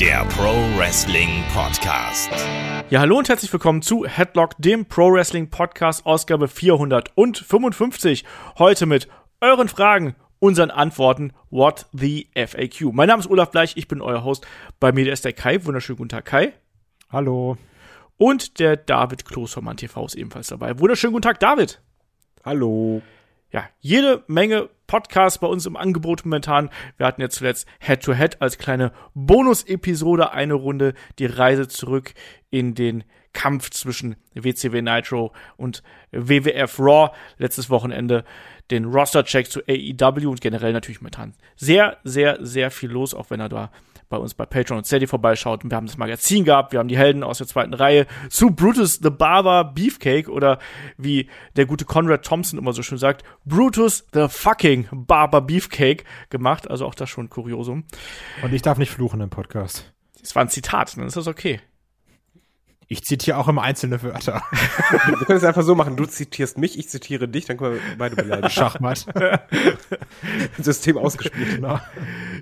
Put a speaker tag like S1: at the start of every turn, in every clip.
S1: der Pro Wrestling Podcast.
S2: Ja, hallo und herzlich willkommen zu Headlock, dem Pro Wrestling Podcast, Ausgabe 455. Heute mit euren Fragen, unseren Antworten, What the FAQ. Mein Name ist Olaf Bleich, ich bin euer Host. Bei mir ist der Kai. Wunderschönen guten Tag, Kai.
S3: Hallo.
S2: Und der David Kloß von Mann TV ist ebenfalls dabei. Wunderschönen guten Tag, David.
S3: Hallo.
S2: Ja, jede Menge Podcasts bei uns im Angebot momentan. Wir hatten jetzt zuletzt Head to Head als kleine Bonus-Episode, eine Runde die Reise zurück in den Kampf zwischen WCW Nitro und WWF Raw. Letztes Wochenende den Roster-Check zu AEW und generell natürlich momentan sehr, sehr, sehr viel los, auch wenn er da bei uns bei Patreon und Steady vorbeischaut. Und wir haben das Magazin gehabt, wir haben die Helden aus der zweiten Reihe zu Brutus the Barber Beefcake oder wie der gute Conrad Thompson immer so schön sagt, Brutus the fucking Barber Beefcake gemacht. Also auch das schon ein Kuriosum.
S3: Und ich darf nicht fluchen im Podcast.
S2: Das war ein Zitat, dann ist das okay.
S3: Ich zitiere auch immer einzelne Wörter.
S4: Wir können es einfach so machen. Du zitierst mich, ich zitiere dich, dann können wir beide beleidigen.
S3: Schachmatt.
S4: System ausgespielt.
S2: Genau.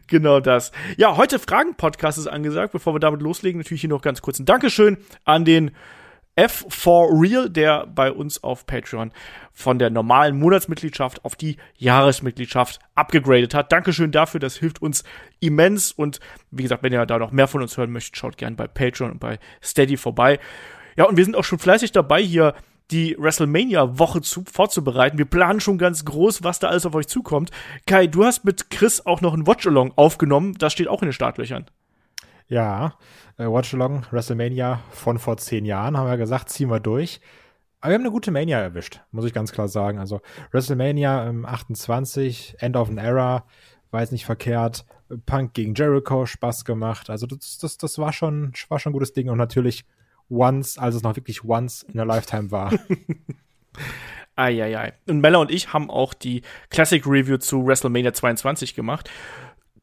S2: genau das. Ja, heute Fragen-Podcast ist angesagt. Bevor wir damit loslegen, natürlich hier noch ganz kurz ein Dankeschön an den F4 Real, der bei uns auf Patreon von der normalen Monatsmitgliedschaft auf die Jahresmitgliedschaft abgegradet hat. Dankeschön dafür, das hilft uns immens und wie gesagt, wenn ihr da noch mehr von uns hören möchtet, schaut gerne bei Patreon und bei Steady vorbei. Ja, und wir sind auch schon fleißig dabei, hier die WrestleMania-Woche zu, vorzubereiten. Wir planen schon ganz groß, was da alles auf euch zukommt. Kai, du hast mit Chris auch noch ein Watch-Along aufgenommen. Das steht auch in den Startlöchern.
S3: Ja, äh, Watch-Along, WrestleMania von vor zehn Jahren, haben wir gesagt, ziehen wir durch. Aber wir haben eine gute Mania erwischt, muss ich ganz klar sagen. Also WrestleMania ähm, 28, End of an Era, war jetzt nicht verkehrt. Punk gegen Jericho, Spaß gemacht. Also das, das, das war schon, war schon ein gutes Ding. Und natürlich once, als es noch wirklich once in a lifetime war.
S2: Eieiei. Und Mella und ich haben auch die Classic Review zu WrestleMania 22 gemacht.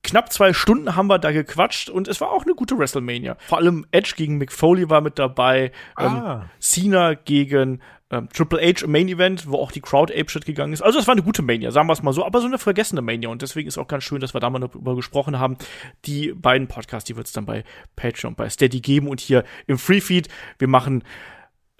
S2: Knapp zwei Stunden haben wir da gequatscht und es war auch eine gute WrestleMania. Vor allem Edge gegen Mick Foley war mit dabei, ähm, ah. ähm, Cena gegen ähm, Triple H im Main Event, wo auch die Crowd Ape Shit gegangen ist. Also es war eine gute Mania, sagen wir es mal so, aber so eine vergessene Mania und deswegen ist auch ganz schön, dass wir da mal darüber gesprochen haben. Die beiden Podcasts, die wird es dann bei Patreon bei Steady geben und hier im Free Feed. Wir machen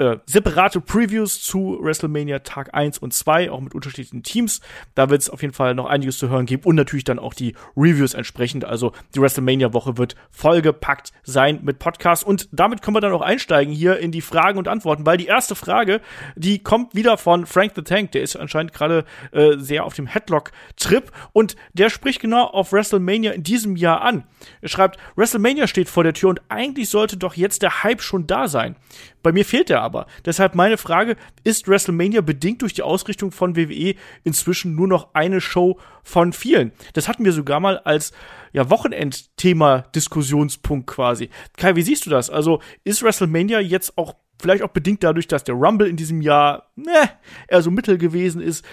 S2: äh, separate Previews zu WrestleMania Tag 1 und 2, auch mit unterschiedlichen Teams. Da wird es auf jeden Fall noch einiges zu hören geben und natürlich dann auch die Reviews entsprechend. Also die WrestleMania-Woche wird vollgepackt sein mit Podcasts. Und damit können wir dann auch einsteigen hier in die Fragen und Antworten, weil die erste Frage, die kommt wieder von Frank the Tank. Der ist anscheinend gerade äh, sehr auf dem Headlock-Trip und der spricht genau auf WrestleMania in diesem Jahr an. Er schreibt, WrestleMania steht vor der Tür und eigentlich sollte doch jetzt der Hype schon da sein. Bei mir fehlt er aber. Deshalb meine Frage, ist WrestleMania bedingt durch die Ausrichtung von WWE inzwischen nur noch eine Show von vielen? Das hatten wir sogar mal als ja, Wochenendthema Diskussionspunkt quasi. Kai, wie siehst du das? Also ist WrestleMania jetzt auch vielleicht auch bedingt dadurch, dass der Rumble in diesem Jahr ne, eher so mittel gewesen ist,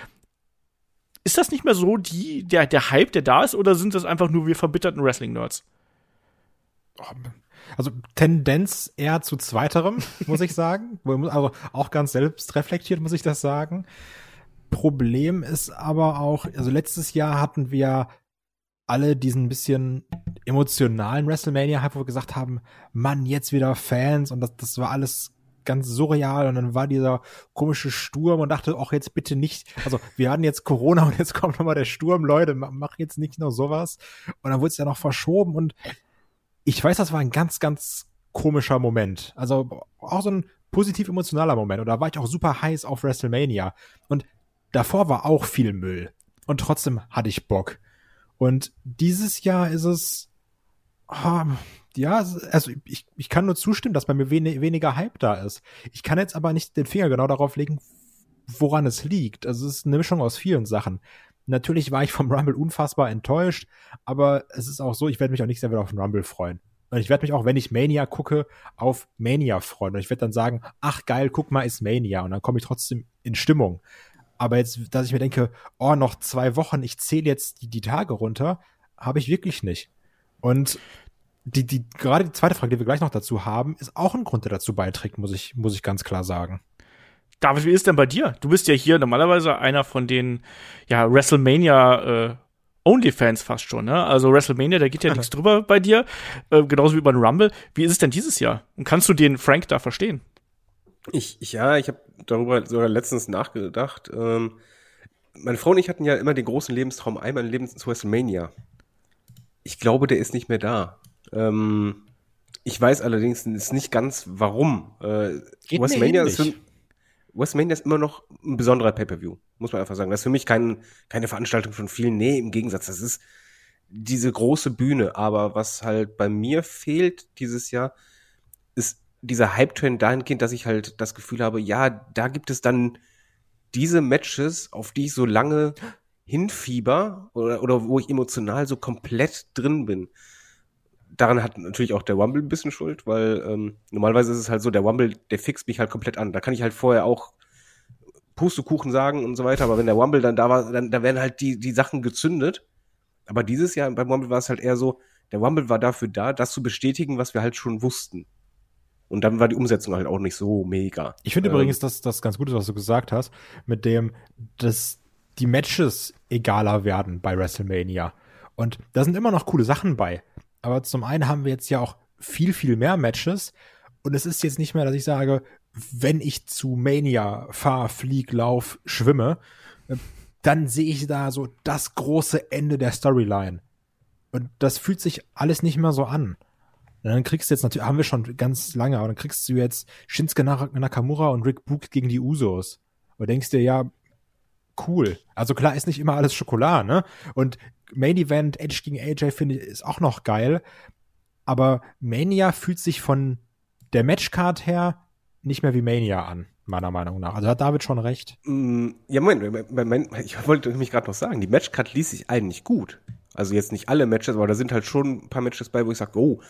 S2: ist das nicht mehr so die, der, der Hype, der da ist, oder sind das einfach nur wir verbitterten Wrestling-Nerds?
S3: Oh, also Tendenz eher zu zweiterem, muss ich sagen. Also auch ganz selbst reflektiert, muss ich das sagen. Problem ist aber auch, also letztes Jahr hatten wir alle diesen bisschen emotionalen WrestleMania-Hype, wo wir gesagt haben, Mann, jetzt wieder Fans. Und das, das war alles ganz surreal. Und dann war dieser komische Sturm und dachte auch jetzt bitte nicht, also wir hatten jetzt Corona und jetzt kommt nochmal der Sturm, Leute, mach jetzt nicht noch sowas. Und dann wurde es ja noch verschoben. Und ich weiß, das war ein ganz, ganz komischer Moment. Also auch so ein positiv emotionaler Moment. Und da war ich auch super heiß auf WrestleMania. Und davor war auch viel Müll. Und trotzdem hatte ich Bock. Und dieses Jahr ist es, oh, ja, also ich, ich kann nur zustimmen, dass bei mir wen weniger Hype da ist. Ich kann jetzt aber nicht den Finger genau darauf legen, woran es liegt. Also es ist eine Mischung aus vielen Sachen. Natürlich war ich vom Rumble unfassbar enttäuscht, aber es ist auch so, ich werde mich auch nicht sehr wieder auf den Rumble freuen. Und ich werde mich auch, wenn ich Mania gucke, auf Mania freuen. Und ich werde dann sagen, ach geil, guck mal, ist Mania. Und dann komme ich trotzdem in Stimmung. Aber jetzt, dass ich mir denke, oh, noch zwei Wochen, ich zähle jetzt die, die Tage runter, habe ich wirklich nicht. Und die, die, gerade die zweite Frage, die wir gleich noch dazu haben, ist auch ein Grund, der dazu beiträgt, muss ich, muss ich ganz klar sagen.
S2: David, wie ist denn bei dir? Du bist ja hier normalerweise einer von den ja, WrestleMania äh, OnlyFans fast schon, ne? Also WrestleMania, da geht ja nichts drüber bei dir, äh, genauso wie über den Rumble. Wie ist es denn dieses Jahr? Und kannst du den Frank da verstehen?
S4: Ich, ich ja, ich habe darüber sogar letztens nachgedacht. Ähm, meine Frau und ich hatten ja immer den großen Lebenstraum, einmal ein Leben zu WrestleMania. Ich glaube, der ist nicht mehr da. Ähm, ich weiß allerdings ist nicht ganz, warum. Äh,
S3: Geht mir
S4: WrestleMania, ist für, WrestleMania ist immer noch ein besonderer Pay-Per-View, muss man einfach sagen. Das ist für mich kein, keine Veranstaltung von vielen. Nee, im Gegensatz, das ist diese große Bühne. Aber was halt bei mir fehlt dieses Jahr, ist dieser Hype-Trend dahingehend, dass ich halt das Gefühl habe, ja, da gibt es dann diese Matches, auf die ich so lange hinfieber oder, oder wo ich emotional so komplett drin bin. Daran hat natürlich auch der Rumble ein bisschen Schuld, weil ähm, normalerweise ist es halt so, der Rumble, der fixt mich halt komplett an. Da kann ich halt vorher auch Pustekuchen sagen und so weiter, aber wenn der Rumble dann da war, dann da werden halt die, die Sachen gezündet. Aber dieses Jahr beim Rumble war es halt eher so, der Rumble war dafür da, das zu bestätigen, was wir halt schon wussten. Und dann war die Umsetzung halt auch nicht so mega.
S3: Ich finde
S4: Ähm,
S3: übrigens, dass das ganz gut ist, was du gesagt hast, mit dem, dass die Matches egaler werden bei WrestleMania. Und da sind immer noch coole Sachen bei. Aber zum einen haben wir jetzt ja auch viel, viel mehr Matches. Und es ist jetzt nicht mehr, dass ich sage, wenn ich zu Mania fahre, flieg, lauf, schwimme, äh, dann sehe ich da so das große Ende der Storyline. Und das fühlt sich alles nicht mehr so an. Und dann kriegst du jetzt natürlich, haben wir schon ganz lange, aber dann kriegst du jetzt Shinsuke Nak- Nakamura und Rick Book gegen die Usos. Und denkst dir, ja, cool. Also klar ist nicht immer alles Schokolade, ne? Und Main Event, Edge gegen AJ finde ich, ist auch noch geil. Aber Mania fühlt sich von der Matchcard her nicht mehr wie Mania an, meiner Meinung nach. Also hat David schon recht.
S4: Mm, Ja, Moment, mein, ich wollte nämlich gerade noch sagen, die Matchcard ließ sich eigentlich gut. Also jetzt nicht alle Matches, aber da sind halt schon ein paar Matches bei, wo ich sage, oh,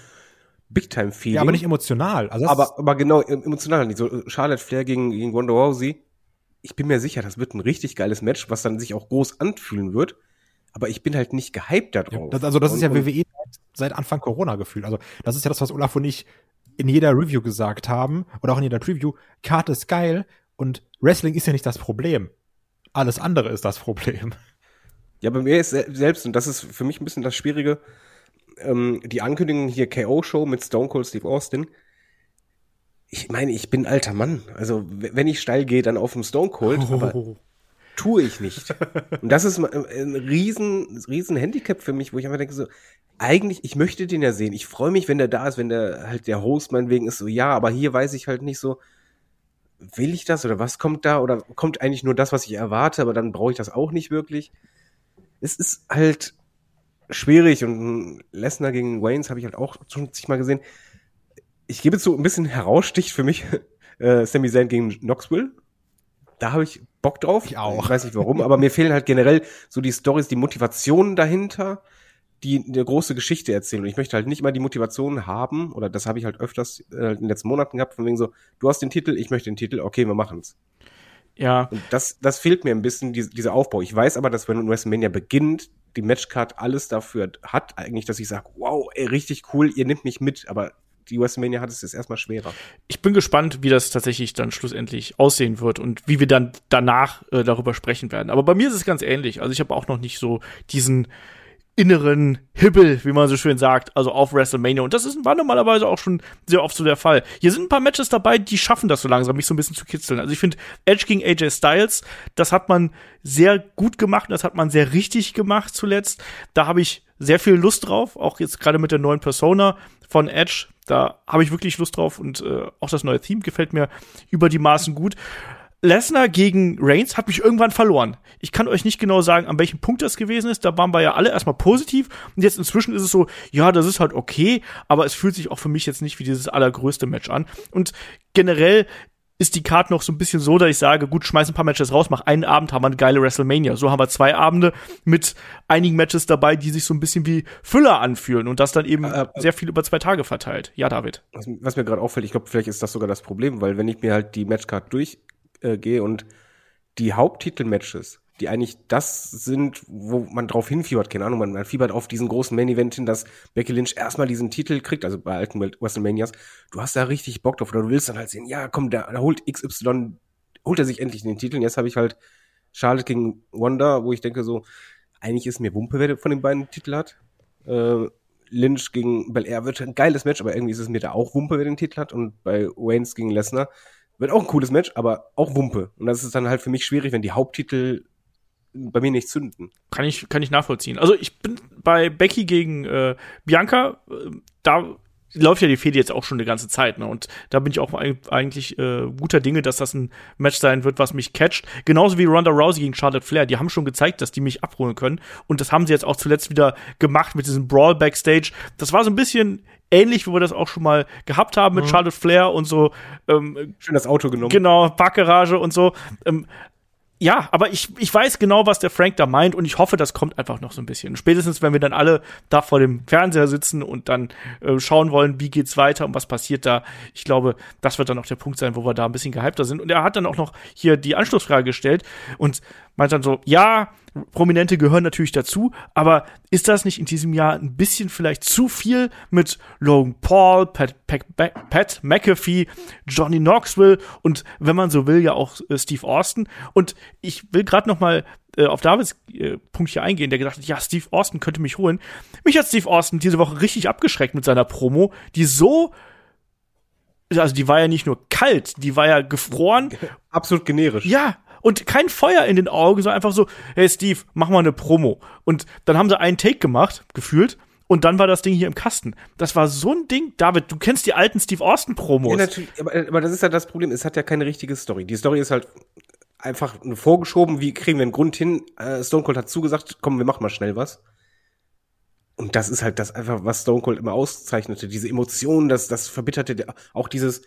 S4: Big Time Feeling.
S3: Ja, aber nicht emotional. Also
S4: aber, aber genau, em- emotional nicht. So äh, Charlotte Flair gegen, gegen Ronda Rousey. Ich bin mir sicher, das wird ein richtig geiles Match, was dann sich auch groß anfühlen wird. Aber ich bin halt nicht gehypt
S3: Ja,
S4: darauf.
S3: das, also das ist ja WWE seit Anfang Corona gefühlt. Also das ist ja das, was Olaf und ich in jeder Review gesagt haben oder auch in jeder Preview. Karte ist geil und Wrestling ist ja nicht das Problem. Alles andere ist das Problem.
S4: Ja, bei mir ist se- selbst, und das ist für mich ein bisschen das Schwierige, ähm, die Ankündigung hier KO-Show mit Stone Cold Steve Austin. Ich meine, ich bin alter Mann. Also, wenn ich steil gehe, dann auf dem Stone Cold, aber tue ich nicht. Und das ist mal ein riesen, riesen Handicap für mich, wo ich einfach denke so, eigentlich, ich möchte den ja sehen. Ich freue mich, wenn der da ist, wenn der halt der Host meinetwegen ist, so, ja, aber hier weiß ich halt nicht so, will ich das oder was kommt da oder kommt eigentlich nur das, was ich erwarte, aber dann brauche ich das auch nicht wirklich. Es ist halt schwierig und Lesnar gegen Waynes habe ich halt auch schon zigmal gesehen. Ich gebe zu, ein bisschen heraussticht für mich äh, Sami Zayn gegen Knoxville. Da habe ich Bock drauf.
S3: Ich auch.
S4: Ich weiß nicht warum, aber mir fehlen halt generell so die Stories, die Motivationen dahinter, die eine große Geschichte erzählen. Und ich möchte halt nicht mal die Motivation haben, oder das habe ich halt öfters äh, in den letzten Monaten gehabt, von wegen so, du hast den Titel, ich möchte den Titel, okay, wir machen's.
S2: Ja,
S4: Und das, das fehlt mir ein bisschen, diese, dieser Aufbau. Ich weiß aber, dass wenn WrestleMania beginnt, die Matchcard alles dafür hat, eigentlich, dass ich sage, wow, ey, richtig cool, ihr nehmt mich mit, aber die WrestleMania hat es jetzt erstmal schwerer.
S2: ich bin gespannt, wie das tatsächlich dann schlussendlich aussehen wird und wie wir dann danach äh, darüber sprechen werden. Aber bei mir ist es ganz ähnlich. Also ich habe auch noch nicht so diesen inneren Hibbel, wie man so schön sagt, also auf WrestleMania. Und das ist, war normalerweise auch schon sehr oft so der Fall. Hier sind ein paar Matches dabei, die schaffen das so langsam, mich so ein bisschen zu kitzeln. Also ich finde, Edge gegen AJ Styles, das hat man sehr gut gemacht, das hat man sehr richtig gemacht zuletzt. Da habe ich sehr viel Lust drauf, auch jetzt gerade mit der neuen Persona von Edge. Da habe ich wirklich Lust drauf und äh, auch das neue Theme gefällt mir über die Maßen gut. Lesnar gegen Reigns hat mich irgendwann verloren. Ich kann euch nicht genau sagen, an welchem Punkt das gewesen ist. Da waren wir ja alle erstmal positiv. Und jetzt inzwischen ist es so, ja, das ist halt okay, aber es fühlt sich auch für mich jetzt nicht wie dieses allergrößte Match an. Und generell ist die Card noch so ein bisschen so, dass ich sage, gut, schmeiß ein paar Matches raus, mach einen Abend, haben wir eine geile WrestleMania. So haben wir zwei Abende mit einigen Matches dabei, die sich so ein bisschen wie Füller anfühlen und das dann eben
S4: Äh, äh,
S2: sehr viel über zwei Tage verteilt. Ja, David.
S4: Was, was mir gerade auffällt, ich glaube, vielleicht ist das sogar das Problem, weil wenn ich mir halt die Matchcard durchgehe äh, gehe und die Haupttitel-Matches, die eigentlich das sind, wo man drauf hinfiebert, keine Ahnung, man, man fiebert auf diesen großen Main-Event hin, dass Becky Lynch erstmal diesen Titel kriegt, also bei alten WrestleManias, du hast da richtig Bock drauf oder du willst dann halt sehen, ja, komm, da, da holt XY, holt er sich endlich den Titel und jetzt habe ich halt Charlotte gegen Wanda, wo ich denke so, eigentlich ist mir Wumpe, wer von den beiden Titel hat. Äh, Lynch gegen Belair wird ein geiles Match, aber irgendwie ist es mir da auch Wumpe, wer den Titel hat. Und bei Waynes gegen Lesnar wird auch ein cooles Match, aber auch Wumpe. Und das ist dann halt für mich schwierig, wenn die Haupttitel bei mir nicht zünden.
S2: Kann ich, kann ich nachvollziehen. Also ich bin bei Becky gegen äh, Bianca, äh, da läuft ja die Fehde jetzt auch schon eine ganze Zeit, ne? Und da bin ich auch eigentlich äh, guter Dinge, dass das ein Match sein wird, was mich catcht. Genauso wie Ronda Rousey gegen Charlotte Flair. Die haben schon gezeigt, dass die mich abholen können. Und das haben sie jetzt auch zuletzt wieder gemacht mit diesem Brawl Backstage. Das war so ein bisschen ähnlich, wie wir das auch schon mal gehabt haben mit mhm. Charlotte Flair und so.
S4: Ähm, Schön das Auto genommen.
S2: Genau, Parkgarage und so. Ähm, ja, aber ich, ich weiß genau, was der Frank da meint und ich hoffe, das kommt einfach noch so ein bisschen. Spätestens, wenn wir dann alle da vor dem Fernseher sitzen und dann äh, schauen wollen, wie geht's weiter und was passiert da. Ich glaube, das wird dann auch der Punkt sein, wo wir da ein bisschen gehypter sind. Und er hat dann auch noch hier die Anschlussfrage gestellt und meint dann so, ja, Prominente gehören natürlich dazu, aber ist das nicht in diesem Jahr ein bisschen vielleicht zu viel mit Logan Paul, Pat, Pat, Pat McAfee, Johnny Knoxville und wenn man so will, ja auch äh, Steve Austin. Und ich will gerade noch mal äh, auf Davids äh, Punkt hier eingehen, der gesagt hat, ja, Steve Austin könnte mich holen. Mich hat Steve Austin diese Woche richtig abgeschreckt mit seiner Promo, die so also die war ja nicht nur kalt, die war ja gefroren.
S4: Absolut generisch.
S2: Ja, und kein Feuer in den Augen, sondern einfach so, hey Steve, mach mal eine Promo. Und dann haben sie einen Take gemacht, gefühlt. Und dann war das Ding hier im Kasten. Das war so ein Ding. David, du kennst die alten Steve Austin Promos. Ja,
S4: natürlich. Aber, aber das ist ja das Problem. Es hat ja keine richtige Story. Die Story ist halt einfach vorgeschoben. Wie kriegen wir einen Grund hin? Äh, Stone Cold hat zugesagt, komm, wir machen mal schnell was. Und das ist halt das einfach, was Stone Cold immer auszeichnete. Diese Emotionen, das, das verbitterte, auch dieses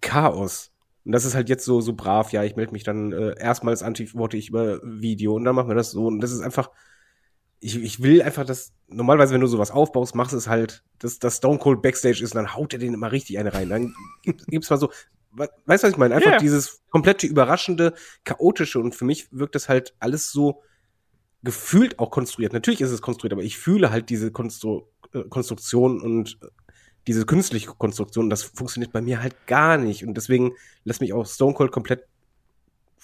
S4: Chaos. Und das ist halt jetzt so, so brav, ja, ich melde mich dann äh, erstmals antworte über Video und dann machen wir das so. Und das ist einfach, ich, ich will einfach, dass, normalerweise, wenn du sowas aufbaust, machst es halt, dass das Stone Cold Backstage ist und dann haut er den immer richtig eine rein. Dann gibt's mal so, weißt du, was ich meine? Einfach yeah. dieses komplette überraschende, chaotische und für mich wirkt das halt alles so gefühlt auch konstruiert. Natürlich ist es konstruiert, aber ich fühle halt diese Konstru äh, Konstruktion und diese künstliche Konstruktion, das funktioniert bei mir halt gar nicht. Und deswegen lässt mich auch Stone Cold komplett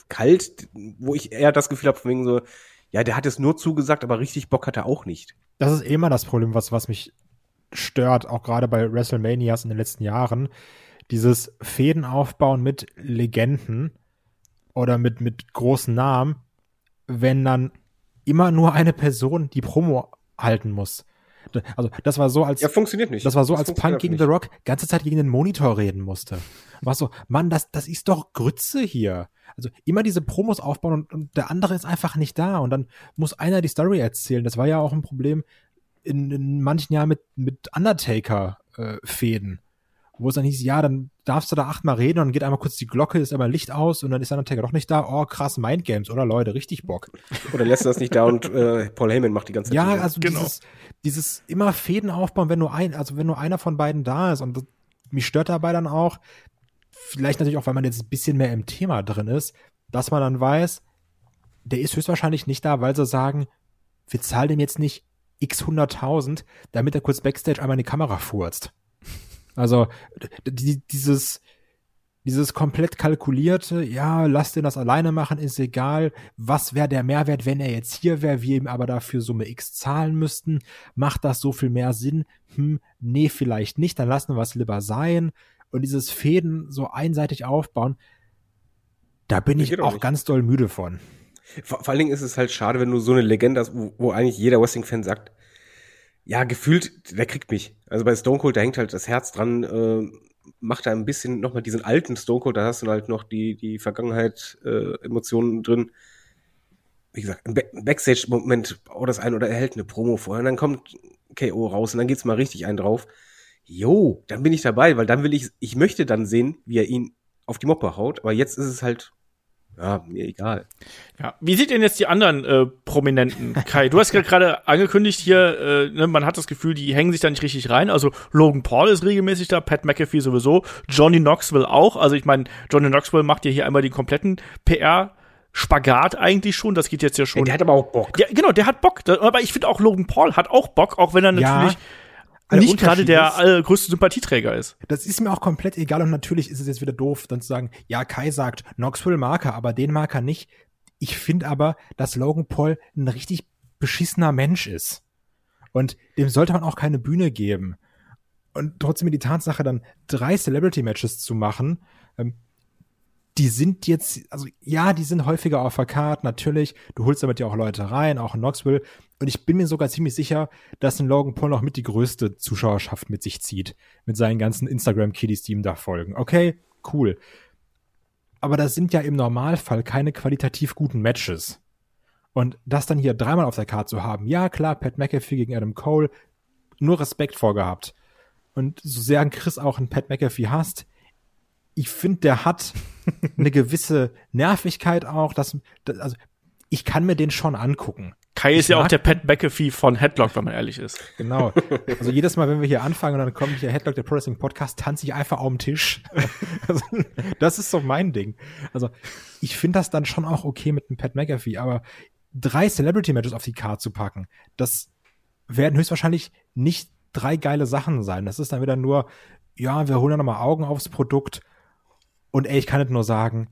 S4: kalt, wo ich eher das Gefühl habe, von wegen so, ja, der hat es nur zugesagt, aber richtig Bock hat er auch nicht.
S3: Das ist immer das Problem, was, was mich stört, auch gerade bei WrestleManias in den letzten Jahren. Dieses Fäden aufbauen mit Legenden oder mit, mit großen Namen, wenn dann immer nur eine Person die Promo halten muss. Also das war so, als
S4: ja funktioniert nicht.
S3: Das war so, das als Punk gegen nicht. The Rock ganze Zeit gegen den Monitor reden musste. War so, Mann, das das ist doch Grütze hier. Also immer diese Promos aufbauen und, und der andere ist einfach nicht da und dann muss einer die Story erzählen. Das war ja auch ein Problem in, in manchen Jahren mit mit Undertaker äh, Fäden wo es dann hieß, ja, dann darfst du da achtmal reden und dann geht einmal kurz die Glocke, ist aber Licht aus und dann ist Undertaker doch nicht da. Oh, krass, Mindgames, oder Leute, richtig Bock.
S4: Oder lässt du das nicht da und äh, Paul Heyman macht die ganze Zeit.
S3: Ja, also genau. dieses, dieses immer Fäden aufbauen, wenn nur ein, also wenn nur einer von beiden da ist und das, mich stört dabei dann auch, vielleicht natürlich auch, weil man jetzt ein bisschen mehr im Thema drin ist, dass man dann weiß, der ist höchstwahrscheinlich nicht da, weil sie sagen, wir zahlen dem jetzt nicht x hunderttausend, damit er kurz Backstage einmal in die Kamera furzt. Also die, dieses, dieses komplett kalkulierte, ja, lass den das alleine machen, ist egal. Was wäre der Mehrwert, wenn er jetzt hier wäre, wir ihm aber dafür Summe X zahlen müssten? Macht das so viel mehr Sinn? Hm, nee, vielleicht nicht, dann lassen wir es lieber sein. Und dieses Fäden so einseitig aufbauen, da bin ich auch, auch ganz doll müde von.
S4: Vor, vor allen Dingen ist es halt schade, wenn du so eine Legende hast, wo, wo eigentlich jeder Wrestling-Fan sagt, ja, gefühlt, der kriegt mich. Also bei Stone Cold, da hängt halt das Herz dran, äh, macht da ein bisschen nochmal diesen alten Stone Cold, da hast du halt noch die, die Vergangenheit, äh, Emotionen drin. Wie gesagt, im Backstage-Moment baut das ein oder er hält eine Promo vorher und dann kommt KO raus und dann geht's mal richtig einen drauf. Jo, dann bin ich dabei, weil dann will ich, ich möchte dann sehen, wie er ihn auf die Moppe haut, aber jetzt ist es halt ja, mir egal.
S2: Ja, wie sieht denn jetzt die anderen äh, Prominenten, Kai? Du hast gerade angekündigt hier, äh, ne, man hat das Gefühl, die hängen sich da nicht richtig rein. Also Logan Paul ist regelmäßig da, Pat McAfee sowieso, Johnny Knoxville auch. Also ich meine, Johnny Knoxville macht ja hier einmal den kompletten PR. Spagat eigentlich schon, das geht jetzt ja schon. Ja,
S4: der hat aber auch Bock.
S2: Ja, genau, der hat Bock. Aber ich finde auch Logan Paul hat auch Bock, auch wenn er natürlich ja nicht gerade der größte Sympathieträger ist.
S3: Das ist mir auch komplett egal und natürlich ist es jetzt wieder doof, dann zu sagen, ja, Kai sagt Knoxville Marker, aber den Marker nicht. Ich finde aber, dass Logan Paul ein richtig beschissener Mensch ist. Und dem sollte man auch keine Bühne geben. Und trotzdem die Tatsache, dann drei Celebrity-Matches zu machen, ähm, die sind jetzt, also ja, die sind häufiger auf der Card, natürlich. Du holst damit ja auch Leute rein, auch in Knoxville. Und ich bin mir sogar ziemlich sicher, dass ein Logan Paul noch mit die größte Zuschauerschaft mit sich zieht. Mit seinen ganzen Instagram-Kiddies, die ihm da folgen. Okay, cool. Aber das sind ja im Normalfall keine qualitativ guten Matches. Und das dann hier dreimal auf der Karte zu haben, ja klar, Pat McAfee gegen Adam Cole, nur Respekt vorgehabt. Und so sehr Chris auch einen Pat McAfee hasst, ich finde, der hat eine gewisse Nervigkeit auch, dass, also ich kann mir den schon angucken.
S2: Kai ist ja auch der Pat McAfee von Headlock, wenn man ehrlich ist.
S3: Genau. Also jedes Mal, wenn wir hier anfangen und dann kommt hier Headlock, der Pro Wrestling Podcast, tanze ich einfach auf den Tisch. Also, das ist so mein Ding. Also ich finde das dann schon auch okay mit dem Pat McAfee, aber drei Celebrity Matches auf die Karte zu packen, das werden höchstwahrscheinlich nicht drei geile Sachen sein. Das ist dann wieder nur, ja, wir holen dann nochmal Augen aufs Produkt und ey, ich kann nicht nur sagen,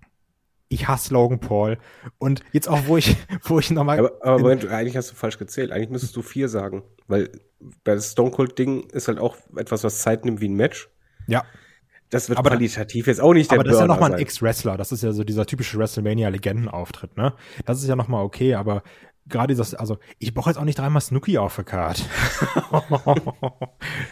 S3: ich hasse Logan Paul. Und jetzt auch, wo ich, wo ich nochmal.
S4: Aber, aber Moment, eigentlich hast du falsch gezählt. Eigentlich müsstest du vier sagen. Weil bei das Stone Cold Ding ist halt auch etwas, was Zeit nimmt wie ein Match.
S3: Ja.
S4: Das wird aber qualitativ jetzt auch nicht
S3: der Aber das ist ja nochmal ein Ex-Wrestler. Das ist ja so dieser typische WrestleMania-Legendenauftritt, ne? Das ist ja nochmal okay, aber gerade dieses, also ich brauche jetzt auch nicht dreimal Snooki auf der Card.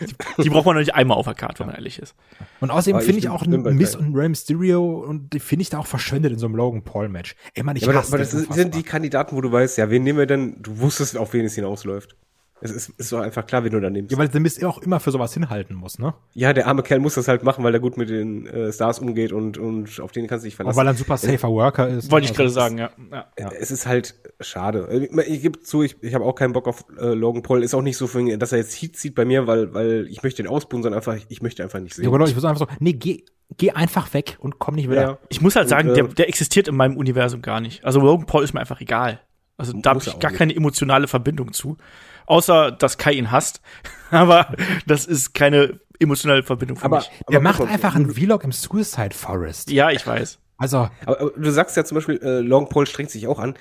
S2: die, die, braucht man noch nicht einmal auf der Card, wenn man ehrlich ist.
S3: Und außerdem finde ich auch Miss und Rey Mysterio und die finde ich da auch verschwendet in so einem Logan Paul Match.
S4: Ey man, ich ja, aber, aber das sind die Kandidaten, wo du weißt, ja, wen nehmen wir denn? Du wusstest, auf wen es hinausläuft. Es ist, ist doch einfach klar, wen du da nimmst.
S3: Ja, weil The Mist auch immer für sowas hinhalten muss, ne?
S4: Ja, der arme Kerl muss das halt machen, weil er gut mit den äh, Stars umgeht und, und auf den kannst du dich verlassen.
S3: Und weil er ein super safer Worker ist.
S2: Wollte ich also gerade sagen, ja.
S4: ja. Es ist halt schade. Ich, ich gebe zu, ich, ich habe auch keinen Bock auf äh, Logan Paul. Ist auch nicht so, für, dass er jetzt Heat zieht bei mir, weil, weil ich möchte den ausbuhen, sondern einfach, ich möchte einfach nicht sehen. Ja,
S3: genau, ich muss einfach so, nee, geh, geh einfach weg und komm nicht wieder. Ja.
S2: Ich muss halt sagen, und, äh, der, der existiert in meinem Universum gar nicht. Also Logan Paul ist mir einfach egal. Also da habe ich gar nicht. keine emotionale Verbindung zu. Außer, dass Kai ihn hasst. aber das ist keine emotionale Verbindung für
S3: aber,
S2: mich.
S3: Aber er macht einfach einen Vlog im Suicide Forest.
S2: Ja, ich weiß.
S4: Also. Aber, aber du sagst ja zum Beispiel, äh, Long Paul strengt sich auch an.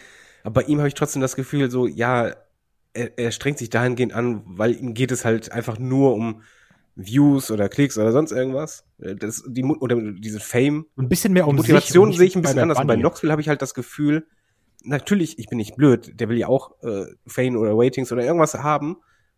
S4: Aber bei ihm habe ich trotzdem das Gefühl, so, ja, er, er strengt sich dahingehend an, weil ihm geht es halt einfach nur um Views oder Klicks oder sonst irgendwas. Äh, das, die, oder diese Fame.
S3: Ein bisschen mehr um
S4: Motivation sehe ich ein bisschen anders. Und bei Knoxville habe ich halt das Gefühl, natürlich, ich bin nicht blöd, der will ja auch äh, Fame oder Ratings oder irgendwas haben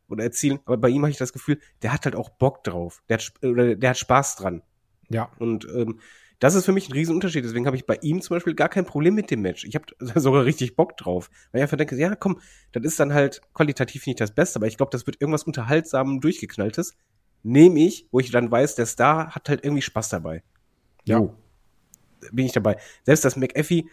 S4: oder erzielen, aber bei ihm habe ich das Gefühl, der hat halt auch Bock drauf. Der hat, oder der hat Spaß dran.
S3: Ja.
S4: Und ähm, das ist für mich ein Riesenunterschied. Deswegen habe ich bei ihm zum Beispiel gar kein Problem mit dem Match. Ich habe sogar richtig Bock drauf. Weil ich einfach denke, ja, komm, das ist dann halt qualitativ nicht das Beste, aber ich glaube, das wird irgendwas unterhaltsam durchgeknalltes. Nehme ich, wo ich dann weiß, der Star hat halt irgendwie Spaß dabei.
S3: Ja. Jo.
S4: Bin ich dabei. Selbst das McAfee,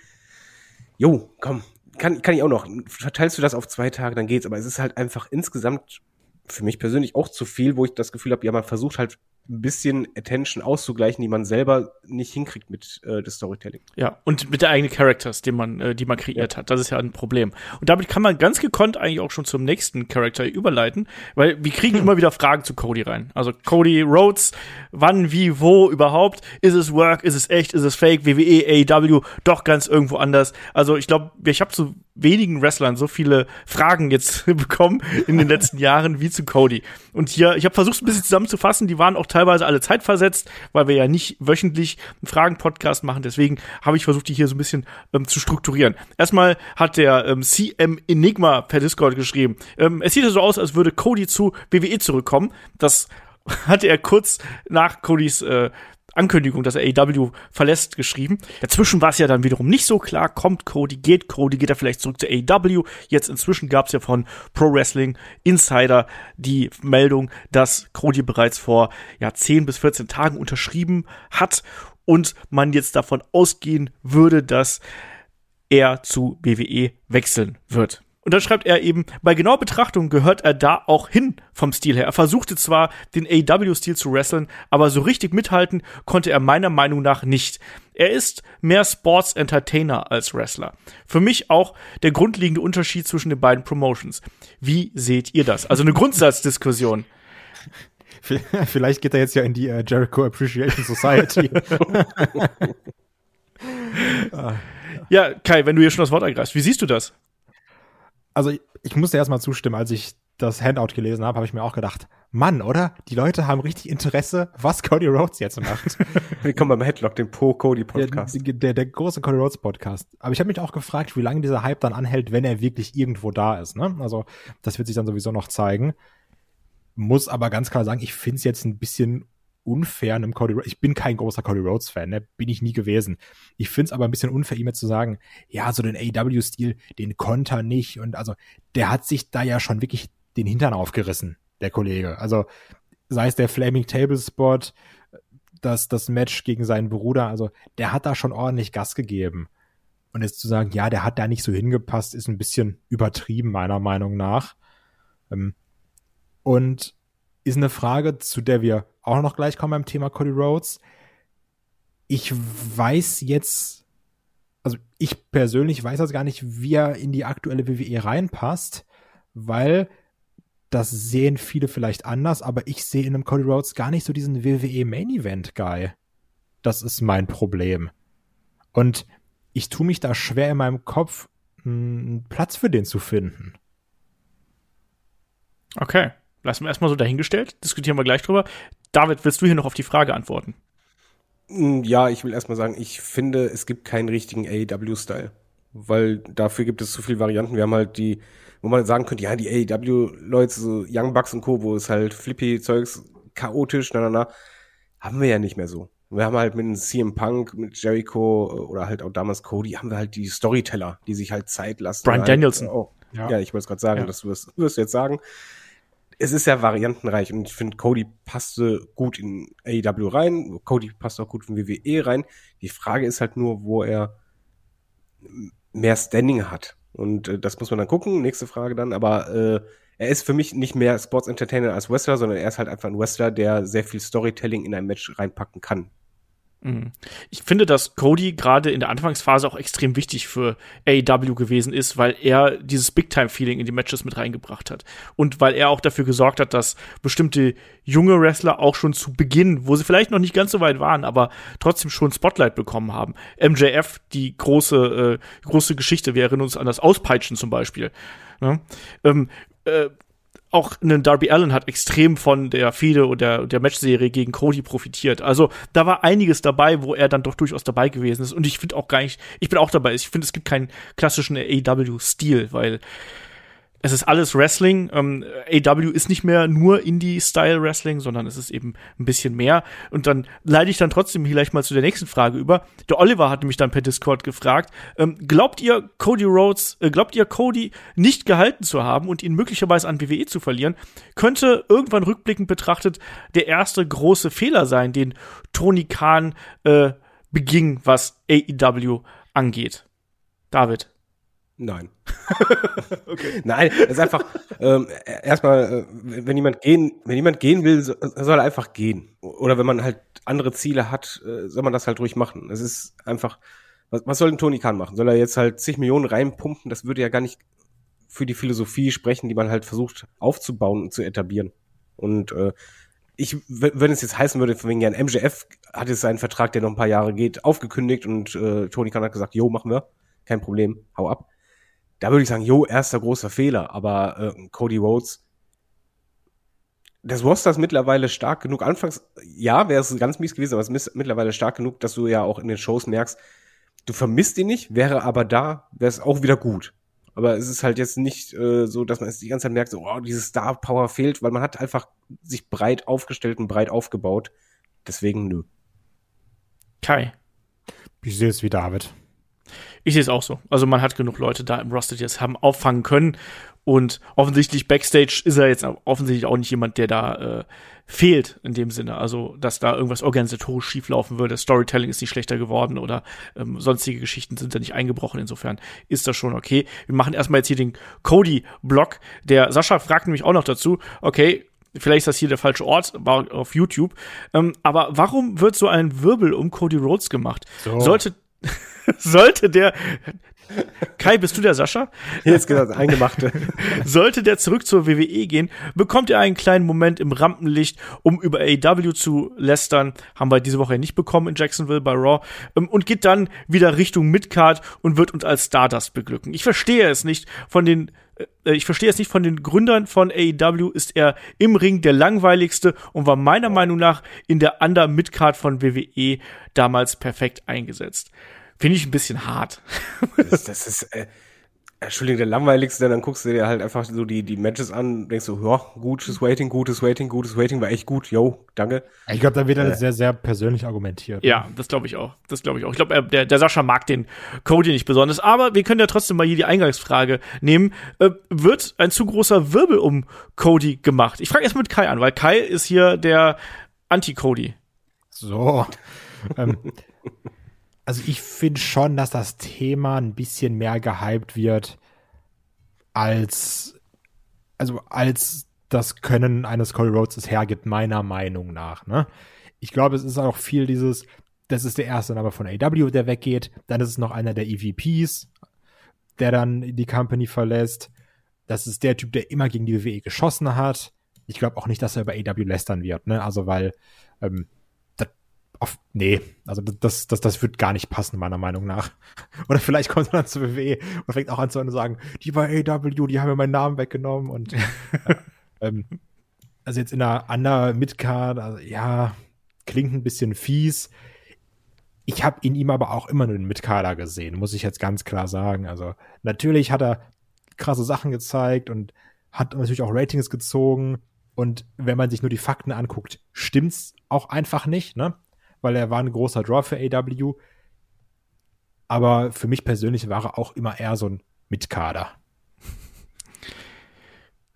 S4: jo, komm, kann, kann ich auch noch. Verteilst du das auf zwei Tage, dann geht's. Aber es ist halt einfach insgesamt für mich persönlich auch zu viel, wo ich das Gefühl habe, ja, man versucht halt ein bisschen Attention auszugleichen, die man selber nicht hinkriegt mit äh, des Storytelling.
S2: Ja, und mit der eigenen Characters, die man, äh, die man kreiert ja. hat. Das ist ja ein Problem. Und damit kann man ganz gekonnt eigentlich auch schon zum nächsten Charakter überleiten, weil wir kriegen hm. immer wieder Fragen zu Cody rein. Also Cody Rhodes, wann, wie, wo überhaupt? Ist es Work? Ist es echt? Ist es Fake? WWE, AEW? Doch ganz irgendwo anders. Also ich glaube, ich habe zu wenigen Wrestlern so viele Fragen jetzt bekommen in den letzten Jahren wie zu Cody. Und hier, ich habe versucht, ein bisschen zusammenzufassen, die waren auch teilweise alle zeitversetzt, weil wir ja nicht wöchentlich einen Fragen-Podcast machen. Deswegen habe ich versucht, die hier so ein bisschen ähm, zu strukturieren. Erstmal hat der ähm, CM Enigma per Discord geschrieben. Ähm, es sieht ja so aus, als würde Cody zu WWE zurückkommen. Das hatte er kurz nach Codys äh, Ankündigung, dass er AEW verlässt, geschrieben. Dazwischen war es ja dann wiederum nicht so klar, kommt Cody, geht Cody, geht er vielleicht zurück zu AEW. Jetzt inzwischen gab es ja von Pro Wrestling Insider die Meldung, dass Cody bereits vor ja, 10 bis 14 Tagen unterschrieben hat und man jetzt davon ausgehen würde, dass er zu WWE wechseln wird. Und dann schreibt er eben, bei genauer Betrachtung gehört er da auch hin vom Stil her. Er versuchte zwar den AW-Stil zu wresteln, aber so richtig mithalten konnte er meiner Meinung nach nicht. Er ist mehr Sports Entertainer als Wrestler. Für mich auch der grundlegende Unterschied zwischen den beiden Promotions. Wie seht ihr das? Also eine Grundsatzdiskussion.
S3: Vielleicht geht er jetzt ja in die uh, Jericho Appreciation Society.
S2: ja, Kai, wenn du hier schon das Wort ergreifst, wie siehst du das?
S3: Also ich musste erstmal zustimmen, als ich das Handout gelesen habe, habe ich mir auch gedacht, Mann, oder? Die Leute haben richtig Interesse, was Cody Rhodes jetzt macht.
S4: Willkommen beim Headlock, dem Po Cody Podcast.
S3: Der, der, der große Cody Rhodes Podcast. Aber ich habe mich auch gefragt, wie lange dieser Hype dann anhält, wenn er wirklich irgendwo da ist. Ne? Also das wird sich dann sowieso noch zeigen. Muss aber ganz klar sagen, ich finde es jetzt ein bisschen unfair einem Cody Rhodes. Ich bin kein großer Cody Rhodes Fan, ne? bin ich nie gewesen. Ich finde es aber ein bisschen unfair, ihm jetzt zu sagen, ja, so den AEW-Stil, den konnte er nicht. Und also der hat sich da ja schon wirklich den Hintern aufgerissen, der Kollege. Also sei es der Flaming Table Spot, das, das Match gegen seinen Bruder, also der hat da schon ordentlich Gas gegeben. Und jetzt zu sagen, ja, der hat da nicht so hingepasst, ist ein bisschen übertrieben, meiner Meinung nach. Ähm, und ist eine Frage, zu der wir auch noch gleich kommen beim Thema Cody Rhodes. Ich weiß jetzt, also ich persönlich weiß jetzt gar nicht, wie er in die aktuelle WWE reinpasst, weil das sehen viele vielleicht anders, aber ich sehe in einem Cody Rhodes gar nicht so diesen WWE Main Event Guy. Das ist mein Problem. Und ich tue mich da schwer in meinem Kopf, einen Platz für den zu finden.
S2: Okay, lassen wir erstmal so dahingestellt, diskutieren wir gleich drüber. David, willst du hier noch auf die Frage antworten?
S4: Mm, ja, ich will erstmal sagen, ich finde, es gibt keinen richtigen AEW-Style. Weil dafür gibt es zu viele Varianten. Wir haben halt die wo man sagen könnte, ja, die AEW-Leute, so Young Bucks und Co., wo es halt flippy Zeugs, chaotisch, na, na, na, haben wir ja nicht mehr so. Wir haben halt mit dem CM Punk, mit Jericho äh, oder halt auch damals Cody, haben wir halt die Storyteller, die sich halt Zeit lassen.
S2: Brian
S4: halt,
S2: Danielson.
S4: Oh, ja. ja, ich wollte es gerade sagen, ja. das wirst, wirst du jetzt sagen. Es ist ja variantenreich und ich finde, Cody passte gut in AEW rein, Cody passt auch gut in WWE rein. Die Frage ist halt nur, wo er mehr Standing hat. Und äh, das muss man dann gucken. Nächste Frage dann. Aber äh, er ist für mich nicht mehr Sports Entertainer als Wrestler, sondern er ist halt einfach ein Wrestler, der sehr viel Storytelling in ein Match reinpacken kann.
S2: Mhm. Ich finde, dass Cody gerade in der Anfangsphase auch extrem wichtig für AEW gewesen ist, weil er dieses Big-Time-Feeling in die Matches mit reingebracht hat. Und weil er auch dafür gesorgt hat, dass bestimmte junge Wrestler auch schon zu Beginn, wo sie vielleicht noch nicht ganz so weit waren, aber trotzdem schon Spotlight bekommen haben. MJF, die große, äh, große Geschichte, wir erinnern uns an das Auspeitschen zum Beispiel. Ne? Ähm, äh, auch ein Darby Allen hat extrem von der Fehde und der, der Matchserie gegen Cody profitiert. Also da war einiges dabei, wo er dann doch durchaus dabei gewesen ist. Und ich finde auch gar nicht, ich bin auch dabei. Ich finde, es gibt keinen klassischen AEW-Stil, weil es ist alles Wrestling. Ähm, AW ist nicht mehr nur Indie-Style-Wrestling, sondern es ist eben ein bisschen mehr. Und dann leite ich dann trotzdem vielleicht mal zu der nächsten Frage über. Der Oliver hat mich dann per Discord gefragt, ähm, glaubt ihr Cody Rhodes, äh, glaubt ihr Cody nicht gehalten zu haben und ihn möglicherweise an WWE zu verlieren, könnte irgendwann rückblickend betrachtet der erste große Fehler sein, den Tony Khan äh, beging, was AEW angeht? David.
S4: Nein. okay. Nein, es ist einfach ähm, erstmal, äh, wenn jemand gehen, wenn jemand gehen will, soll er einfach gehen. Oder wenn man halt andere Ziele hat, äh, soll man das halt ruhig machen. Es ist einfach, was, was soll denn Tony Khan machen? Soll er jetzt halt zig Millionen reinpumpen? Das würde ja gar nicht für die Philosophie sprechen, die man halt versucht aufzubauen und zu etablieren. Und äh, ich, wenn es jetzt heißen würde, von wegen ja, MJF hat jetzt seinen Vertrag, der noch ein paar Jahre geht, aufgekündigt und äh, Tony Khan hat gesagt, jo, machen wir, kein Problem, hau ab da würde ich sagen, jo, erster großer Fehler, aber äh, Cody Rhodes, das Roster ist mittlerweile stark genug. Anfangs, ja, wäre es ganz mies gewesen, aber es ist mittlerweile stark genug, dass du ja auch in den Shows merkst, du vermisst ihn nicht, wäre aber da, wäre es auch wieder gut. Aber es ist halt jetzt nicht äh, so, dass man es die ganze Zeit merkt, so, oh, dieses Star Power fehlt, weil man hat einfach sich breit aufgestellt und breit aufgebaut. Deswegen nö.
S2: Kai.
S3: Ich sehe es wie David.
S2: Ich sehe es auch so. Also man hat genug Leute da im Roster, die es haben auffangen können. Und offensichtlich Backstage ist er jetzt offensichtlich auch nicht jemand, der da äh, fehlt in dem Sinne. Also, dass da irgendwas organisatorisch schieflaufen würde. Storytelling ist nicht schlechter geworden oder ähm, sonstige Geschichten sind da nicht eingebrochen. Insofern ist das schon okay. Wir machen erstmal jetzt hier den Cody-Block. Der Sascha fragt nämlich auch noch dazu, okay, vielleicht ist das hier der falsche Ort, war auf YouTube. Ähm, aber warum wird so ein Wirbel um Cody Rhodes gemacht? So. Sollte sollte der Kai, bist du der Sascha?
S4: Jetzt gesagt, eingemachte.
S2: Sollte der zurück zur WWE gehen, bekommt er einen kleinen Moment im Rampenlicht, um über AEW zu lästern. Haben wir diese Woche nicht bekommen in Jacksonville bei Raw. Ähm, und geht dann wieder Richtung Midcard und wird uns als Stardust beglücken. Ich verstehe es nicht von den äh, ich verstehe es nicht von den Gründern von AEW, ist er im Ring der langweiligste und war meiner Meinung nach in der Under Midcard von WWE damals perfekt eingesetzt. Finde ich ein bisschen hart.
S4: Das, das ist, äh, Entschuldigung, der langweiligste, dann guckst du dir halt einfach so die, die Matches an, denkst so, ja, gutes Waiting, gutes Waiting, gutes Waiting, war echt gut, yo, danke.
S3: Ich glaube, da wird er äh, sehr, sehr persönlich argumentiert.
S2: Ja, das glaube ich auch. Das glaube ich auch. Ich glaube, der, der Sascha mag den Cody nicht besonders, aber wir können ja trotzdem mal hier die Eingangsfrage nehmen. Äh, wird ein zu großer Wirbel um Cody gemacht? Ich frage erst mit Kai an, weil Kai ist hier der Anti-Cody.
S3: So. ähm, also ich finde schon, dass das Thema ein bisschen mehr gehypt wird als also als das Können eines Cody Rhodes es hergibt, meiner Meinung nach. Ne? Ich glaube, es ist auch viel dieses, das ist der erste Name von AW, der weggeht. Dann ist es noch einer der EVPs, der dann die Company verlässt. Das ist der Typ, der immer gegen die WWE geschossen hat. Ich glaube auch nicht, dass er über AW lästern wird, ne? Also weil ähm, auf, nee, also das, das, das wird gar nicht passen, meiner Meinung nach. Oder vielleicht kommt er dann zur WWE und fängt auch an zu sagen, die bei AW, die haben mir meinen Namen weggenommen und ja, ähm, also jetzt in einer anderen Midcard, also, ja, klingt ein bisschen fies. Ich habe in ihm aber auch immer nur den Midcarder gesehen, muss ich jetzt ganz klar sagen. Also natürlich hat er krasse Sachen gezeigt und hat natürlich auch Ratings gezogen. Und wenn man sich nur die Fakten anguckt, stimmt's auch einfach nicht, ne? Weil er war ein großer Draw für AW. Aber für mich persönlich war er auch immer eher so ein Mitkader.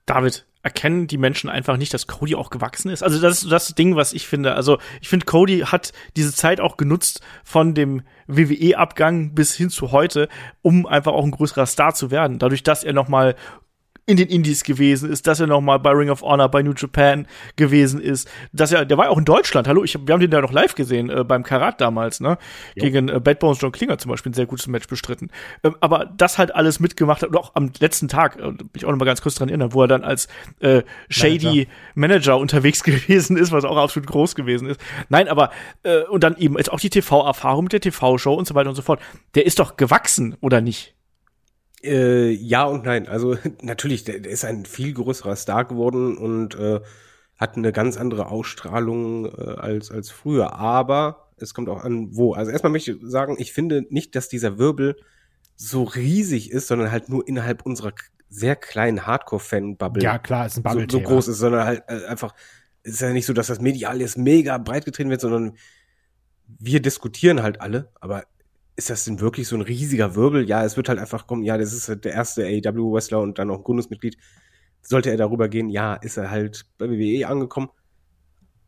S2: David, erkennen die Menschen einfach nicht, dass Cody auch gewachsen ist? Also das ist das Ding, was ich finde. Also ich finde, Cody hat diese Zeit auch genutzt von dem WWE-Abgang bis hin zu heute, um einfach auch ein größerer Star zu werden. Dadurch, dass er noch mal in den Indies gewesen ist, dass er noch mal bei Ring of Honor bei New Japan gewesen ist, dass er, der war auch in Deutschland. Hallo, ich, wir haben den da noch live gesehen äh, beim Karat damals, ne? Jo. Gegen äh, Bad Bones John Klinger zum Beispiel ein sehr gutes Match bestritten. Ähm, aber das halt alles mitgemacht hat und auch am letzten Tag, äh, bin ich auch noch mal ganz kurz dran erinnern, wo er dann als äh, shady Manager. Manager unterwegs gewesen ist, was auch absolut groß gewesen ist. Nein, aber äh, und dann eben jetzt auch die TV-Erfahrung mit der TV-Show und so weiter und so fort. Der ist doch gewachsen, oder nicht?
S4: Äh, ja und nein. Also natürlich, der, der, ist ein viel größerer Star geworden und äh, hat eine ganz andere Ausstrahlung äh, als, als früher. Aber es kommt auch an, wo. Also erstmal möchte ich sagen, ich finde nicht, dass dieser Wirbel so riesig ist, sondern halt nur innerhalb unserer sehr kleinen Hardcore-Fan-Bubble.
S3: Ja, klar, ist ein Bubble.
S4: So, so groß ist, sondern halt äh, einfach, es ist ja nicht so, dass das medial jetzt mega breit getreten wird, sondern wir diskutieren halt alle, aber ist das denn wirklich so ein riesiger Wirbel? Ja, es wird halt einfach kommen, ja, das ist der erste AEW-Wrestler und dann noch ein Gründungsmitglied. Sollte er darüber gehen, ja, ist er halt bei WWE angekommen.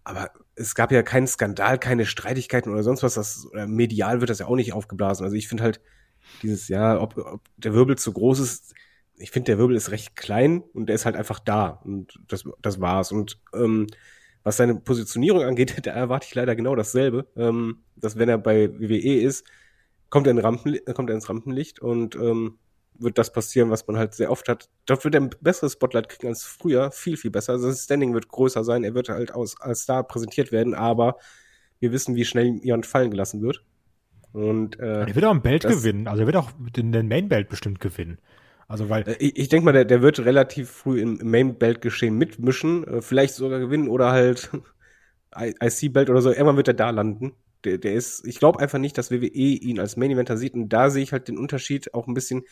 S4: Aber es gab ja keinen Skandal, keine Streitigkeiten oder sonst was. Das, medial wird das ja auch nicht aufgeblasen. Also ich finde halt dieses, ja, ob, ob der Wirbel zu groß ist, ich finde, der Wirbel ist recht klein und der ist halt einfach da. Und das, das war's. Und ähm, was seine Positionierung angeht, da erwarte ich leider genau dasselbe. Ähm, dass wenn er bei WWE ist, kommt er, in Rampen, kommt er ins Rampenlicht und ähm, wird das passieren, was man halt sehr oft hat. Dort wird er ein besseres Spotlight kriegen als früher, viel, viel besser. Also das Standing wird größer sein, er wird halt aus, als Star präsentiert werden, aber wir wissen, wie schnell jemand fallen gelassen wird. Und, äh,
S3: er wird auch ein Belt das, gewinnen, also er wird auch den, den Main Belt bestimmt gewinnen. Also weil
S4: äh, ich, ich denke mal, der, der wird relativ früh im Main Belt Geschehen mitmischen, äh, vielleicht sogar gewinnen oder halt IC Belt oder so. Irgendwann wird er da landen der, der ist, ich glaube einfach nicht, dass WWE ihn als Main Eventer sieht und da sehe ich halt den Unterschied auch ein bisschen,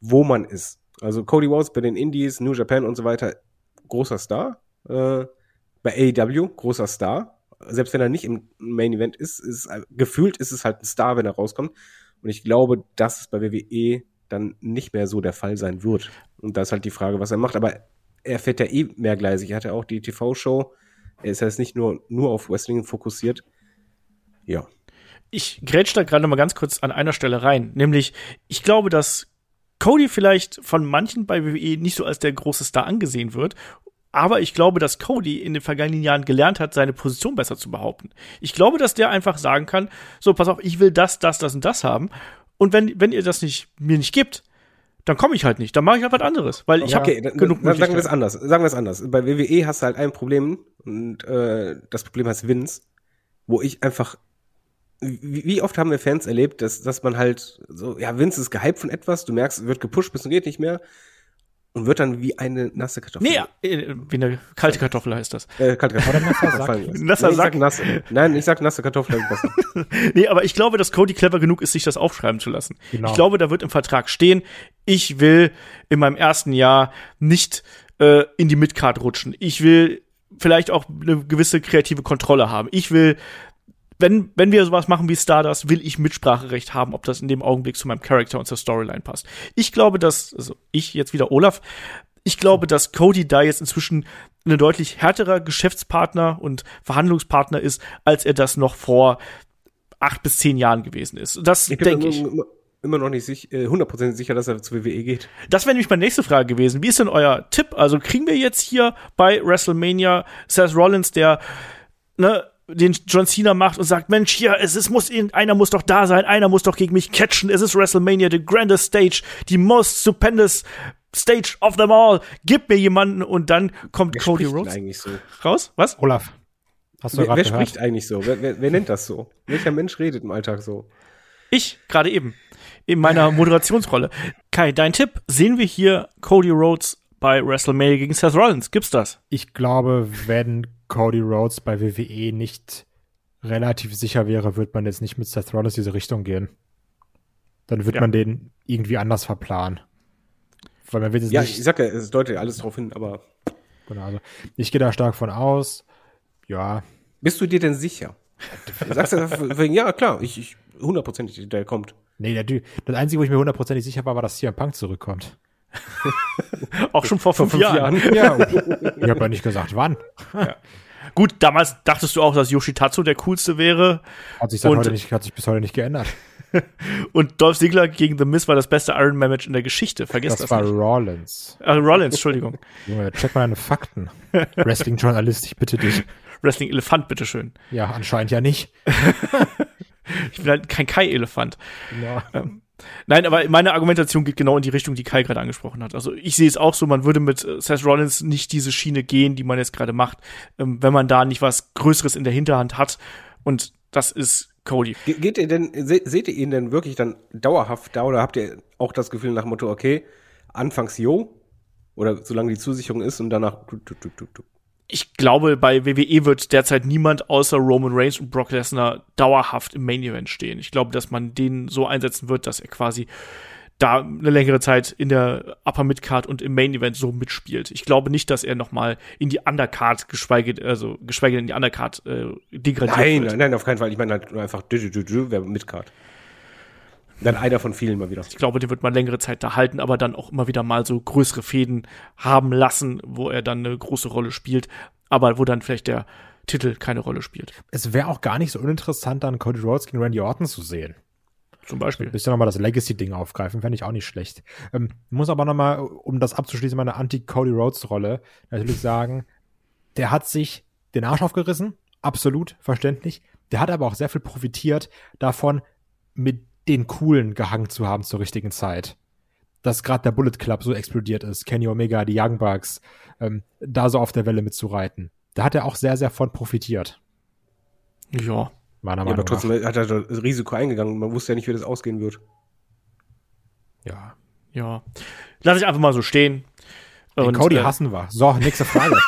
S4: wo man ist. Also Cody Rhodes bei den Indies, New Japan und so weiter, großer Star. Äh, bei AEW, großer Star. Selbst wenn er nicht im Main Event ist, ist gefühlt ist es halt ein Star, wenn er rauskommt. Und ich glaube, dass es bei WWE dann nicht mehr so der Fall sein wird. Und da ist halt die Frage, was er macht. Aber er fährt ja eh mehrgleisig. Er hat ja auch die TV-Show. Er ist ja jetzt nicht nur, nur auf Wrestling fokussiert ja.
S2: Ich grätsch da gerade mal ganz kurz an einer Stelle rein, nämlich ich glaube, dass Cody vielleicht von manchen bei WWE nicht so als der große Star angesehen wird aber ich glaube, dass Cody in den vergangenen Jahren gelernt hat, seine Position besser zu behaupten. Ich glaube, dass der einfach sagen kann, so, pass auf, ich will das, das, das und das haben. Und wenn, wenn ihr das nicht, mir nicht gibt, dann komme ich halt nicht. Dann mache ich halt was anderes, weil ich habe
S4: okay, dann,
S2: genug
S4: dann sagen wir es anders. Sagen wir es anders. Bei WWE hast du halt ein Problem und äh, das Problem heißt Vince, wo ich einfach wie, wie oft haben wir Fans erlebt, dass, dass man halt so, ja, Vince ist gehypt von etwas, du merkst, wird gepusht bis zum geht nicht mehr und wird dann wie eine nasse Kartoffel.
S2: Nee, äh, wie eine kalte Kartoffel heißt das.
S4: Äh, kalte Kartoffel.
S3: nasser
S4: nee,
S2: Sack.
S4: nasse. Nein, ich sag nasse Kartoffel.
S2: Nee, aber ich glaube, dass Cody clever genug ist, sich das aufschreiben zu lassen.
S3: Genau.
S2: Ich glaube, da wird im Vertrag stehen, ich will in meinem ersten Jahr nicht äh, in die Midcard rutschen. Ich will vielleicht auch eine gewisse kreative Kontrolle haben. Ich will, wenn, wenn wir sowas machen wie Stardust, will ich Mitspracherecht haben, ob das in dem Augenblick zu meinem Charakter und zur Storyline passt. Ich glaube, dass, also ich jetzt wieder Olaf, ich glaube, dass Cody da jetzt inzwischen ein deutlich härterer Geschäftspartner und Verhandlungspartner ist, als er das noch vor acht bis zehn Jahren gewesen ist. Das
S4: Ich bin
S2: denke ich.
S4: immer, immer noch nicht sich, äh, hundertprozentig sicher, dass er zu WWE geht.
S2: Das wäre nämlich meine nächste Frage gewesen. Wie ist denn euer Tipp? Also kriegen wir jetzt hier bei WrestleMania Seth Rollins, der ne, den John Cena macht und sagt, Mensch, hier, es ist, muss, einer muss doch da sein, einer muss doch gegen mich catchen. Es ist WrestleMania, the grandest stage, die most stupendous stage of them all. Gib mir jemanden und dann kommt
S4: Wer
S2: Cody Rhodes
S4: eigentlich so?
S2: raus. Was?
S3: Olaf. Hast du
S4: Wer, wer
S3: gehört?
S4: spricht eigentlich so? Wer, wer, wer nennt das so? Welcher Mensch redet im Alltag so?
S2: Ich, gerade eben. In meiner Moderationsrolle. Kai, dein Tipp. Sehen wir hier Cody Rhodes bei WrestleMania gegen Seth Rollins? Gibt's das?
S3: Ich glaube, wenn Cody Rhodes bei WWE nicht relativ sicher wäre, wird man jetzt nicht mit Seth Rollins diese Richtung gehen. Dann wird
S2: Ja.
S3: man den irgendwie anders verplanen. Weil man wird jetzt
S4: Ja,
S3: nicht.
S4: ich sag ja, es deutet ja alles drauf hin, aber
S3: Genau, also ich gehe da stark von aus. Ja,
S4: bist du dir denn sicher? Du sagst ja, wegen, ja, klar, ich, ich hundertprozentig, der kommt.
S3: nee, der, Dü- das Einzige, wo ich mir hundertprozentig sicher war, war, dass CM Punk zurückkommt.
S2: Auch schon vor fünf,
S4: fünf
S2: Jahren.
S4: Jahren.
S3: Ja, ich habe ja nicht gesagt, wann.
S2: Gut, damals dachtest du auch, dass Yoshitatsu der coolste wäre.
S3: Hat sich,
S2: Und-
S3: heute nicht, hat sich bis heute nicht geändert.
S2: Und Dolph Ziggler gegen The Miz war das beste Iron Man Match in der Geschichte. Vergiss
S3: Das,
S2: das,
S3: war
S2: nicht.
S3: Rollins.
S2: Äh, Rollins, Entschuldigung.
S3: Junge, check mal deine Fakten. Wrestling-Journalist, ich bitte dich.
S2: Wrestling Elefant, bitteschön.
S3: Ja, anscheinend ja nicht.
S2: Ich bin halt kein Kai-Elefant.
S3: Ja.
S2: Nein, aber meine Argumentation geht genau in die Richtung, die Kai gerade angesprochen hat. Also ich sehe es auch so, man würde mit äh, Seth Rollins nicht diese Schiene gehen, die man jetzt gerade macht, ähm, wenn man da nicht was Größeres in der Hinterhand hat. Und das ist Cody.
S4: Ge geht ihr denn, se seht ihr ihn denn wirklich dann dauerhaft da oder habt ihr auch das Gefühl nach dem Motto, okay, anfangs yo oder solange die Zusicherung ist und danach du, du, du, du, du.
S2: Ich glaube, bei WWE wird derzeit niemand außer Roman Reigns und Brock Lesnar dauerhaft im Main Event stehen. Ich glaube, dass man den so einsetzen wird, dass er quasi da eine längere Zeit in der Upper Midcard und im Main Event so mitspielt. Ich glaube nicht, dass er noch mal in die Undercard, geschweige, also geschweige denn in die Undercard äh, degradiert
S4: Nein,
S2: wird.
S4: nein, nein, auf keinen Fall. Ich meine halt nur einfach du, du, du, du, wer Midcard. Dann einer von vielen mal wieder.
S2: Ich glaube, den wird man längere Zeit da halten, aber dann auch immer wieder mal so größere Fäden haben lassen, wo er dann eine große Rolle spielt, aber wo dann vielleicht der Titel keine Rolle spielt.
S3: Es wäre auch gar nicht so uninteressant, dann Cody Rhodes gegen Randy Orton zu sehen.
S2: Zum Beispiel.
S3: Bisschen nochmal das Legacy-Ding aufgreifen, fände ich auch nicht schlecht. Ähm, muss aber nochmal, um das abzuschließen, meine Anti-Cody Rhodes-Rolle, natürlich sagen, der hat sich den Arsch aufgerissen, absolut verständlich. Der hat aber auch sehr viel profitiert davon, mit den Coolen gehangen zu haben zur richtigen Zeit. Dass gerade der Bullet Club so explodiert ist, Kenny Omega, die Young Bucks, ähm, da so auf der Welle mitzureiten. Da hat er auch sehr, sehr von profitiert.
S2: Ja.
S3: Meiner
S4: Ja,
S3: Meinung
S4: aber trotzdem hat er das Risiko eingegangen. Man wusste ja nicht, wie das ausgehen wird.
S3: nach. Ja.
S2: Ja. Lass ich einfach mal so stehen.
S3: Den
S2: Und,
S3: Cody
S2: äh,
S3: hassen wir. So, nächste Frage.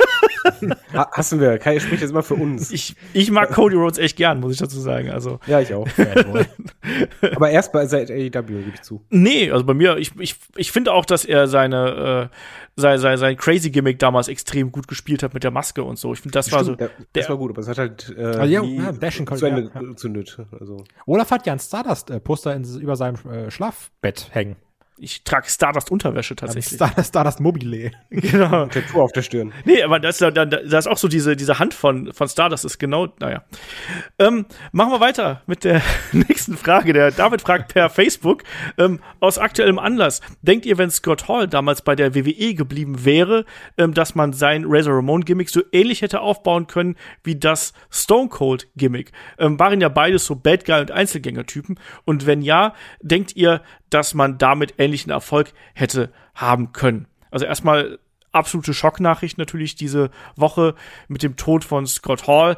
S4: Ha hassen wir. Kai spricht jetzt mal für uns.
S2: Ich, ich mag Cody Rhodes echt gern, muss ich dazu sagen. Also,
S4: ja, ich auch. aber erst bei seit AEW, gebe ich zu.
S2: nee, also bei mir, ich, ich, ich finde auch, dass er seine, äh, sein, sein, sein Crazy Gimmick damals extrem gut gespielt hat mit der Maske und so. Ich finde, das war so.
S4: Stimmt, ja, das
S2: der-
S4: war gut, aber es hat halt äh,
S3: Also ja,
S4: nie
S3: ja,
S4: zu Ende
S3: ja, ja.
S4: gezündet. Also.
S3: Olaf hat ja ein Stardust-Poster in, über seinem äh, Schlafbett hängen.
S2: Ich trage Stardust-Unterwäsche tatsächlich.
S3: Stardust, Stardust Mobile.
S2: genau.
S4: Tattoo auf der Stirn.
S2: Nee, aber das, da, da, da ist auch so diese, diese Hand von, von Stardust ist genau, naja. Ähm, machen wir weiter mit der nächsten Frage. Der David fragt per Facebook, ähm, aus aktuellem Anlass, denkt ihr, wenn Scott Hall damals bei der WWE geblieben wäre, ähm, dass man sein Razor Ramon Gimmick so ähnlich hätte aufbauen können wie das Stone Cold Gimmick? Ähm, waren ja beides so Bad Guy und Einzelgänger-Typen. Und wenn ja, denkt ihr, dass man damit ähnlichen Erfolg hätte haben können? Also erstmal absolute Schocknachricht natürlich diese Woche mit dem Tod von Scott Hall.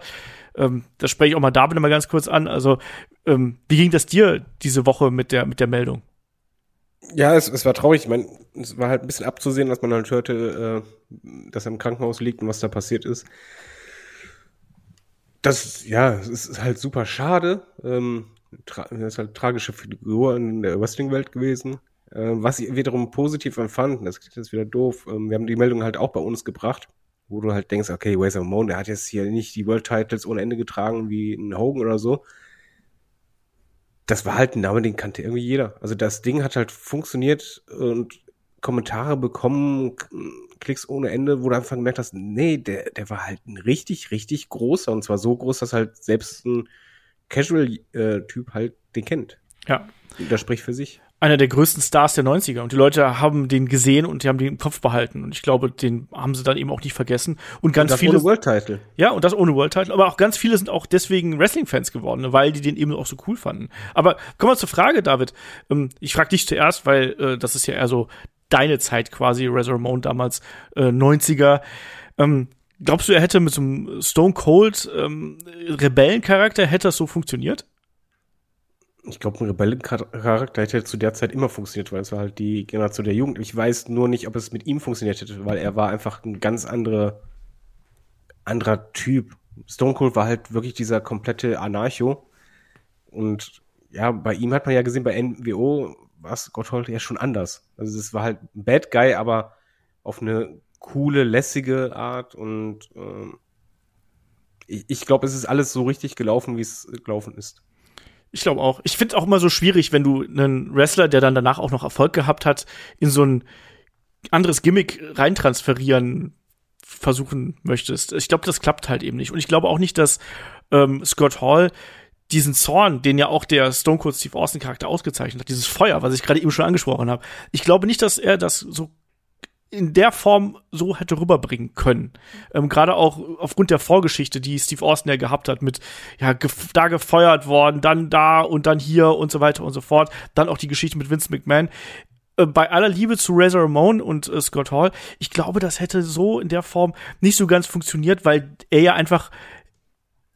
S2: Ähm, das spreche ich auch mal David mal ganz kurz an. Also, ähm, wie ging das dir diese Woche mit der, mit der Meldung?
S4: Ja, es, es war traurig. Ich meine, es war halt ein bisschen abzusehen, dass man halt hörte, äh, dass er im Krankenhaus liegt und was da passiert ist. Das, ja, es ist halt super schade. Ähm, das ist halt tragische Figur in der Wrestling-Welt gewesen. Ähm, was ich wiederum positiv empfand, das ist wieder doof, ähm, wir haben die Meldung halt auch bei uns gebracht, wo du halt denkst, okay, Razor Ramon, der hat jetzt hier nicht die World Titles ohne Ende getragen wie ein Hogan oder so. Das war halt ein Name, den kannte irgendwie jeder. Also das Ding hat halt funktioniert und Kommentare bekommen, Klicks ohne Ende, wo du einfach gemerkt hast, nee, der, der war halt ein richtig, richtig großer und zwar so groß, dass halt selbst ein Casual-Typ äh, halt den kennt.
S2: Ja.
S4: Das spricht für sich
S2: einer der größten Stars der 90er. Und die Leute haben den gesehen und die haben den im Kopf behalten. Und ich glaube, den haben sie dann eben auch nicht vergessen. Und ganz
S4: und das
S2: viele.
S4: Ohne World Title.
S2: Ja, und das ohne World Title. Aber auch ganz viele sind auch deswegen Wrestling-Fans geworden, ne, weil die den eben auch so cool fanden. Aber kommen wir zur Frage, David. Ähm, ich frage dich zuerst, weil äh, das ist ja eher so deine Zeit quasi, Razor Ramon damals, äh, 90er. Ähm, glaubst du, er hätte mit so einem Stone Cold ähm, Rebellencharakter, hätte das so funktioniert?
S4: Ich glaube, ein Rebellencharakter hätte zu der Zeit immer funktioniert, weil es war halt die Generation der Jugend. Ich weiß nur nicht, ob es mit ihm funktioniert hätte, weil er war einfach ein ganz andere, anderer Typ. Stone Cold war halt wirklich dieser komplette Anarcho. Und ja, bei ihm hat man ja gesehen, bei NWO war es Gotthold ja schon anders. Also es war halt ein Bad Guy, aber auf eine coole, lässige Art und ähm, ich, ich glaube, es ist alles so richtig gelaufen, wie es gelaufen ist.
S2: Ich glaube auch. Ich finde auch immer so schwierig, wenn du einen Wrestler, der dann danach auch noch Erfolg gehabt hat, in so ein anderes Gimmick reintransferieren versuchen möchtest. Ich glaube, das klappt halt eben nicht. Und ich glaube auch nicht, dass ähm, Scott Hall diesen Zorn, den ja auch der Stone Cold Steve Austin Charakter ausgezeichnet hat, dieses Feuer, was ich gerade eben schon angesprochen habe. Ich glaube nicht, dass er das so in der Form so hätte rüberbringen können. Ähm, Gerade auch aufgrund der Vorgeschichte, die Steve Austin ja gehabt hat, mit ja gef da gefeuert worden, dann da und dann hier und so weiter und so fort. Dann auch die Geschichte mit Vince McMahon. Äh, bei aller Liebe zu Razor Ramon und äh, Scott Hall, ich glaube, das hätte so in der Form nicht so ganz funktioniert, weil er ja einfach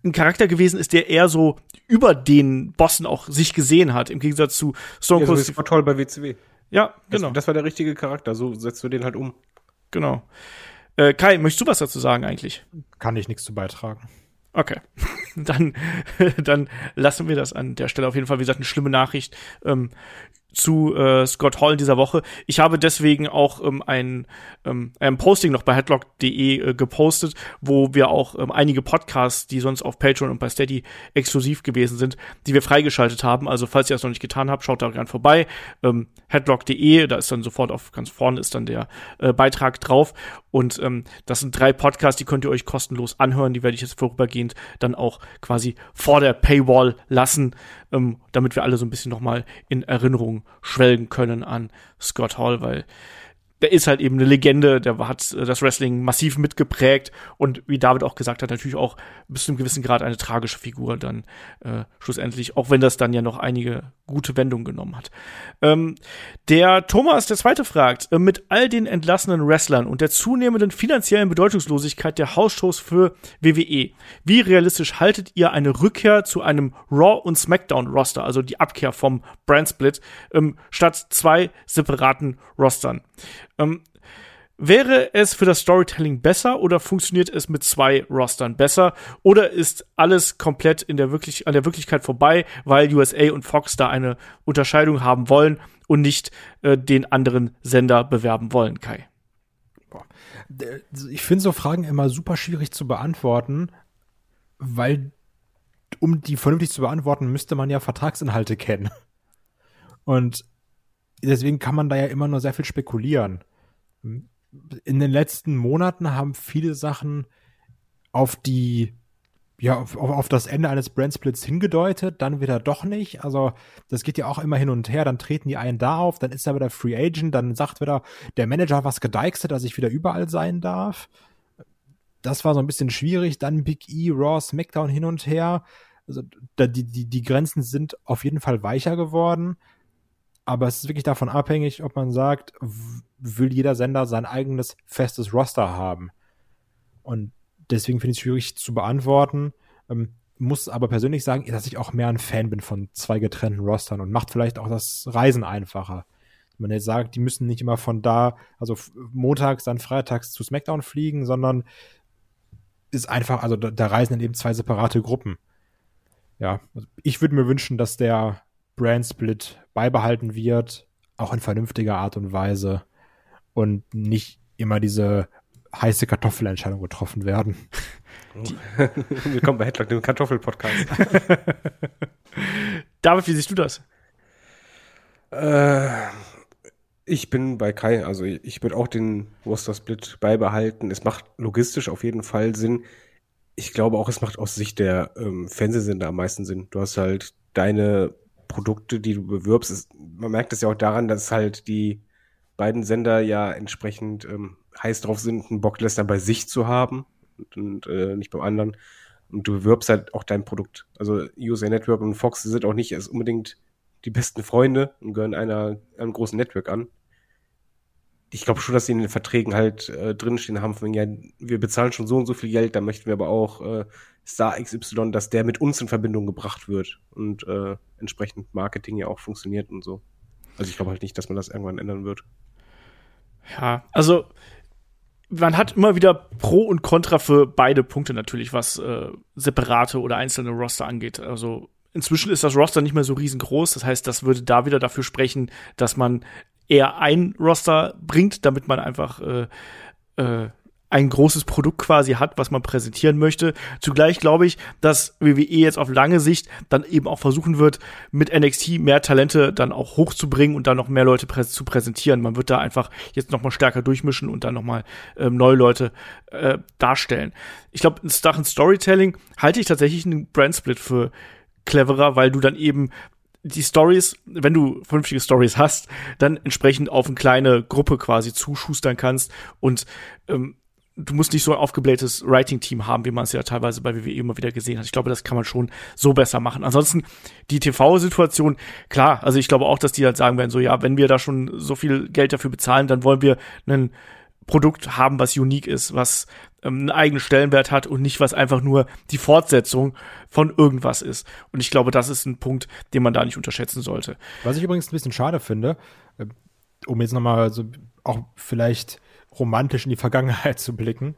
S2: ein Charakter gewesen ist, der eher so über den Bossen auch sich gesehen hat, im Gegensatz zu Stone Cold. Ja,
S4: so Steve bei WCW.
S2: Ja, genau.
S4: Das, das, war der richtige Charakter. So setzt du den halt um.
S2: Genau. Äh, Kai, möchtest du was dazu sagen eigentlich?
S3: Kann ich nichts zu beitragen.
S2: Okay. dann, dann lassen wir das an der Stelle auf jeden Fall. Wie gesagt, eine schlimme Nachricht. Ähm, zu äh, Scott Hall in dieser Woche. Ich habe deswegen auch ähm, ein, ähm, ein Posting noch bei headlock.de äh, gepostet, wo wir auch ähm, einige Podcasts, die sonst auf Patreon und bei Steady exklusiv gewesen sind, die wir freigeschaltet haben. Also falls ihr das noch nicht getan habt, schaut da gern vorbei. Ähm, headlock.de, da ist dann sofort auf ganz vorne ist dann der äh, Beitrag drauf. Und ähm, das sind drei Podcasts, die könnt ihr euch kostenlos anhören. Die werde ich jetzt vorübergehend dann auch quasi vor der Paywall lassen, ähm, damit wir alle so ein bisschen noch mal in Erinnerung schwelgen können an Scott Hall, weil der ist halt eben eine Legende, der hat äh, das Wrestling massiv mitgeprägt und wie David auch gesagt hat, natürlich auch bis zu einem gewissen Grad eine tragische Figur dann äh, schlussendlich, auch wenn das dann ja noch einige gute Wendungen genommen hat. Ähm, der Thomas, der zweite fragt, äh, mit all den entlassenen Wrestlern und der zunehmenden finanziellen Bedeutungslosigkeit der Hausshows für WWE, wie realistisch haltet ihr eine Rückkehr zu einem Raw und SmackDown Roster, also die Abkehr vom Brand Split, ähm, statt zwei separaten Rostern? Ähm, Wäre es für das Storytelling besser oder funktioniert es mit zwei Rostern besser? Oder ist alles komplett in der wirklich, an der Wirklichkeit vorbei, weil USA und Fox da eine Unterscheidung haben wollen und nicht äh, den anderen Sender bewerben wollen, Kai?
S3: Ich finde so Fragen immer super schwierig zu beantworten, weil um die vernünftig zu beantworten, müsste man ja Vertragsinhalte kennen. Und deswegen kann man da ja immer nur sehr viel spekulieren. In den letzten Monaten haben viele Sachen auf die ja, auf, auf das Ende eines Brandsplits hingedeutet, dann wieder doch nicht. Also, das geht ja auch immer hin und her. Dann treten die einen da auf, dann ist er wieder Free Agent, dann sagt wieder, der Manager was gedeichselt, dass ich wieder überall sein darf. Das war so ein bisschen schwierig. Dann Big E, Raw, SmackDown hin und her. Also, da, die, die, die Grenzen sind auf jeden Fall weicher geworden. Aber es ist wirklich davon abhängig, ob man sagt, will jeder Sender sein eigenes festes Roster haben. Und deswegen finde ich es schwierig zu beantworten. Ähm, muss aber persönlich sagen, dass ich auch mehr ein Fan bin von zwei getrennten Rostern und macht vielleicht auch das Reisen einfacher. Wenn man jetzt sagt, die müssen nicht immer von da, also montags, dann freitags zu SmackDown fliegen, sondern ist einfach, also da, da reisen dann eben zwei separate Gruppen. Ja, also ich würde mir wünschen, dass der Brand Split beibehalten wird, auch in vernünftiger Art und Weise und nicht immer diese heiße Kartoffelentscheidungen getroffen werden.
S4: Willkommen bei Headlock, dem Kartoffel-Podcast.
S2: David, wie siehst du das?
S4: Äh, ich bin bei Kai, also ich würde auch den Roster-Split beibehalten. Es macht logistisch auf jeden Fall Sinn. Ich glaube auch, es macht aus Sicht der ähm, Fernsehsender am meisten Sinn. Du hast halt deine Produkte, die du bewirbst. Es, man merkt es ja auch daran, dass halt die beiden Sender ja entsprechend ähm, heiß drauf sind, einen Bock Lesnar bei sich zu haben und, und äh, nicht beim anderen. Und du bewirbst halt auch dein Produkt. Also USA Network und Fox sind auch nicht erst unbedingt die besten Freunde und gehören einer, einem großen Network an. Ich glaube schon, dass sie in den Verträgen halt äh, drinstehen haben, von ja, wir bezahlen schon so und so viel Geld, da möchten wir aber auch äh, Star XY, dass der mit uns in Verbindung gebracht wird und äh, entsprechend Marketing ja auch funktioniert und so. Also ich glaube halt nicht, dass man das irgendwann ändern wird.
S2: Ja, also man hat immer wieder Pro und Contra für beide Punkte natürlich, was äh, separate oder einzelne Roster angeht. Also inzwischen ist das Roster nicht mehr so riesengroß. Das heißt, das würde da wieder dafür sprechen, dass man eher ein Roster bringt, damit man einfach äh, äh, ein großes Produkt quasi hat, was man präsentieren möchte. Zugleich glaube ich, dass WWE jetzt auf lange Sicht dann eben auch versuchen wird, mit NXT mehr Talente dann auch hochzubringen und dann noch mehr Leute prä zu präsentieren. Man wird da einfach jetzt noch mal stärker durchmischen und dann noch mal ähm, neue Leute äh, darstellen. Ich glaube, in Sachen Storytelling halte ich tatsächlich einen Brandsplit für cleverer, weil du dann eben die Stories, wenn du vernünftige Stories hast, dann entsprechend auf eine kleine Gruppe quasi zuschustern kannst und ähm, du musst nicht so ein aufgeblähtes Writing-Team haben, wie man es ja teilweise bei WWE immer wieder gesehen hat. Ich glaube, das kann man schon so besser machen. Ansonsten die TV-Situation, klar, also ich glaube auch, dass die halt sagen werden, so ja, wenn wir da schon so viel Geld dafür bezahlen, dann wollen wir ein Produkt haben, was unique ist, was einen eigenen Stellenwert hat und nicht was einfach nur die Fortsetzung von irgendwas ist. Und ich glaube, das ist ein Punkt, den man da nicht unterschätzen sollte.
S3: Was ich übrigens ein bisschen schade finde, äh, um jetzt nochmal so auch vielleicht romantisch in die Vergangenheit zu blicken.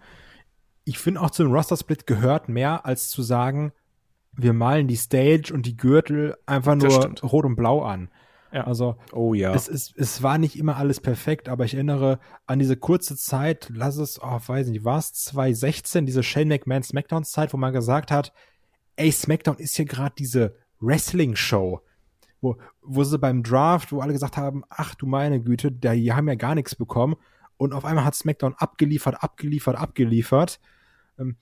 S3: Ich finde auch zu einem Roster-Split gehört mehr, als zu sagen, wir malen die Stage und die Gürtel einfach nur rot und blau an. Ja. Also, oh ja. Es, es, es war nicht immer alles perfekt, aber ich erinnere an diese kurze Zeit, lass es, oh, weiß nicht, war es 2016, diese Shane McMahon Smackdown-Zeit, wo man gesagt hat, ey, Smackdown ist hier gerade diese Wrestling-Show. Wo, wo sie beim Draft, wo alle gesagt haben, ach du meine Güte, die haben ja gar nichts bekommen und auf einmal hat SmackDown abgeliefert, abgeliefert, abgeliefert. Ähm,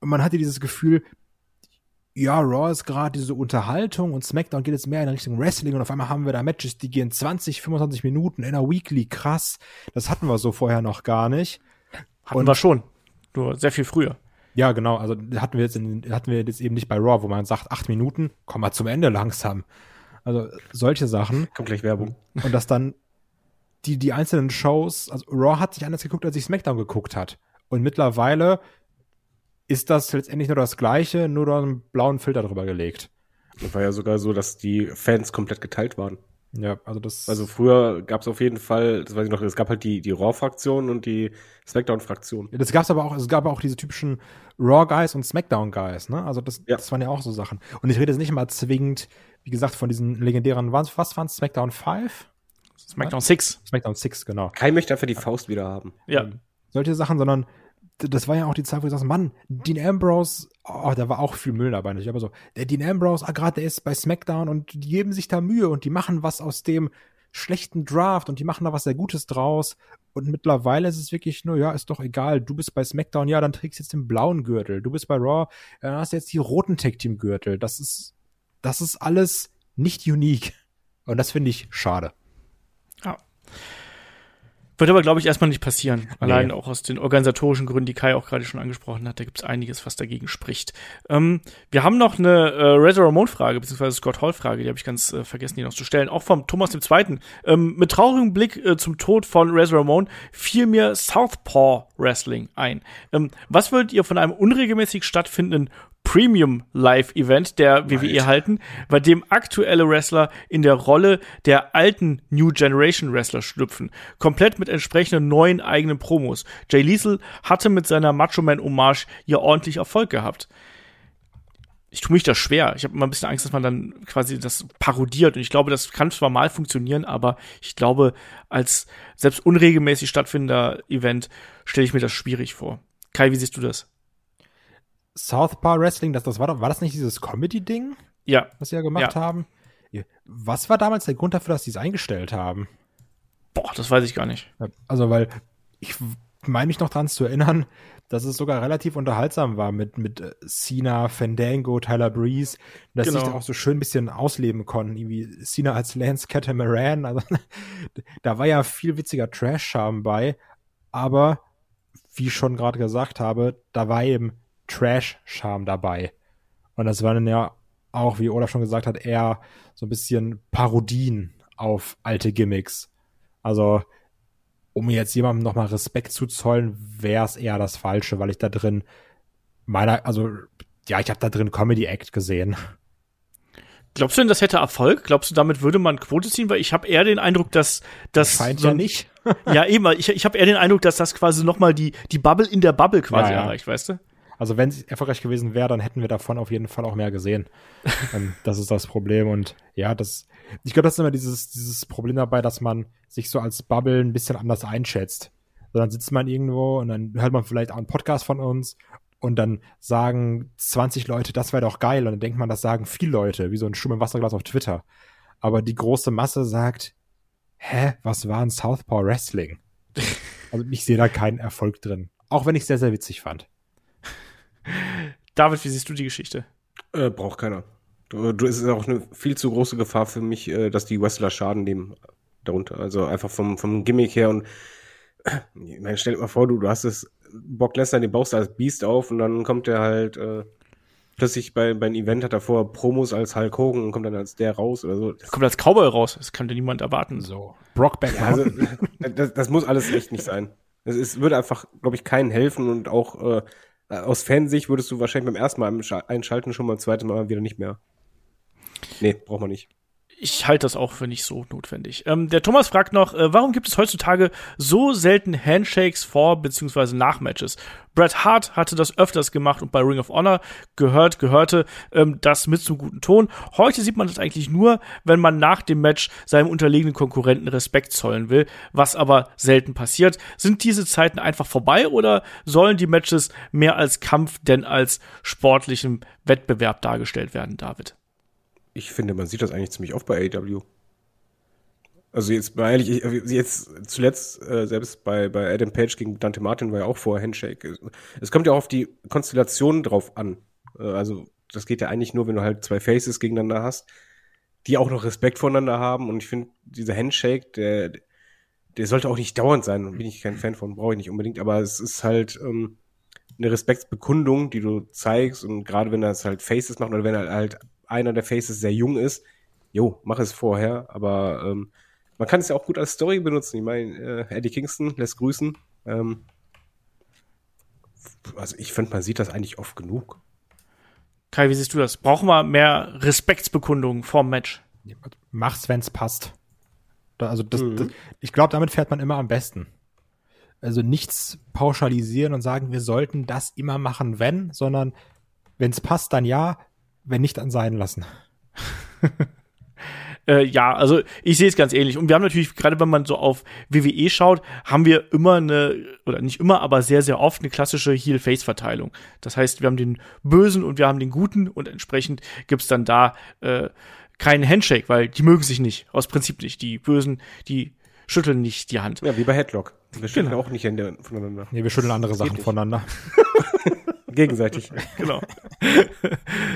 S3: und man hatte dieses Gefühl, ja, Raw ist gerade diese Unterhaltung und SmackDown geht jetzt mehr in Richtung Wrestling und auf einmal haben wir da Matches, die gehen 20, 25 Minuten in einer Weekly, krass. Das hatten wir so vorher noch gar nicht.
S2: Hatten und wir schon, nur sehr viel früher.
S3: Ja, genau, also hatten wir jetzt in, hatten wir jetzt eben nicht bei Raw, wo man sagt, acht Minuten, komm mal zum Ende langsam. Also solche Sachen.
S4: Kommt gleich Werbung.
S3: Und das dann die, die einzelnen Shows, also Raw hat sich anders geguckt, als ich SmackDown geguckt hat. Und mittlerweile ist das letztendlich nur das Gleiche, nur da einen blauen Filter drüber gelegt.
S4: Das war ja sogar so, dass die Fans komplett geteilt waren.
S3: Ja, also das.
S4: Also früher gab es auf jeden Fall, das weiß ich noch, es gab halt die, die Raw-Fraktion und die Smackdown-Fraktion.
S3: Ja, das gab's aber auch, es gab auch diese typischen Raw-Guys und Smackdown-Guys, ne? Also das, ja. das waren ja auch so Sachen. Und ich rede jetzt nicht immer zwingend, wie gesagt, von diesen legendären, was, was waren Smackdown 5?
S2: SmackDown 6.
S3: SmackDown 6, genau.
S4: Kai möchte einfach die Faust wieder haben.
S3: Ja. Ähm, solche Sachen, sondern das war ja auch die Zeit, wo ich sagte, Mann, Dean Ambrose, oh, da war auch viel Müll dabei. Ich aber so, der Dean Ambrose, ah, gerade der ist bei SmackDown und die geben sich da Mühe und die machen was aus dem schlechten Draft und die machen da was sehr Gutes draus. Und mittlerweile ist es wirklich nur, ja, ist doch egal. Du bist bei SmackDown, ja, dann trägst du jetzt den blauen Gürtel. Du bist bei Raw, dann hast du jetzt die roten Tag Team Gürtel. Das ist, das ist alles nicht unique. Und das finde ich schade.
S2: Ja. Wird aber, glaube ich, erstmal nicht passieren. Allein auch aus den organisatorischen Gründen, die Kai auch gerade schon angesprochen hat. Da gibt es einiges, was dagegen spricht. Ähm, wir haben noch eine äh, Razor Ramon-Frage, beziehungsweise Scott Hall-Frage, die habe ich ganz äh, vergessen, die noch zu stellen. Auch vom Thomas II. Ähm, mit traurigem Blick äh, zum Tod von Razor Ramon fiel mir Southpaw Wrestling ein. Ähm, was würdet ihr von einem unregelmäßig stattfindenden Premium Live Event der WWE halten, bei dem aktuelle Wrestler in der Rolle der alten New Generation Wrestler schlüpfen, komplett mit entsprechenden neuen eigenen Promos. Jay Liesel hatte mit seiner Macho Man Hommage ja ordentlich Erfolg gehabt. Ich tue mich da schwer. Ich habe immer ein bisschen Angst, dass man dann quasi das parodiert. Und ich glaube, das kann zwar mal funktionieren, aber ich glaube, als selbst unregelmäßig stattfindender Event stelle ich mir das schwierig vor. Kai, wie siehst du das?
S3: Southpaw Wrestling, das, das war, doch, war das nicht dieses Comedy-Ding,
S2: Ja,
S3: was sie ja gemacht
S2: Ja.
S3: haben? Was war damals der Grund dafür, dass sie es eingestellt haben?
S2: boah, das weiß ich gar nicht.
S3: Also, weil ich meine mich noch dran zu erinnern, dass es sogar relativ unterhaltsam war mit, mit äh, Cena, Fandango, Tyler Breeze, dass sie
S2: Genau.
S3: sich da auch so schön ein bisschen ausleben konnten. Irgendwie Cena als Lance Catamaran. Also, da war ja viel witziger Trash-Charme bei, aber wie ich schon gerade gesagt habe, da war eben Trash-Charme dabei. Und das waren dann ja auch, wie Olaf schon gesagt hat, eher so ein bisschen Parodien auf alte Gimmicks. Also, um jetzt jemandem nochmal Respekt zu zollen, wäre es eher das Falsche, weil ich da drin meiner, also ja, ich habe da drin Comedy Act gesehen.
S2: Glaubst du denn, das hätte Erfolg? Glaubst du, damit würde man Quote ziehen? Weil ich habe eher den Eindruck, dass das
S3: Scheint
S2: so
S3: ja nicht.
S2: ja eben, ich, ich habe eher den Eindruck, dass das quasi noch mal die die Bubble in der Bubble quasi
S3: Ja, ja.
S2: erreicht, weißt du?
S3: Also wenn es erfolgreich gewesen wäre, dann hätten wir davon auf jeden Fall auch mehr gesehen. ähm, das ist das Problem. Und ja, das, ich glaube, das ist immer dieses, dieses Problem dabei, dass man sich so als Bubble ein bisschen anders einschätzt. So, dann sitzt man irgendwo und dann hört man vielleicht auch einen Podcast von uns und dann sagen 20 Leute, das wäre doch geil. Und dann denkt man, das sagen viele Leute, wie so ein Schumm im Wasserglas auf Twitter. Aber die große Masse sagt, hä, was war ein Southpaw Wrestling? also ich sehe da keinen Erfolg drin. Auch wenn ich sehr, sehr witzig fand.
S2: David, wie siehst du die Geschichte?
S4: Äh, braucht keiner. Du, du es ist auch eine viel zu große Gefahr für mich, äh, dass die Wrestler Schaden nehmen darunter. Also einfach vom, vom Gimmick her und ich meine, stell dir mal vor, du, du hast es Brock Lesnar, den baust du als Beast auf und dann kommt der halt äh, plötzlich bei, bei einem Event hat er vorher Promos als Hulk Hogan und kommt dann als der raus oder so. Das,
S2: Kommt als Cowboy raus, das könnte niemand erwarten.
S3: So. Brockback
S4: also, das, das muss alles echt nicht sein. Es ist, würde einfach, glaube ich, keinen helfen und auch äh, aus Fansicht würdest du wahrscheinlich beim ersten Mal einsch- einschalten schon beim zweiten Mal wieder nicht mehr. Nee, braucht man nicht.
S2: Ich halte das auch für nicht so notwendig. Ähm, der Thomas fragt noch, äh, warum gibt es heutzutage so selten Handshakes vor bzw. nach Matches? Bret Hart hatte das öfters gemacht und bei Ring of Honor gehört, gehörte ähm, das mit zum guten Ton. Heute sieht man das eigentlich nur, wenn man nach dem Match seinem unterlegenen Konkurrenten Respekt zollen will, was aber selten passiert. Sind diese Zeiten einfach vorbei oder sollen die Matches mehr als Kampf denn als sportlichem Wettbewerb dargestellt werden, David?
S4: Ich finde, man sieht das eigentlich ziemlich oft bei AEW. Also jetzt bei ehrlich, ich- jetzt zuletzt äh, selbst bei bei Adam Page gegen Dante Martin war ja auch vorher Handshake. Es kommt ja auch auf die Konstellation drauf an. Äh, also das geht ja eigentlich nur, wenn du halt zwei Faces gegeneinander hast, die auch noch Respekt voneinander haben. Und ich finde, dieser Handshake, der der sollte auch nicht dauernd sein. Bin ich kein Fan von, brauche ich nicht unbedingt. Aber es ist halt ähm, eine Respektsbekundung, die du zeigst. Und gerade wenn das halt Faces macht oder wenn halt einer der Faces sehr jung ist, jo, mach es vorher. Aber ähm, man kann es ja auch gut als Story benutzen. Ich meine, äh, Eddie Kingston lässt grüßen. Ähm, also ich finde, man sieht das eigentlich oft genug.
S2: Kai, wie siehst du das? Brauchen wir mehr Respektsbekundungen vorm Match?
S3: Mach's, wenn's passt. Da, also das, das, ich glaube, damit fährt man immer am besten. Also nichts pauschalisieren und sagen, wir sollten das immer machen, wenn, sondern wenn's passt, dann ja, wenn nicht, dann sein lassen.
S2: Äh, ja, also ich sehe es ganz ähnlich. Und wir haben natürlich, gerade wenn man so auf WWE schaut, haben wir immer eine, oder nicht immer, aber sehr, sehr oft eine klassische Heel-Face-Verteilung. Das heißt, wir haben den Bösen und wir haben den Guten und entsprechend gibt's dann da äh, keinen Handshake, weil die mögen sich nicht, aus Prinzip nicht. Die Bösen, die schütteln nicht die Hand.
S4: Ja, wie bei Headlock. Wir schütteln
S2: Genau.
S4: auch nicht Hände voneinander.
S3: Nee, wir schütteln andere Sachen voneinander.
S4: Gegenseitig.
S2: genau.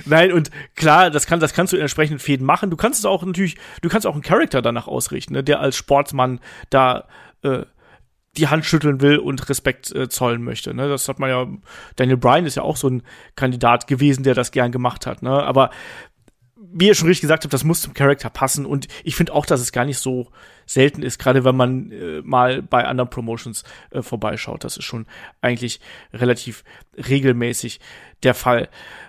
S2: Nein, und klar, das, kann, das kannst du in entsprechenden Fäden machen. Du kannst es auch natürlich, du kannst auch einen Charakter danach ausrichten, ne, der als Sportsmann da äh, die Hand schütteln will und Respekt äh, zollen möchte. Ne? Das hat man ja, Daniel Bryan ist ja auch so ein Kandidat gewesen, der das gern gemacht hat. Ne? Aber wie ihr schon richtig gesagt habt, das muss zum Charakter passen. Und ich finde auch, dass es gar nicht so selten ist, gerade wenn man äh, mal bei anderen Promotions äh, vorbeischaut. Das ist schon eigentlich relativ regelmäßig der Fall.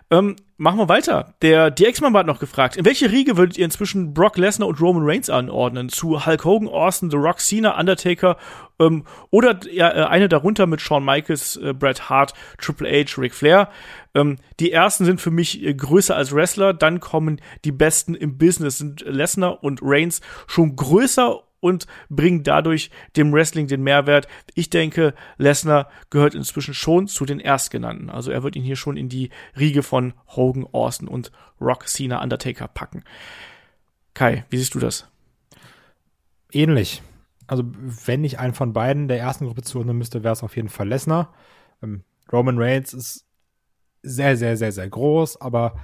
S2: Ähm, machen wir weiter. Der die Ex-Mann hat noch gefragt, in welche Riege würdet ihr inzwischen Brock Lesnar und Roman Reigns anordnen? Zu Hulk Hogan, Austin, The Rock, Cena, Undertaker ähm, oder äh, eine darunter mit Shawn Michaels, äh, Bret Hart, Triple H, Ric Flair? Ähm, die ersten sind für mich äh, größer als Wrestler, dann kommen die besten im Business, sind Lesnar und Reigns schon größer und bringen dadurch dem Wrestling den Mehrwert. Ich denke, Lesnar gehört inzwischen schon zu den Erstgenannten. Also er wird ihn hier schon in die Riege von Hogan, Austin und Rock, Cena, Undertaker packen. Kai, wie siehst du das?
S3: Ähnlich. Also, wenn ich einen von beiden der ersten Gruppe zuordnen müsste, wäre es auf jeden Fall Lesnar. Ähm, Roman Reigns ist sehr, sehr, sehr, sehr groß, aber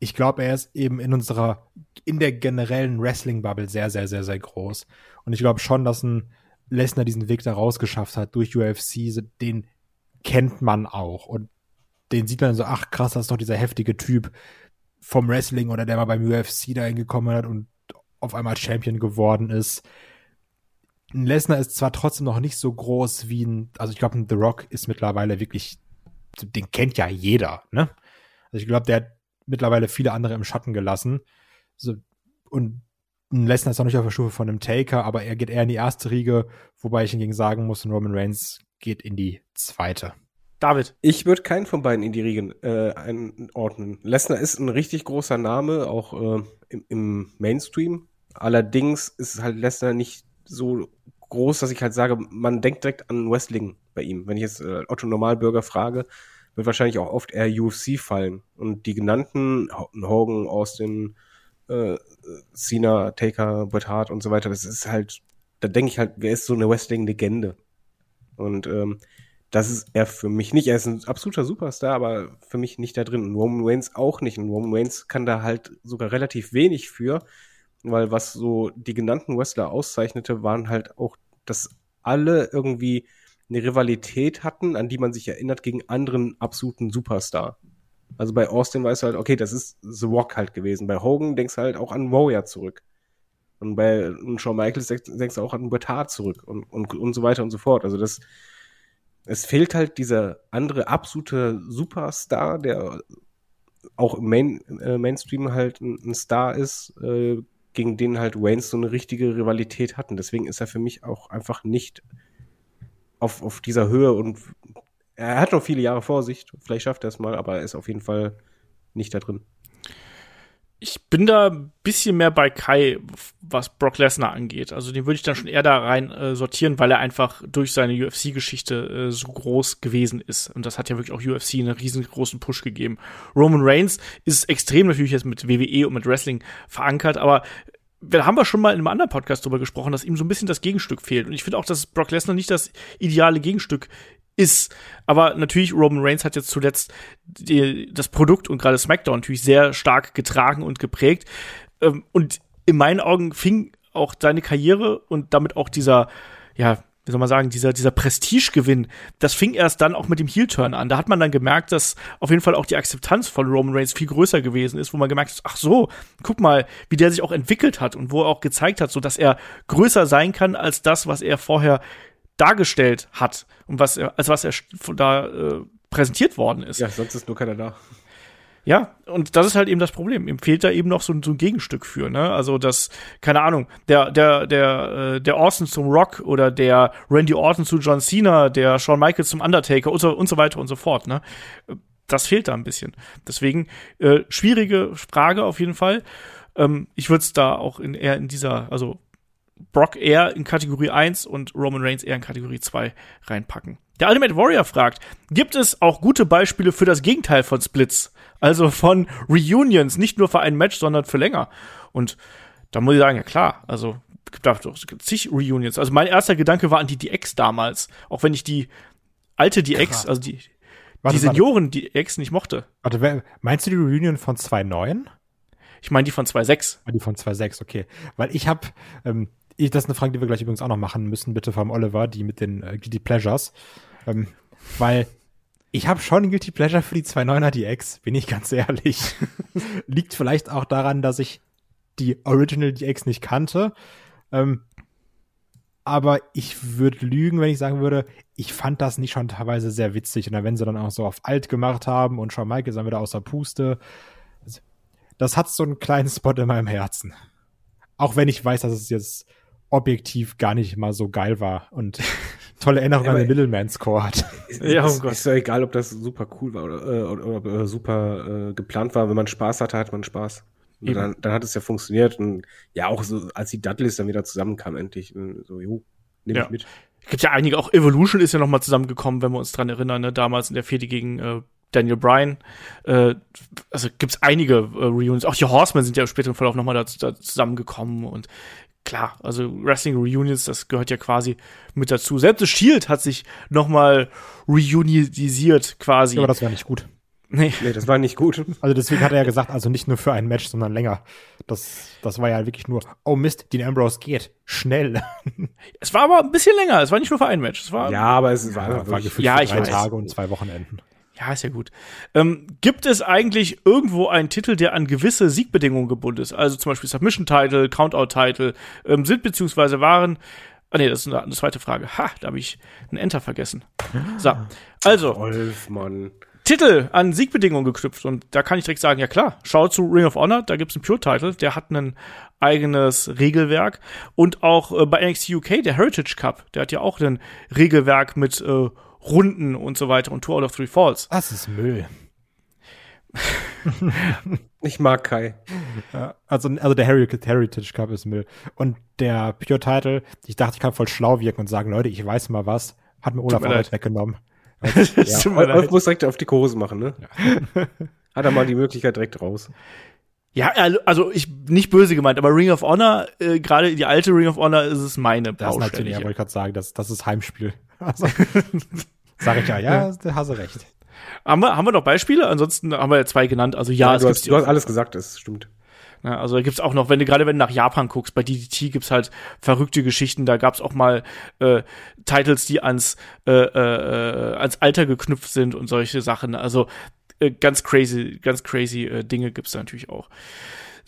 S3: ich glaube, er ist eben in unserer, in der generellen Wrestling-Bubble sehr, sehr, sehr, sehr groß. Und ich glaube schon, dass ein Lesnar diesen Weg da rausgeschafft hat durch UFC, den kennt man auch. Und den sieht man so, ach krass, das ist doch dieser heftige Typ vom Wrestling oder der mal beim UFC da hingekommen hat und auf einmal Champion geworden ist. Ein Lesnar ist zwar trotzdem noch nicht so groß wie ein, also ich glaube, ein The Rock ist mittlerweile wirklich, den kennt ja jeder, ne? Also ich glaube, der hat mittlerweile viele andere im Schatten gelassen. So, und ein Lesnar ist noch nicht auf der Stufe von einem Taker, aber er geht eher in die erste Riege, wobei ich hingegen sagen muss, Roman Reigns geht in die zweite.
S2: David.
S4: Ich würde keinen von beiden in die Riegen äh, einordnen. Lesnar ist ein richtig großer Name, auch äh, im, im Mainstream. Allerdings ist halt Lesnar nicht so groß, dass ich halt sage, man denkt direkt an Wrestling bei ihm. Wenn ich jetzt äh, Otto Normalbürger frage, wird wahrscheinlich auch oft eher UFC fallen. Und die genannten Hogan, Austin, äh, Cena, Taker, Bret Hart und so weiter, das ist halt, da denke ich halt, wer ist so eine Wrestling-Legende? Und ähm, das ist er für mich nicht. Er ist ein absoluter Superstar, aber für mich nicht da drin. Und Roman Reigns auch nicht. Und Roman Reigns kann da halt sogar relativ wenig für, weil was so die genannten Wrestler auszeichnete, waren halt auch, dass alle irgendwie eine Rivalität hatten, an die man sich erinnert gegen anderen absoluten Superstar. Also bei Austin weißt du halt, okay, das ist The Rock halt gewesen. Bei Hogan denkst du halt auch an Warrior zurück. Und bei und Shawn Michaels denkst, du auch an Bret Hart zurück und, und, und so weiter und so fort. Also das, es fehlt halt dieser andere absolute Superstar, der auch im Main, äh, Mainstream halt ein, ein Star ist, äh, gegen den halt Waynes so eine richtige Rivalität hatten. Deswegen ist er für mich auch einfach nicht auf, auf dieser Höhe und er hat noch viele Jahre vor sich. Vielleicht schafft er es mal, aber er ist auf jeden Fall nicht da drin.
S2: Ich bin da ein bisschen mehr bei Kai, was Brock Lesnar angeht. Also den würde ich dann schon eher da rein äh, sortieren, weil er einfach durch seine UFC-Geschichte äh, so groß gewesen ist. Und das hat ja wirklich auch UFC einen riesengroßen Push gegeben. Roman Reigns ist extrem natürlich jetzt mit WWE und mit Wrestling verankert, aber wir haben wir schon mal in einem anderen Podcast darüber gesprochen, dass ihm so ein bisschen das Gegenstück fehlt. Und ich finde auch, dass Brock Lesnar nicht das ideale Gegenstück ist. Aber natürlich, Roman Reigns hat jetzt zuletzt die, das Produkt und gerade SmackDown natürlich sehr stark getragen und geprägt. Ähm, und in meinen Augen fing auch seine Karriere und damit auch dieser, ja, wie soll man sagen, dieser, dieser Prestigegewinn, das fing erst dann auch mit dem Heel-Turn an. Da hat man dann gemerkt, dass auf jeden Fall auch die Akzeptanz von Roman Reigns viel größer gewesen ist, wo man gemerkt hat, ach so, guck mal, wie der sich auch entwickelt hat und wo er auch gezeigt hat, so dass er größer sein kann als das, was er vorher dargestellt hat und was er, als was er da äh, präsentiert worden ist.
S4: Ja, sonst ist nur keiner da.
S2: Ja, und das ist halt eben das Problem. Ihm fehlt da eben noch so, so ein Gegenstück für, ne? Also das, keine Ahnung, der, der, der, äh, der Orson zum Rock oder der Randy Orton zu John Cena, der Shawn Michaels zum Undertaker und so, und so weiter und so fort, ne? Das fehlt da ein bisschen. Deswegen, äh, schwierige Frage auf jeden Fall. Ähm, ich würde es da auch in, eher in dieser, also Brock eher in Kategorie 1 und Roman Reigns eher in Kategorie 2 reinpacken. Der Ultimate Warrior fragt, gibt es auch gute Beispiele für das Gegenteil von Splits? Also von Reunions, nicht nur für ein Match, sondern für länger. Und da muss ich sagen, ja klar, also gibt da doch zig Reunions. Also mein erster Gedanke war an die DX damals, auch wenn ich die alte DX,
S3: Krass.
S2: also die,
S3: Warte,
S2: die Senioren DX nicht mochte.
S3: Warte, meinst du die Reunion von 2.9?
S2: Ich meine die von 2.6.
S3: Ah, Die von 2.6, okay. Weil ich habe, ähm, ich, das ist eine Frage, die wir gleich übrigens auch noch machen müssen, bitte vom Oliver, die mit den äh, Guilty Pleasures. Ähm, weil ich habe schon Guilty Pleasure für die 2.9er DX, bin ich ganz ehrlich. Liegt vielleicht auch daran, dass ich die Original DX nicht kannte. Ähm, aber ich würde lügen, wenn ich sagen würde, ich fand das nicht schon teilweise sehr witzig. Und dann, wenn sie dann auch so auf alt gemacht haben und Shawn Michaels dann wieder aus der Puste, das hat so einen kleinen Spot in meinem Herzen. Auch wenn ich weiß, dass es jetzt objektiv gar nicht mal so geil war und tolle Erinnerungen an den Middleman Score hat.
S4: Ist,
S2: Ja, oh Gott.
S4: ist ja egal, ob das super cool war oder, äh, oder, oder äh, super äh, geplant war. Wenn man Spaß hatte, hat man Spaß. Dann, dann hat es ja funktioniert. Und ja, auch so, als die Dudleys dann wieder zusammenkamen, endlich, äh, so, jo, nehme
S2: Ja.
S4: ich mit.
S2: gibt ja einige, auch Evolution ist ja noch mal zusammengekommen, wenn wir uns dran erinnern, ne? damals in der Fehde gegen äh, Daniel Bryan. Äh, also gibt's einige äh, Reunions. Auch die Horsemen sind ja im späteren Verlauf noch mal da, da zusammengekommen und klar, also Wrestling Reunions, das gehört ja quasi mit dazu. Selbst The Shield hat sich noch mal reunionisiert quasi.
S3: Aber das war nicht gut.
S2: nee.
S4: Nee, das war nicht gut.
S3: Also deswegen hat er ja gesagt, also nicht nur für ein Match, sondern länger. Das, das war ja wirklich nur, oh Mist, Dean Ambrose geht. Schnell.
S2: Es war aber ein bisschen länger. Es war nicht nur für ein Match. Es war
S4: Ja, aber es war
S3: Ja,
S4: einfach
S3: war gefühlt
S2: Ja,
S3: drei
S2: weiß.
S3: Tage und zwei Wochenenden.
S2: Ja, ist ja gut. Ähm, gibt es eigentlich irgendwo einen Titel, der an gewisse Siegbedingungen gebunden ist? Also zum Beispiel Submission-Title, Countout-Title, ähm, sind beziehungsweise waren. Ah nee, das ist eine, eine zweite Frage. Ha, da habe ich einen Enter vergessen. So, also
S4: Wolf, Mann.
S2: Titel an Siegbedingungen geknüpft und da kann ich direkt sagen, ja klar, schau zu Ring of Honor, da gibt's einen Pure-Title, der hat ein eigenes Regelwerk und auch äh, bei NXT UK, der Heritage Cup, der hat ja auch ein Regelwerk mit äh, Runden und so weiter und Tour Out of Three Falls.
S3: Das ist Müll.
S4: Ich mag Kai.
S3: Ja, also, also der Heri- Heritage Cup ist Müll. Und der Pure Title, ich dachte, ich kann voll schlau wirken und sagen, Leute, ich weiß mal was, hat mir Olaf auch jetzt weggenommen.
S2: Mir
S4: Wolf
S2: leid.
S4: muss direkt auf die Hose machen, ne? Hat er mal die Möglichkeit direkt raus.
S2: Ja, also ich nicht böse gemeint, aber Ring of Honor, äh, gerade die alte Ring of Honor ist es meine
S3: Das ist natürlich, ja, wollte ich gerade sagen, das, das ist Heimspiel. Also, sag ich ja, ja, da hast du recht.
S2: Haben wir, haben wir noch Beispiele? Ansonsten haben wir ja zwei genannt. Also ja, es
S4: du, hast, du hast alles gesagt, das stimmt.
S2: Ja, also da gibt's auch noch, wenn du gerade wenn du nach Japan guckst, bei DDT gibt's halt verrückte Geschichten. Da gab's auch mal äh, Titles, die ans äh, äh, ans Alter geknüpft sind und solche Sachen. Also äh, ganz crazy, ganz crazy äh, Dinge gibt's da natürlich auch.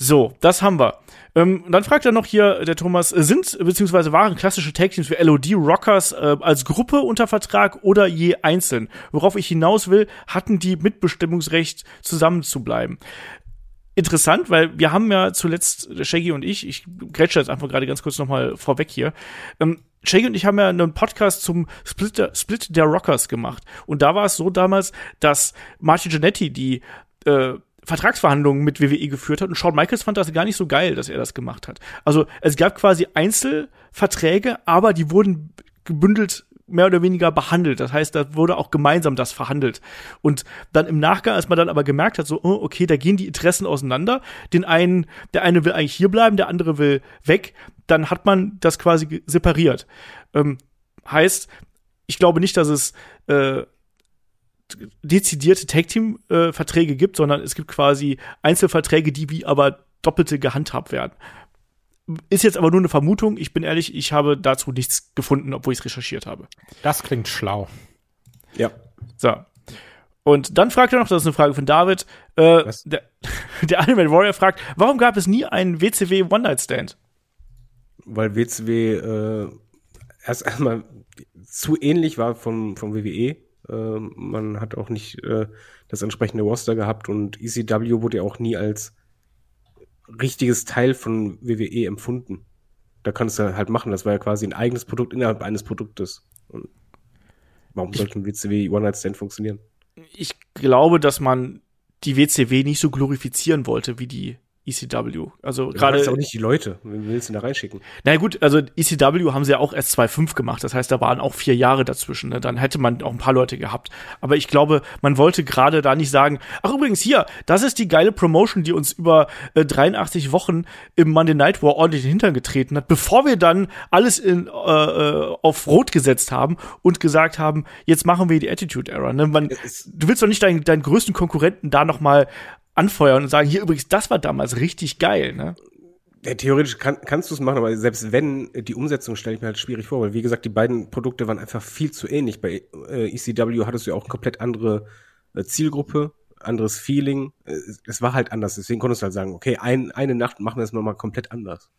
S2: So, das haben wir. Ähm, dann fragt er noch hier, der Thomas, äh, sind beziehungsweise waren klassische Tag Teams wie LOD Rockers äh, als Gruppe unter Vertrag oder je einzeln? Worauf ich hinaus will, hatten die Mitbestimmungsrecht zusammenzubleiben interessant, weil wir haben ja zuletzt, Shaggy und ich, ich grätsche jetzt einfach gerade ganz kurz nochmal vorweg hier, ähm, Shaggy und ich haben ja einen Podcast zum Split der, Split der Rockers gemacht. Und da war es so damals, dass Martin Jannetty die äh, Vertragsverhandlungen mit WWE geführt hat und Shawn Michaels fand das gar nicht so geil, dass er das gemacht hat. Also es gab quasi Einzelverträge, aber die wurden gebündelt mehr oder weniger behandelt. Das heißt, da wurde auch gemeinsam das verhandelt. Und dann im Nachgang, als man dann aber gemerkt hat, so, oh, okay, da gehen die Interessen auseinander. Den einen, der eine will eigentlich hier bleiben, der andere will weg. Dann hat man das quasi separiert. Ähm, heißt, ich glaube nicht, dass es äh, dezidierte Tag-Team-Verträge gibt, sondern es gibt quasi Einzelverträge, die wie aber doppelte gehandhabt werden. Ist jetzt aber nur eine Vermutung. Ich bin ehrlich, ich habe dazu nichts gefunden, obwohl ich es recherchiert habe.
S3: Das klingt schlau.
S4: Ja.
S2: So. Und dann fragt er noch, das ist eine Frage von David, äh, der, der Ultimate Warrior fragt, warum gab es nie einen WCW One-Night-Stand?
S4: Weil WCW äh, erst einmal zu ähnlich war vom, vom WWE. Äh, man hat auch nicht äh, das entsprechende Roster gehabt und ECW wurde ja auch nie als richtiges Teil von WWE empfunden. Da kannst du halt machen. Das war ja quasi ein eigenes Produkt innerhalb eines Produktes. Und warum sollte ein WCW One Night Stand funktionieren?
S2: Ich glaube, dass man die WCW nicht so glorifizieren wollte wie die ECW. Also
S4: Du
S2: gerade
S4: auch nicht die Leute. Wen willst du da reinschicken?
S2: Na gut, also ECW haben sie ja auch erst 2.5 gemacht. Das heißt, da waren auch vier Jahre dazwischen. Ne? Dann hätte man auch ein paar Leute gehabt. Aber ich glaube, man wollte gerade da nicht sagen, ach übrigens hier, das ist die geile Promotion, die uns über äh, 83 Wochen im Monday Night War ordentlich den Hintern getreten hat, bevor wir dann alles in, äh, äh, auf Rot gesetzt haben und gesagt haben, jetzt machen wir die Attitude Era. Ne? Man, du willst doch nicht deinen, deinen größten Konkurrenten da noch mal anfeuern und sagen, hier übrigens, das war damals richtig geil. Ne?
S4: Ja, theoretisch kann, kannst du es machen, aber selbst wenn, die Umsetzung stelle ich mir halt schwierig vor, weil wie gesagt, die beiden Produkte waren einfach viel zu ähnlich. Bei äh, ECW hattest du ja auch komplett andere äh, Zielgruppe, anderes Feeling. Äh, Es, war halt anders, deswegen konntest du halt sagen, okay, ein, eine Nacht machen wir es nochmal komplett anders.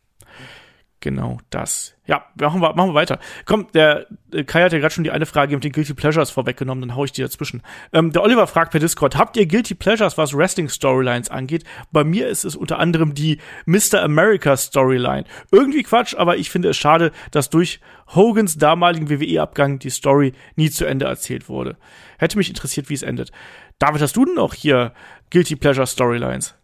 S2: Genau das. Ja, machen wir, machen wir weiter. Komm, der äh, Kai hat ja gerade schon die eine Frage mit den Guilty Pleasures vorweggenommen, dann hau ich die dazwischen. Ähm, der Oliver fragt per Discord, habt ihr Guilty Pleasures, was Wrestling-Storylines angeht? Bei mir ist es unter anderem die Mr. America Storyline. Irgendwie Quatsch, aber ich finde es schade, dass durch Hogans damaligen WWE-Abgang die Story nie zu Ende erzählt wurde. Hätte mich interessiert, wie es endet. David, hast du denn noch hier Guilty Pleasure Storylines?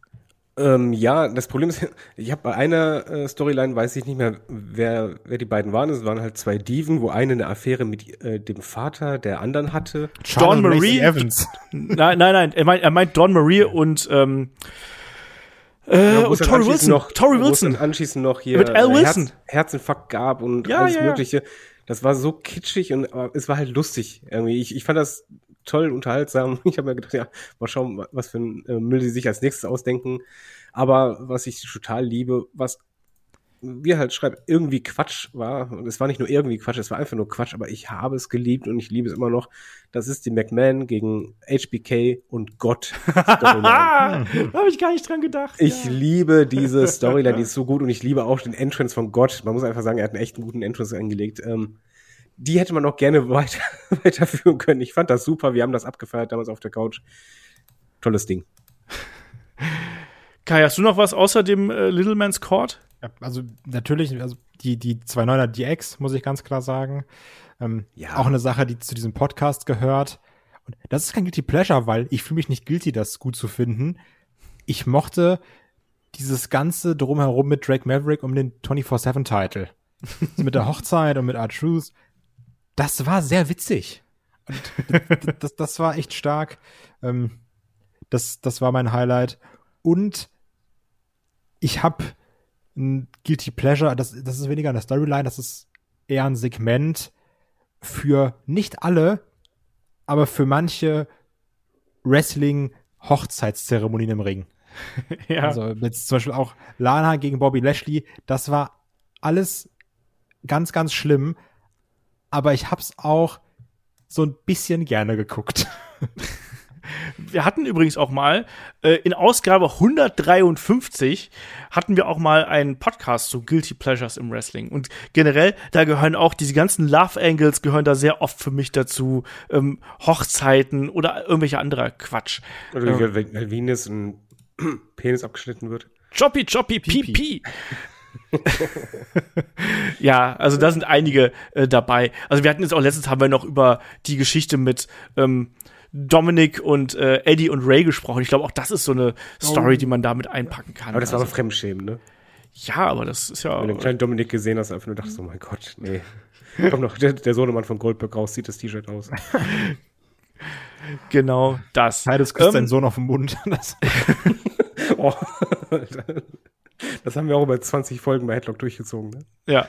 S4: Ähm, ja, das Problem ist, ich habe bei einer äh, Storyline, weiß ich nicht mehr, wer, wer die beiden waren. Es waren halt zwei Diven, wo eine eine Affäre mit äh, dem Vater der anderen hatte.
S2: Dawn
S3: Charlotte
S2: Marie-
S3: Macy Evans.
S2: nein, nein, nein, er meint, er meint Dawn Marie und ähm, äh,
S4: es
S2: und
S4: dann
S2: Tori
S4: anschließend
S2: Wilson.
S4: Noch,
S2: Tori Wilson.
S4: anschließend noch hier
S2: Mit Al
S4: äh,
S2: Wilson.
S4: Herz, Herzinfarkt gab und
S2: Ja,
S4: alles
S2: ja, ja.
S4: Mögliche. Das war so kitschig und aber es war halt lustig. Irgendwie. Ich, ich fand das toll, unterhaltsam. Ich habe mir gedacht, ja, mal schauen, was für ein äh, Müll sie sich als nächstes ausdenken. Aber was ich total liebe, was wie er halt schreibt, irgendwie Quatsch war. Und es war nicht nur irgendwie Quatsch, es war einfach nur Quatsch, aber ich habe es geliebt und ich liebe es immer noch. Das ist die McMahon gegen HBK und Gott.
S2: Ah, da habe ich gar nicht dran gedacht.
S4: Ich
S2: ja.
S4: liebe diese Storyline, die ist so gut und ich liebe auch den Entrance von Gott. Man muss einfach sagen, er hat einen echt guten Entrance eingelegt. Ähm, die hätte man noch gerne weiter, weiterführen können. Ich fand das super. Wir haben das abgefeiert damals auf der Couch. Tolles Ding.
S2: Kai, hast du noch was außer dem äh, Little Man's Court?
S3: Ja, also natürlich, also die, die 2.9er DX, muss ich ganz klar sagen. Ähm,
S4: Ja.
S3: Auch eine Sache, die zu diesem Podcast gehört. Und das ist kein Guilty Pleasure, weil ich fühle mich nicht guilty, das gut zu finden. Ich mochte dieses ganze drumherum mit Drake Maverick um den 24-7-Title. mit der Hochzeit und mit R-Truth. Das war sehr witzig. Und das, das, das war echt stark. Ähm, das, das war mein Highlight. Und ich habe ein Guilty Pleasure, das, das ist weniger eine Storyline, das ist eher ein Segment für nicht alle, aber für manche Wrestling-Hochzeitszeremonien im Ring.
S2: Ja.
S3: Also jetzt zum Beispiel auch Lana gegen Bobby Lashley, das war alles ganz, ganz schlimm, aber ich hab's auch so ein bisschen gerne geguckt.
S2: wir hatten übrigens auch mal äh, in Ausgabe 153 hatten wir auch mal einen Podcast zu Guilty Pleasures im Wrestling. Und generell da gehören auch diese ganzen Love Angles gehören da sehr oft für mich dazu. Ähm, Hochzeiten oder irgendwelche anderer Quatsch.
S4: Oder wie, wenn, wenn Venus ein Penis abgeschnitten wird.
S2: Choppy Choppy Pipi ja, also da sind einige äh, dabei. Also wir hatten jetzt auch letztens haben wir noch über die Geschichte mit ähm, Dominic und äh, Eddie und Ray gesprochen. Ich glaube, auch das ist so eine Story, die man damit einpacken kann.
S4: Aber das war
S2: also,
S4: aber Fremdschämen, ne?
S2: ja, aber das ist ja
S4: Wenn du den kleinen Dominik gesehen hast, einfach nur dachtest, oh mein Gott, nee. Kommt noch der, der Sohnemann von Goldberg raus, zieht das T-Shirt aus.
S2: genau das.
S3: Titus küsst
S2: Ähm,
S3: seinen Sohn auf den Mund.
S4: Oh. Das haben wir auch über 20 Folgen bei Headlock durchgezogen, ne?
S2: Ja.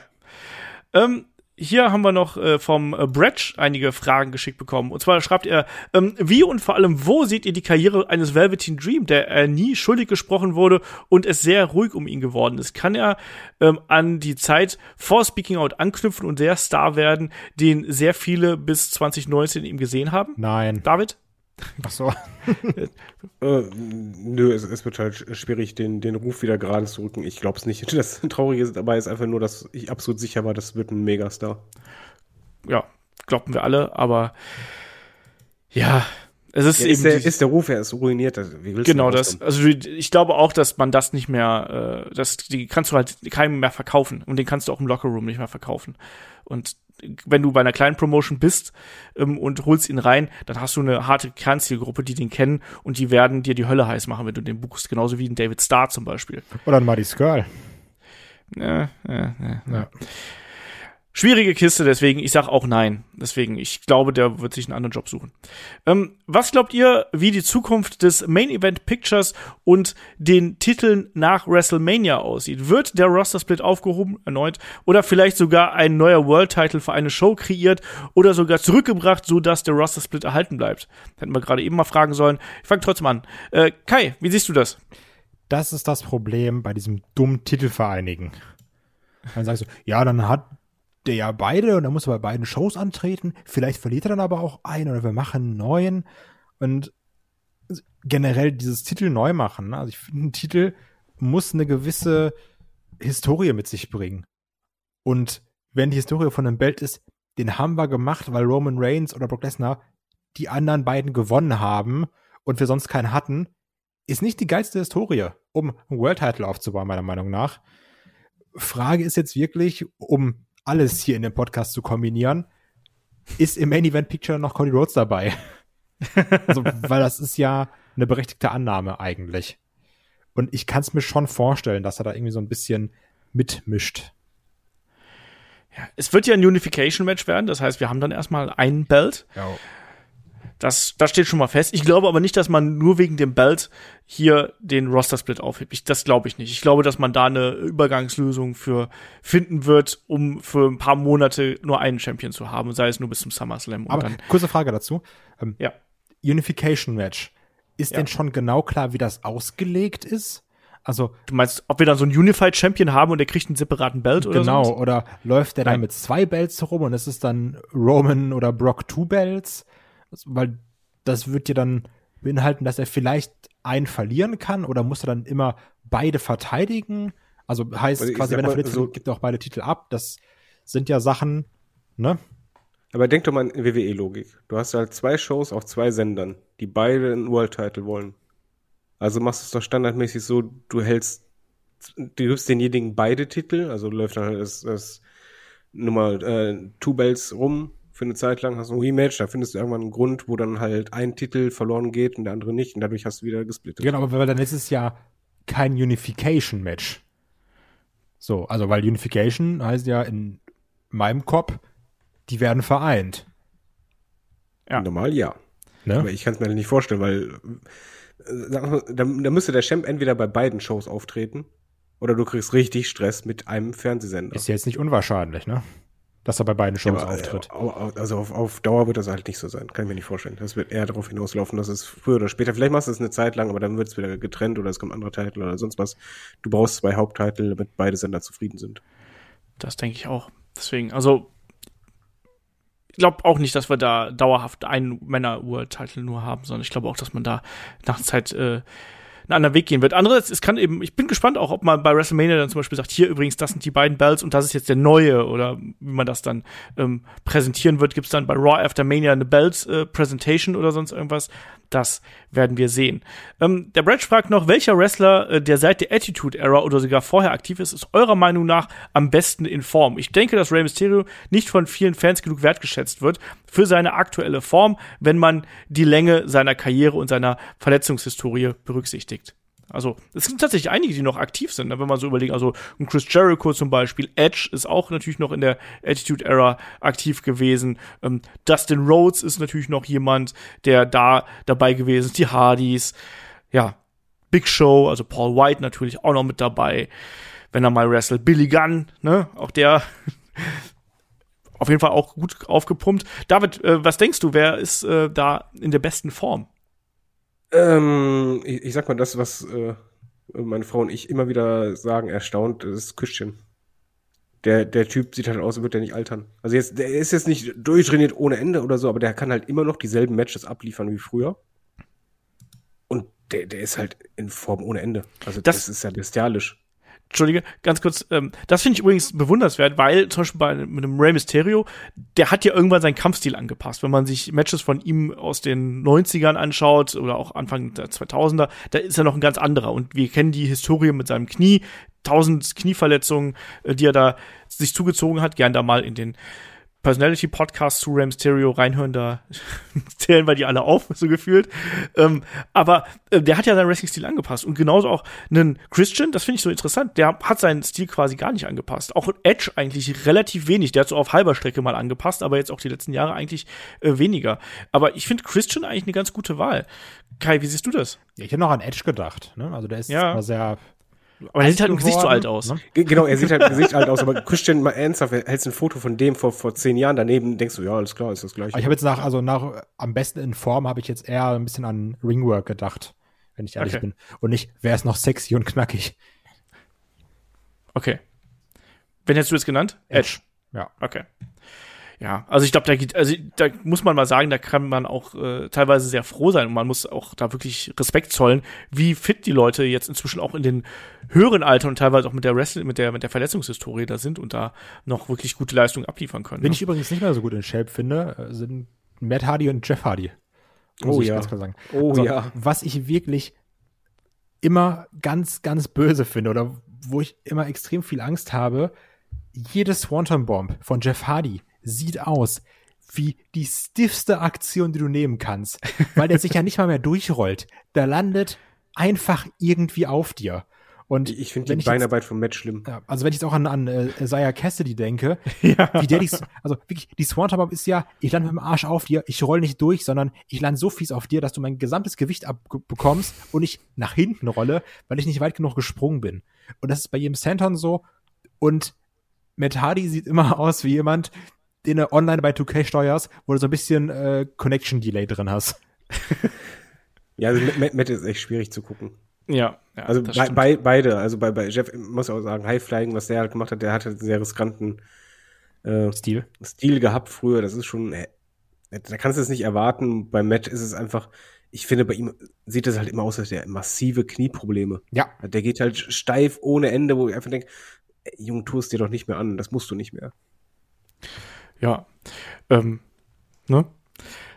S2: Ähm, hier haben wir noch äh, vom äh, Bretsch einige Fragen geschickt bekommen. Und zwar schreibt er, ähm, wie und vor allem wo seht ihr die Karriere eines Velveteen Dream, der er nie schuldig gesprochen wurde und es sehr ruhig um ihn geworden ist? Kann er ähm, an die Zeit vor Speaking Out anknüpfen und der Star werden, den sehr viele bis 2019 ihm gesehen haben?
S3: nein.
S2: David?
S3: Ach so.
S4: Äh, nö, es, es wird halt schwierig, den, den Ruf wieder gerade zu rücken. Ich glaube es nicht. Das Traurige dabei ist einfach nur, dass ich absolut sicher war, das wird ein Megastar.
S2: Ja, glauben wir alle, aber ja, es ist
S4: Ja,
S2: eben
S4: ist, der, ist der Ruf, er ist ruiniert.
S2: Genau
S4: da
S2: das. Also ich glaube auch, dass man das nicht mehr, äh, das, die kannst du halt keinem mehr verkaufen und den kannst du auch im Lockerroom nicht mehr verkaufen. Und wenn du bei einer kleinen Promotion bist ähm, und holst ihn rein, dann hast du eine harte Kernzielgruppe, die den kennen und die werden dir die Hölle heiß machen, wenn du den buchst. Genauso wie ein David Starr zum Beispiel.
S3: Oder ein Muddy Skirl.
S2: Ja, ja, ja. ja. Schwierige Kiste, deswegen, ich sag auch nein. Deswegen, ich glaube, der wird sich einen anderen Job suchen. Ähm, was glaubt ihr, wie die Zukunft des Main Event Pictures und den Titeln nach WrestleMania aussieht? Wird der Roster-Split aufgehoben, erneut, oder vielleicht sogar ein neuer World-Title für eine Show kreiert oder sogar zurückgebracht, so dass der Roster-Split erhalten bleibt? Hätten wir gerade eben mal fragen sollen. Ich fange trotzdem an. Äh, Kai, wie siehst du das?
S3: Das ist das Problem bei diesem dummen Titelvereinigen. Dann sagst du, ja, dann hat der ja beide und dann muss er bei beiden Shows antreten. Vielleicht verliert er dann aber auch einen oder wir machen einen neuen. Und generell dieses Titel neu machen. Ne? Also ich finde, ein Titel muss eine gewisse Historie mit sich bringen. Und wenn die Historie von einem Belt ist, den haben wir gemacht, weil Roman Reigns oder Brock Lesnar die anderen beiden gewonnen haben und wir sonst keinen hatten, ist nicht die geilste Historie, um einen World Title aufzubauen, meiner Meinung nach. Frage ist jetzt wirklich, um alles hier in dem Podcast zu kombinieren, ist im Main Event Picture noch Cody Rhodes dabei. also, weil das ist ja eine berechtigte Annahme eigentlich. Und ich kann es mir schon vorstellen, dass er da irgendwie so ein bisschen mitmischt.
S2: Ja, es wird ja ein Unification-Match werden, das heißt, wir haben dann erstmal ein Belt.
S3: Ja.
S2: Das, das steht schon mal fest. Ich glaube aber nicht, dass man nur wegen dem Belt hier den Roster-Split aufhebt. Ich, das glaube ich nicht. Ich glaube, dass man da eine Übergangslösung für finden wird, um für ein paar Monate nur einen Champion zu haben, sei es nur bis zum SummerSlam.
S3: aber dann, kurze Frage dazu.
S2: Ähm, ja.
S3: Unification Match. Ist ja. denn schon genau klar, wie das ausgelegt ist? Also,
S2: du meinst, ob wir dann so einen Unified Champion haben und der kriegt einen separaten Belt oder
S3: so? Genau, sowas? oder läuft der Nein. dann mit zwei Belts herum und es ist dann Roman oder Brock Two Belts? Weil das wird dir dann beinhalten, dass er vielleicht einen verlieren kann oder muss er dann immer beide verteidigen? Also heißt also quasi, wenn er verliert, so gibt er auch beide Titel ab. Das sind ja Sachen, ne?
S4: Aber denk doch mal in WWE-Logik. Du hast halt zwei Shows auf zwei Sendern, die beide einen World-Title wollen. Also machst du es doch standardmäßig so, du hältst, du gibst denjenigen beide Titel, also läuft dann halt das, das Nummer äh, Two Bells rum, für eine Zeit lang, hast du ein Rematch, da findest du irgendwann einen Grund, wo dann halt ein Titel verloren geht und der andere nicht und dadurch hast du wieder gesplittet.
S3: Genau, aber dann ist es ja kein Unification-Match. So, also weil Unification heißt ja in meinem Kopf, die werden vereint.
S4: Ja. Normal ja. Ne? Aber ich kann es mir nicht vorstellen, weil äh, da, da müsste der Champ entweder bei beiden Shows auftreten oder du kriegst richtig Stress mit einem Fernsehsender.
S3: Ist jetzt nicht unwahrscheinlich, ne? Dass er bei beiden Shows ja, auftritt.
S4: Also auf, auf Dauer wird das halt nicht so sein, kann ich mir nicht vorstellen. Das wird eher darauf hinauslaufen, dass es früher oder später, vielleicht machst du es eine Zeit lang, aber dann wird es wieder getrennt oder es kommt ein anderer Titel oder sonst was. Du brauchst zwei Haupttitel, damit beide Sender zufrieden sind.
S2: Das denke ich auch. Deswegen, also ich glaube auch nicht, dass wir da dauerhaft einen Männer-World-Titel nur haben, sondern ich glaube auch, dass man da nach Zeit äh, einen anderen Weg gehen wird. Andererseits, es kann eben, ich bin gespannt auch, ob man bei WrestleMania dann zum Beispiel sagt, hier übrigens, das sind die beiden Belts und das ist jetzt der neue oder wie man das dann ähm, präsentieren wird. Gibt es dann bei Raw After Mania eine Belts äh, oder sonst irgendwas? Das werden wir sehen. Ähm, der Brad fragt noch, welcher Wrestler, äh, der seit der Attitude Era oder sogar vorher aktiv ist, ist eurer Meinung nach am besten in Form? Ich denke, dass Rey Mysterio nicht von vielen Fans genug wertgeschätzt wird für seine aktuelle Form, wenn man die Länge seiner Karriere und seiner Verletzungshistorie berücksichtigt. Also, es sind tatsächlich einige, die noch aktiv sind, ne? wenn man so überlegt. Also, ein Chris Jericho zum Beispiel. Edge ist auch natürlich noch in der Attitude Era aktiv gewesen. Ähm, Dustin Rhodes ist natürlich noch jemand, der da dabei gewesen ist. Die Hardys. Ja, Big Show, also Paul White natürlich auch noch mit dabei. Wenn er mal wrestelt. Billy Gunn, ne? Auch der auf jeden Fall auch gut aufgepumpt. David, äh, was denkst du, wer ist äh, da in der besten Form?
S4: Ähm, ich, ich, sag mal, das, was äh, meine Frau und ich immer wieder sagen, erstaunt, das ist Küstchen. Der, der Typ sieht halt aus, als würde der nicht altern. Also jetzt, der ist jetzt nicht durchtrainiert ohne Ende oder so, aber der kann halt immer noch dieselben Matches abliefern wie früher. Und der, der ist halt in Form ohne Ende. Also das, das ist ja bestialisch.
S2: Entschuldige, ganz kurz, ähm, das finde ich übrigens bewunderswert, weil zum Beispiel bei mit einem Rey Mysterio, der hat ja irgendwann seinen Kampfstil angepasst. Wenn man sich Matches von ihm aus den 90ern anschaut oder auch Anfang der 2000er, da ist er noch ein ganz anderer. Und wir kennen die Historie mit seinem Knie, tausend Knieverletzungen, äh, die er da sich zugezogen hat, gern da mal in den Personality Podcast zu Rey Mysterio reinhören, da zählen wir die alle auf, so gefühlt. Ähm, aber äh, der hat ja seinen Wrestling-Stil angepasst. Und genauso auch einen Christian, das finde ich so interessant, der hat seinen Stil quasi gar nicht angepasst. Auch Edge eigentlich relativ wenig. Der hat so auf halber Strecke mal angepasst, aber jetzt auch die letzten Jahre eigentlich äh, weniger. Aber ich finde Christian eigentlich eine ganz gute Wahl. Kai, wie siehst du das?
S3: Ja, ich hätte noch an Edge gedacht. Ne? Also der ist
S2: Ja.
S3: sehr
S2: Aber er sieht halt im Gesicht so alt aus.
S3: ne?
S4: Ge- Genau, er sieht halt im Gesicht alt aus, aber Christian, mal ernsthaft, hältst ein Foto von dem vor, vor zehn Jahren daneben, denkst du, ja, alles klar, ist das gleiche.
S3: Aber ich habe jetzt nach, also nach am besten in Form habe ich jetzt eher ein bisschen an Ringwork gedacht, wenn ich ehrlich
S2: Okay.
S3: bin. Und nicht, wer ist noch sexy und knackig?
S2: Okay. Wen hättest du jetzt genannt? Edge.
S3: Ja.
S2: Okay. Ja, also ich glaube, da geht, also da muss man mal sagen, da kann man auch äh, teilweise sehr froh sein und man muss auch da wirklich Respekt zollen, wie fit die Leute jetzt inzwischen auch in den höheren Alter und teilweise auch mit der Wrestling, mit der mit der Verletzungshistorie da sind und da noch wirklich gute Leistungen abliefern können.
S3: Wen
S2: ne?
S3: ich übrigens nicht mehr so gut in Shape finde, äh, sind Matt Hardy und Jeff Hardy. Muss
S4: Oh
S3: ich
S4: ja.
S3: ganz klar sagen.
S4: Oh
S3: Also,
S4: ja.
S3: Was ich wirklich immer ganz, ganz böse finde oder wo ich immer extrem viel Angst habe, jede Swanton Bomb von Jeff Hardy sieht aus wie die stiffste Aktion, die du nehmen kannst, weil der sich ja nicht mal mehr durchrollt. Der landet einfach irgendwie auf dir. Und
S4: ich finde die
S3: ich jetzt-
S4: Beinarbeit vom Match schlimm.
S3: ja, also wenn ich jetzt auch an, an äh, Isaiah Cassidy denke, wie der die, also wirklich, die Swanton Bomb ist ja, ich lande mit dem Arsch auf dir, ich roll nicht durch, sondern ich lande so fies auf dir, dass du mein gesamtes Gewicht abbekommst und ich nach hinten rolle, weil ich nicht weit genug gesprungen bin. Und das ist bei jedem Senton so. Und Matt Hardy sieht immer aus wie jemand, den du online bei 2K steuerst, wo du so ein bisschen äh, Connection Delay drin hast.
S4: Ja, also Matt, Matt ist echt schwierig zu gucken.
S2: ja, ja,
S4: Also
S2: das
S4: bei, bei, beide, also bei, bei Jeff muss ich auch sagen, Highflying, was der halt gemacht hat, der hatte einen sehr riskanten äh,
S3: Stil.
S4: Stil gehabt früher. Das ist schon, äh, da kannst du es nicht erwarten. Bei Matt ist es einfach, ich finde, bei ihm sieht es halt immer aus, als hätte er massive Knieprobleme.
S3: Ja.
S4: Der geht halt steif ohne Ende, wo ich einfach denke, Junge, tu es dir doch nicht mehr an, das musst du nicht mehr.
S2: Ja. Ähm, ne?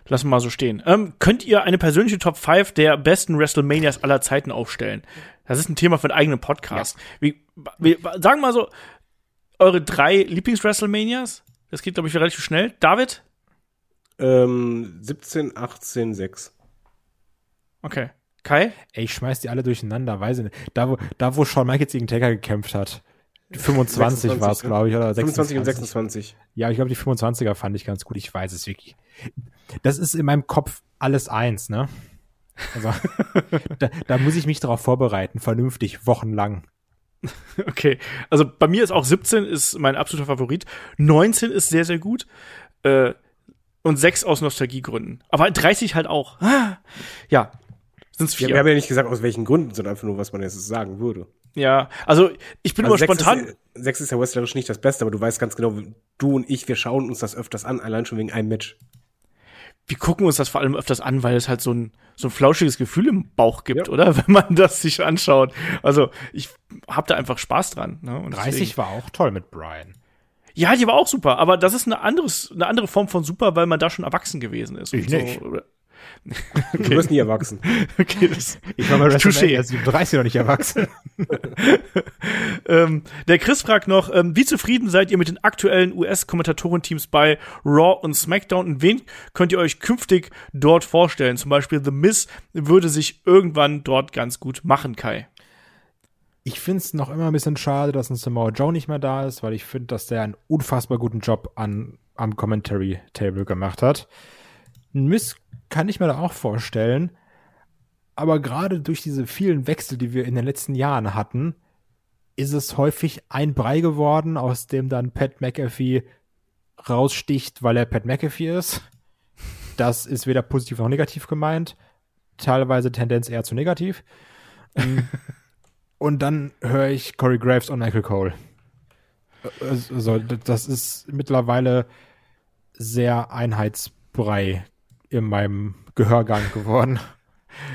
S2: Lassen wir mal so stehen. Ähm, könnt ihr eine persönliche Top 5 der besten WrestleManias aller Zeiten aufstellen? Das ist ein Thema für einen eigenen Podcast. Wie, wie, sagen wir mal so, eure drei Lieblings-WrestleManias? Das geht, glaube ich, relativ schnell. David?
S4: Ähm, 17, 18, 6.
S2: Okay. Kai?
S3: Ey, ich schmeiß die alle durcheinander, weiß ich nicht. Da, wo, da, wo Shawn Michaels gegen Taker gekämpft hat. 25 war es,
S4: 26,
S3: glaube ich, oder
S4: 25 und
S3: 26.
S4: 26.
S3: Ja, ich glaube, die 25er fand ich ganz gut. Ich weiß es wirklich. Das ist in meinem Kopf alles eins, ne? Also, da, da muss ich mich darauf vorbereiten, vernünftig, wochenlang.
S2: Okay. Also bei mir ist auch 17 ist mein absoluter Favorit. 19 ist sehr, sehr gut. Äh, und 6 aus Nostalgiegründen. Aber 30 halt auch. Ah. Ja. Sind's
S4: Wir,
S2: vier.
S4: wir haben ja nicht gesagt, aus welchen Gründen, sondern einfach nur, was man jetzt sagen würde.
S2: Ja, also ich bin
S4: Also
S2: immer spontan.
S4: Ist, sechs ist ja wrestlerisch nicht das Beste, aber du weißt ganz genau, du und ich, wir schauen uns das öfters an, allein schon wegen einem Match.
S2: wir gucken uns das vor allem öfters an, weil es halt so ein, so ein flauschiges Gefühl im Bauch gibt,
S4: Ja.
S2: oder? Wenn man das sich anschaut. Also ich hab da einfach Spaß dran. Ne? Und
S3: 30
S2: deswegen-
S3: war auch toll mit Brian.
S2: Ja, die war auch super, aber das ist eine, anderes, eine andere Form von super, weil man da schon erwachsen gewesen ist.
S3: Ich
S2: und so.
S3: Nicht.
S4: Du wirst nie erwachsen.
S2: Okay, das,
S3: Ich war bei
S2: Touché.
S3: WrestleMania 37 noch nicht erwachsen.
S2: ähm, der Chris fragt noch, ähm, wie zufrieden seid ihr mit den aktuellen US-Kommentatorenteams bei Raw und SmackDown und wen könnt ihr euch künftig dort vorstellen? Zum Beispiel The Miz würde sich irgendwann dort ganz gut machen, Kai.
S3: Ich finde es noch immer ein bisschen schade, dass ein Samoa Joe nicht mehr da ist, weil ich finde, dass der einen unfassbar guten Job an, am Commentary Table gemacht hat. Ein Miss kann ich mir da auch vorstellen, aber gerade durch diese vielen Wechsel, die wir in den letzten Jahren hatten, ist es häufig ein Brei geworden, aus dem dann Pat McAfee raussticht, weil er Pat McAfee ist. Das ist weder positiv noch negativ gemeint. Teilweise Tendenz eher zu negativ. Und dann höre ich Corey Graves und Michael Cole. Also, das ist mittlerweile sehr Einheitsbrei in meinem Gehörgang geworden.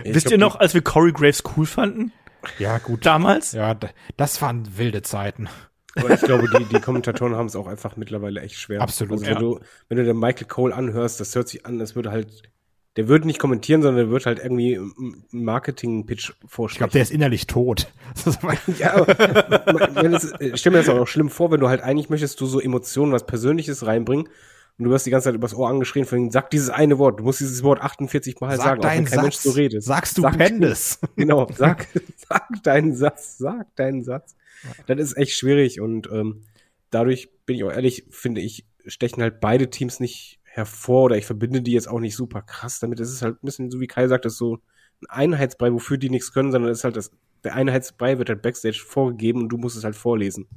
S4: Ich
S2: Wisst
S4: glaub,
S2: ihr noch, als wir Corey Graves cool fanden?
S3: Ja, gut.
S2: Damals?
S3: Ja, das waren wilde Zeiten.
S4: Aber ich glaube, die, die Kommentatoren haben es auch einfach mittlerweile echt schwer.
S3: Absolut,
S4: Also, wenn,
S2: ja.
S4: du, wenn du den Michael Cole anhörst, das hört sich an, das würde halt, der würde nicht kommentieren, sondern der würde halt irgendwie einen Marketing-Pitch
S3: Ich
S4: vorschlagen.
S3: glaube, der ist innerlich tot.
S4: Ja, aber wenn es, ich stell mir das auch noch schlimm vor, wenn du halt eigentlich möchtest, du so Emotionen, was Persönliches reinbringen und du wirst die ganze Zeit übers Ohr angeschrien von ihm, sag dieses eine Wort, du musst dieses Wort 48 Mal
S3: Sag
S4: sagen,
S3: deinen
S4: kein Mensch
S3: Satz.
S4: so redet.
S3: Sagst
S4: Sag-
S3: Pendes.
S4: Genau, sag, sag deinen Satz, sag deinen Satz. Das ist echt schwierig und ähm, dadurch bin ich auch ehrlich, finde ich, stechen halt beide Teams nicht hervor oder ich verbinde die jetzt auch nicht super krass damit. Es ist halt ein bisschen so wie Kai sagt, das ist so ein Einheitsbrei, wofür die nichts können, sondern es ist halt das, der Einheitsbrei wird halt Backstage vorgegeben und du musst es halt vorlesen.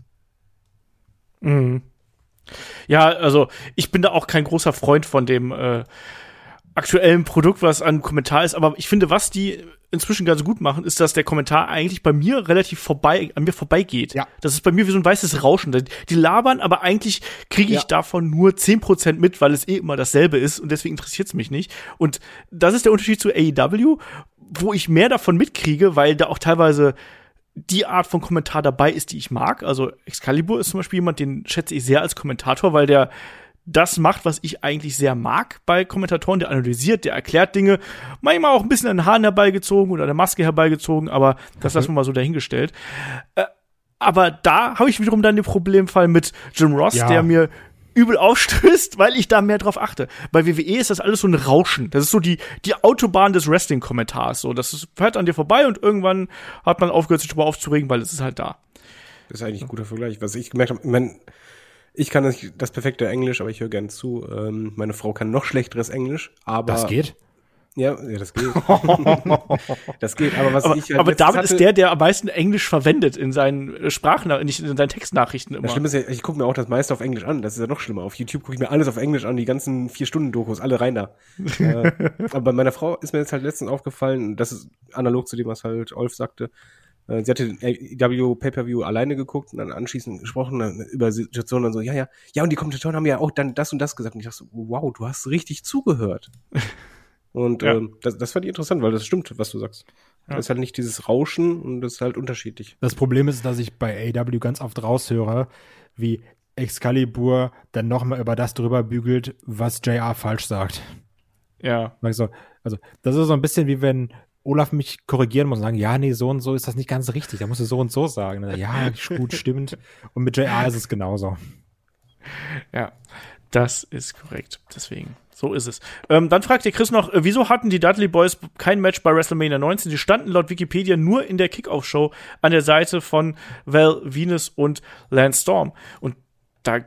S2: Mhm. Ja, also ich bin da auch kein großer Freund von dem äh, aktuellen Produkt, was an Kommentar ist, aber ich finde, was die inzwischen ganz gut machen, ist, dass der Kommentar eigentlich bei mir relativ vorbei, an mir vorbeigeht.
S3: Ja.
S2: Das ist bei mir wie so ein weißes Rauschen. Die labern, aber eigentlich kriege ich
S3: Ja.
S2: davon nur 10% mit, weil es eh immer dasselbe ist und deswegen interessiert es mich nicht. Und das ist der Unterschied zu AEW, wo ich mehr davon mitkriege, weil da auch teilweise die Art von Kommentar dabei ist, die ich mag. Also Excalibur ist zum Beispiel jemand, den schätze ich sehr als Kommentator, weil der das macht, was ich eigentlich sehr mag bei Kommentatoren. Der analysiert, der erklärt Dinge, manchmal auch ein bisschen an den Haaren herbeigezogen oder an der Maske herbeigezogen, aber das lassen wir mal so dahingestellt. Äh, aber da habe ich wiederum dann den Problemfall mit Jim Ross,
S3: Ja.
S2: der mir übel aufstößt, weil ich da mehr drauf achte. Bei WWE ist das alles so ein Rauschen. Das ist so die, die Autobahn des Wrestling-Kommentars. So, das ist, fährt an dir vorbei und irgendwann hat man aufgehört, sich darüber aufzuregen, weil es ist halt da.
S4: Das ist eigentlich ein guter Vergleich. Was ich gemerkt habe, ich mein, ich kann das, das perfekte Englisch, aber ich höre gern zu. Ähm, meine Frau kann noch schlechteres Englisch, aber
S3: Das geht.
S4: Ja, ja, das geht. das geht, aber was
S2: Aber,
S4: ich halt
S2: aber David
S4: hatte-
S2: ist der, der am meisten Englisch verwendet in seinen Sprachnachrichten, nicht in seinen Textnachrichten immer.
S4: Das Schlimme ist ja, ich gucke mir auch das meiste auf Englisch an. Das ist ja noch schlimmer. Auf YouTube gucke ich mir alles auf Englisch an, die ganzen vier Stunden Dokus, alle rein da. äh, aber bei meiner Frau ist mir jetzt halt letztens aufgefallen, das ist analog zu dem, was halt Olf sagte. Äh, Sie hatte den AEW Pay-Per-View alleine geguckt und dann anschließend gesprochen über Situationen und so, ja, ja, ja, und die Kommentatoren haben ja auch dann das und das gesagt. Und ich dachte so, wow, du hast richtig zugehört. Und
S2: Ja.
S4: ähm, das, das fand ich interessant, weil das stimmt, was du sagst.
S2: Ja.
S4: Das ist halt nicht dieses Rauschen und das ist halt unterschiedlich.
S3: Das Problem ist, dass ich bei AW ganz oft raushöre, wie Excalibur dann nochmal über das drüber bügelt, was JR falsch sagt.
S2: ja.
S3: Sag ich so, also, das ist so ein bisschen wie wenn Olaf mich korrigieren muss und sagen, ja, nee, so und so ist das nicht ganz richtig. Da musst du so und so sagen. Dann, ja, gut, stimmt. Und mit JR ist es genauso.
S2: Ja, das ist korrekt. Deswegen, so ist es. Ähm, dann fragt ihr Chris noch, äh, wieso hatten die Dudley Boys kein Match bei WrestleMania 19? Sie standen laut Wikipedia nur in der Kickoff-Show an der Seite von Val Venus und Lance Storm. Und da,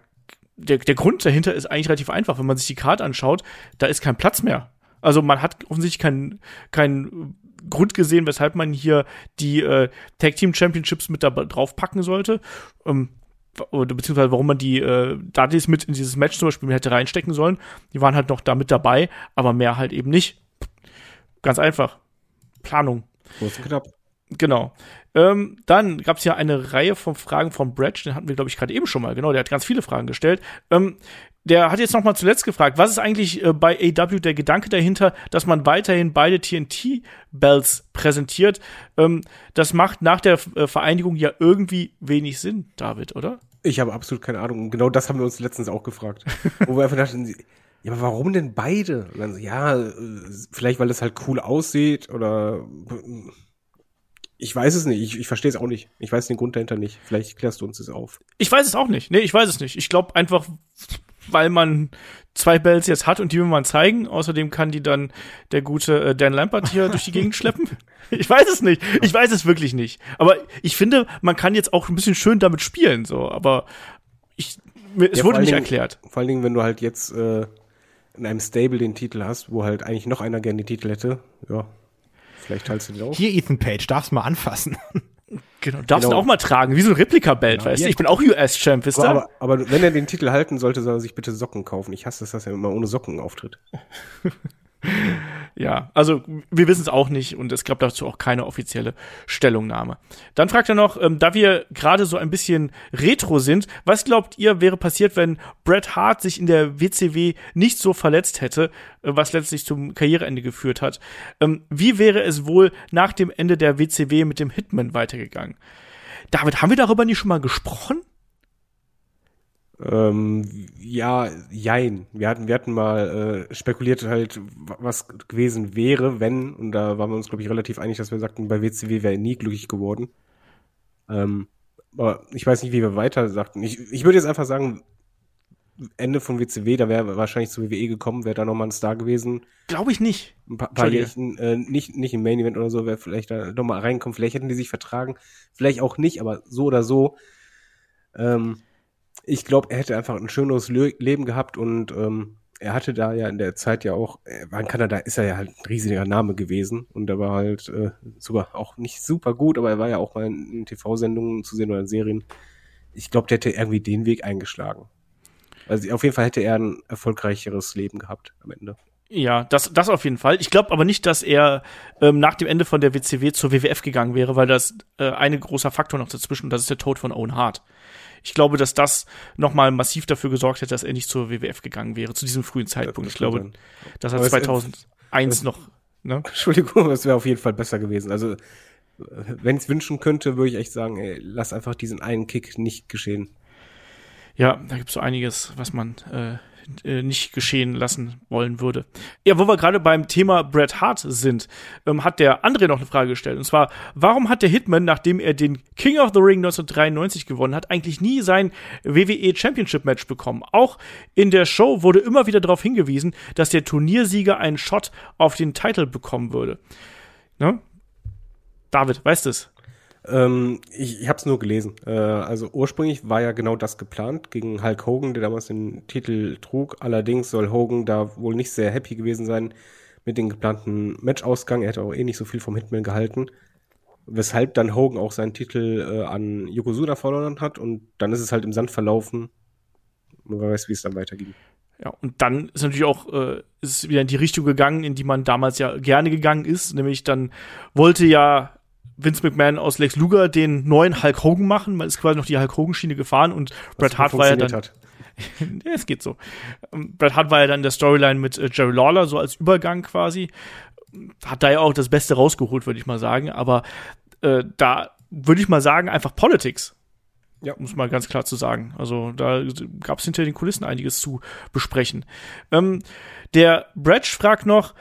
S2: der, der Grund dahinter ist eigentlich relativ einfach. Wenn man sich die Karte anschaut, da ist kein Platz mehr. Also man hat offensichtlich keinen keinen Grund gesehen, weshalb man hier die äh, Tag Team Championships mit da drauf packen sollte. Ähm, oder beziehungsweise warum man die äh, Dudleys mit in dieses Match zum Beispiel hätte reinstecken sollen. Die waren halt noch da mit dabei, aber mehr halt eben nicht. Ganz einfach. Planung.
S4: Und knapp.
S2: Genau. Ähm, dann gab es ja eine Reihe von Fragen von Bretsch, den hatten wir, glaube ich, gerade eben schon mal. Genau, der hat ganz viele Fragen gestellt. Ähm, der hat jetzt noch mal zuletzt gefragt, was ist eigentlich äh, bei AW der Gedanke dahinter, dass man weiterhin beide TNT-Bells präsentiert? Ähm, das macht nach der äh, Vereinigung ja irgendwie wenig Sinn, David, oder?
S4: Ich habe absolut keine Ahnung. Und genau das haben wir uns letztens auch gefragt. Wo wir einfach dachten, ja, aber warum denn beide? Dann ja, äh, vielleicht weil das halt cool aussieht oder ich weiß es nicht. Ich, ich verstehe es auch nicht. Ich weiß den Grund dahinter nicht. Vielleicht klärst du uns das auf.
S2: Ich weiß es auch nicht. Nee, ich weiß es nicht. Ich glaube einfach, weil man zwei Bells jetzt hat und die will man zeigen. Außerdem kann die dann der gute äh, Dan Lampert hier durch die Gegend schleppen. Ich weiß es nicht. Ich weiß es wirklich nicht. Aber ich finde, man kann jetzt auch ein bisschen schön damit spielen, so. Aber ich, mir, es
S4: Ja,
S2: wurde nicht
S4: Dingen-
S2: erklärt.
S4: Vor allen Dingen, wenn du halt jetzt äh, in einem Stable den Titel hast, wo halt eigentlich noch einer gerne den Titel hätte, ja, vielleicht teilst du den auch.
S3: Hier, Ethan Page, darfst mal anfassen.
S2: Genau. Darfst
S4: Genau.
S2: du auch mal tragen, wie so ein Replika-Belt,
S3: Genau.
S2: weißt du?
S3: Ja.
S2: Ich bin auch US-Champ, wisst ihr?
S4: Aber, aber, aber wenn er den Titel halten sollte, soll er sich bitte Socken kaufen. Ich hasse das, dass er immer ohne Socken auftritt.
S2: Ja, also wir wissen es auch nicht und es gab dazu auch keine offizielle Stellungnahme. Dann fragt er noch, ähm, da wir gerade so ein bisschen retro sind, was glaubt ihr wäre passiert, wenn Bret Hart sich in der WCW nicht so verletzt hätte, äh, was letztlich zum Karriereende geführt hat? Ähm, wie wäre es wohl nach dem Ende der WCW mit dem Hitman weitergegangen? David, haben wir darüber nicht schon mal gesprochen?
S4: Ähm, ja, jein. Wir hatten, wir hatten mal äh, spekuliert halt, wa- was gewesen wäre, wenn, und da waren wir uns, glaube ich, relativ einig, dass wir sagten, bei WCW wäre nie glücklich geworden. Ähm, aber ich weiß nicht, wie wir weiter sagten. Ich, ich würde jetzt einfach sagen, Ende von WCW, da wäre wahrscheinlich zu WWE gekommen, wäre da nochmal ein Star gewesen.
S2: Glaube ich nicht.
S4: Ein paar, paar Jährchen, äh, nicht, nicht im Main Event oder so, wäre vielleicht da nochmal reinkommen. Vielleicht hätten die sich vertragen, vielleicht auch nicht, aber so oder so. Ähm, ich glaube, er hätte einfach ein schöneres Le Leben gehabt und ähm, er hatte da ja in der Zeit ja auch, er war in Kanada, ist er ja halt ein riesiger Name gewesen und er war halt äh, sogar auch nicht super gut, aber er war ja auch mal in TV-Sendungen zu sehen oder in Serien. Ich glaube, der hätte irgendwie den Weg eingeschlagen. Also auf jeden Fall hätte er ein erfolgreicheres Leben gehabt am Ende.
S2: Ja, das, das auf jeden Fall. Ich glaube aber nicht, dass er ähm, nach dem Ende von der WCW zur WWF gegangen wäre, weil das äh, ein großer Faktor noch dazwischen und das ist der Tod von Owen Hart. Ich glaube, dass das nochmal massiv dafür gesorgt hätte, dass er nicht zur WWF gegangen wäre, zu diesem frühen Zeitpunkt. Ich glaube, dass er 2001 noch,
S4: ne? Entschuldigung, es wäre auf jeden Fall besser gewesen. Also, wenn ich es wünschen könnte, würde ich echt sagen, ey, lass einfach diesen einen Kick nicht geschehen.
S2: Ja, da gibt es so einiges, was man äh, äh, nicht geschehen lassen wollen würde. Ja, wo wir gerade beim Thema Bret Hart sind, ähm, hat der André noch eine Frage gestellt. Und zwar, warum hat der Hitman, nachdem er den King of the Ring 1993 gewonnen hat, eigentlich nie sein WWE Championship Match bekommen? Auch in der Show wurde immer wieder darauf hingewiesen, dass der Turniersieger einen Shot auf den Titel bekommen würde. Ne? David, weißt du es?
S4: Ähm, ich ich habe es nur gelesen. Äh, also ursprünglich war ja genau das geplant gegen Hulk Hogan, der damals den Titel trug. Allerdings soll Hogan da wohl nicht sehr happy gewesen sein mit dem geplanten Matchausgang. Er hätte auch eh nicht so viel vom Hitman gehalten. Weshalb dann Hogan auch seinen Titel äh, an Yokozuna verloren hat und dann ist es halt im Sand verlaufen. Man weiß, wie es dann weiterging.
S2: Ja, und dann ist natürlich auch äh, ist wieder in die Richtung gegangen, in die man damals ja gerne gegangen ist. Nämlich dann wollte ja Vince McMahon aus Lex Luger den neuen Hulk Hogan machen. Man ist quasi noch die Hulk Hogan Schiene gefahren und Bret Hart war ja dann. Hat. ja, es geht so. Ähm, Bret Hart war ja dann der Storyline mit äh, Jerry Lawler so als Übergang quasi. Hat da ja auch das Beste rausgeholt, würde ich mal sagen. Aber äh, da würde ich mal sagen, einfach Politics. Ja. Muss man ganz klar zu sagen. Also da gab es hinter den Kulissen einiges zu besprechen. Ähm, der Bretsch fragt noch,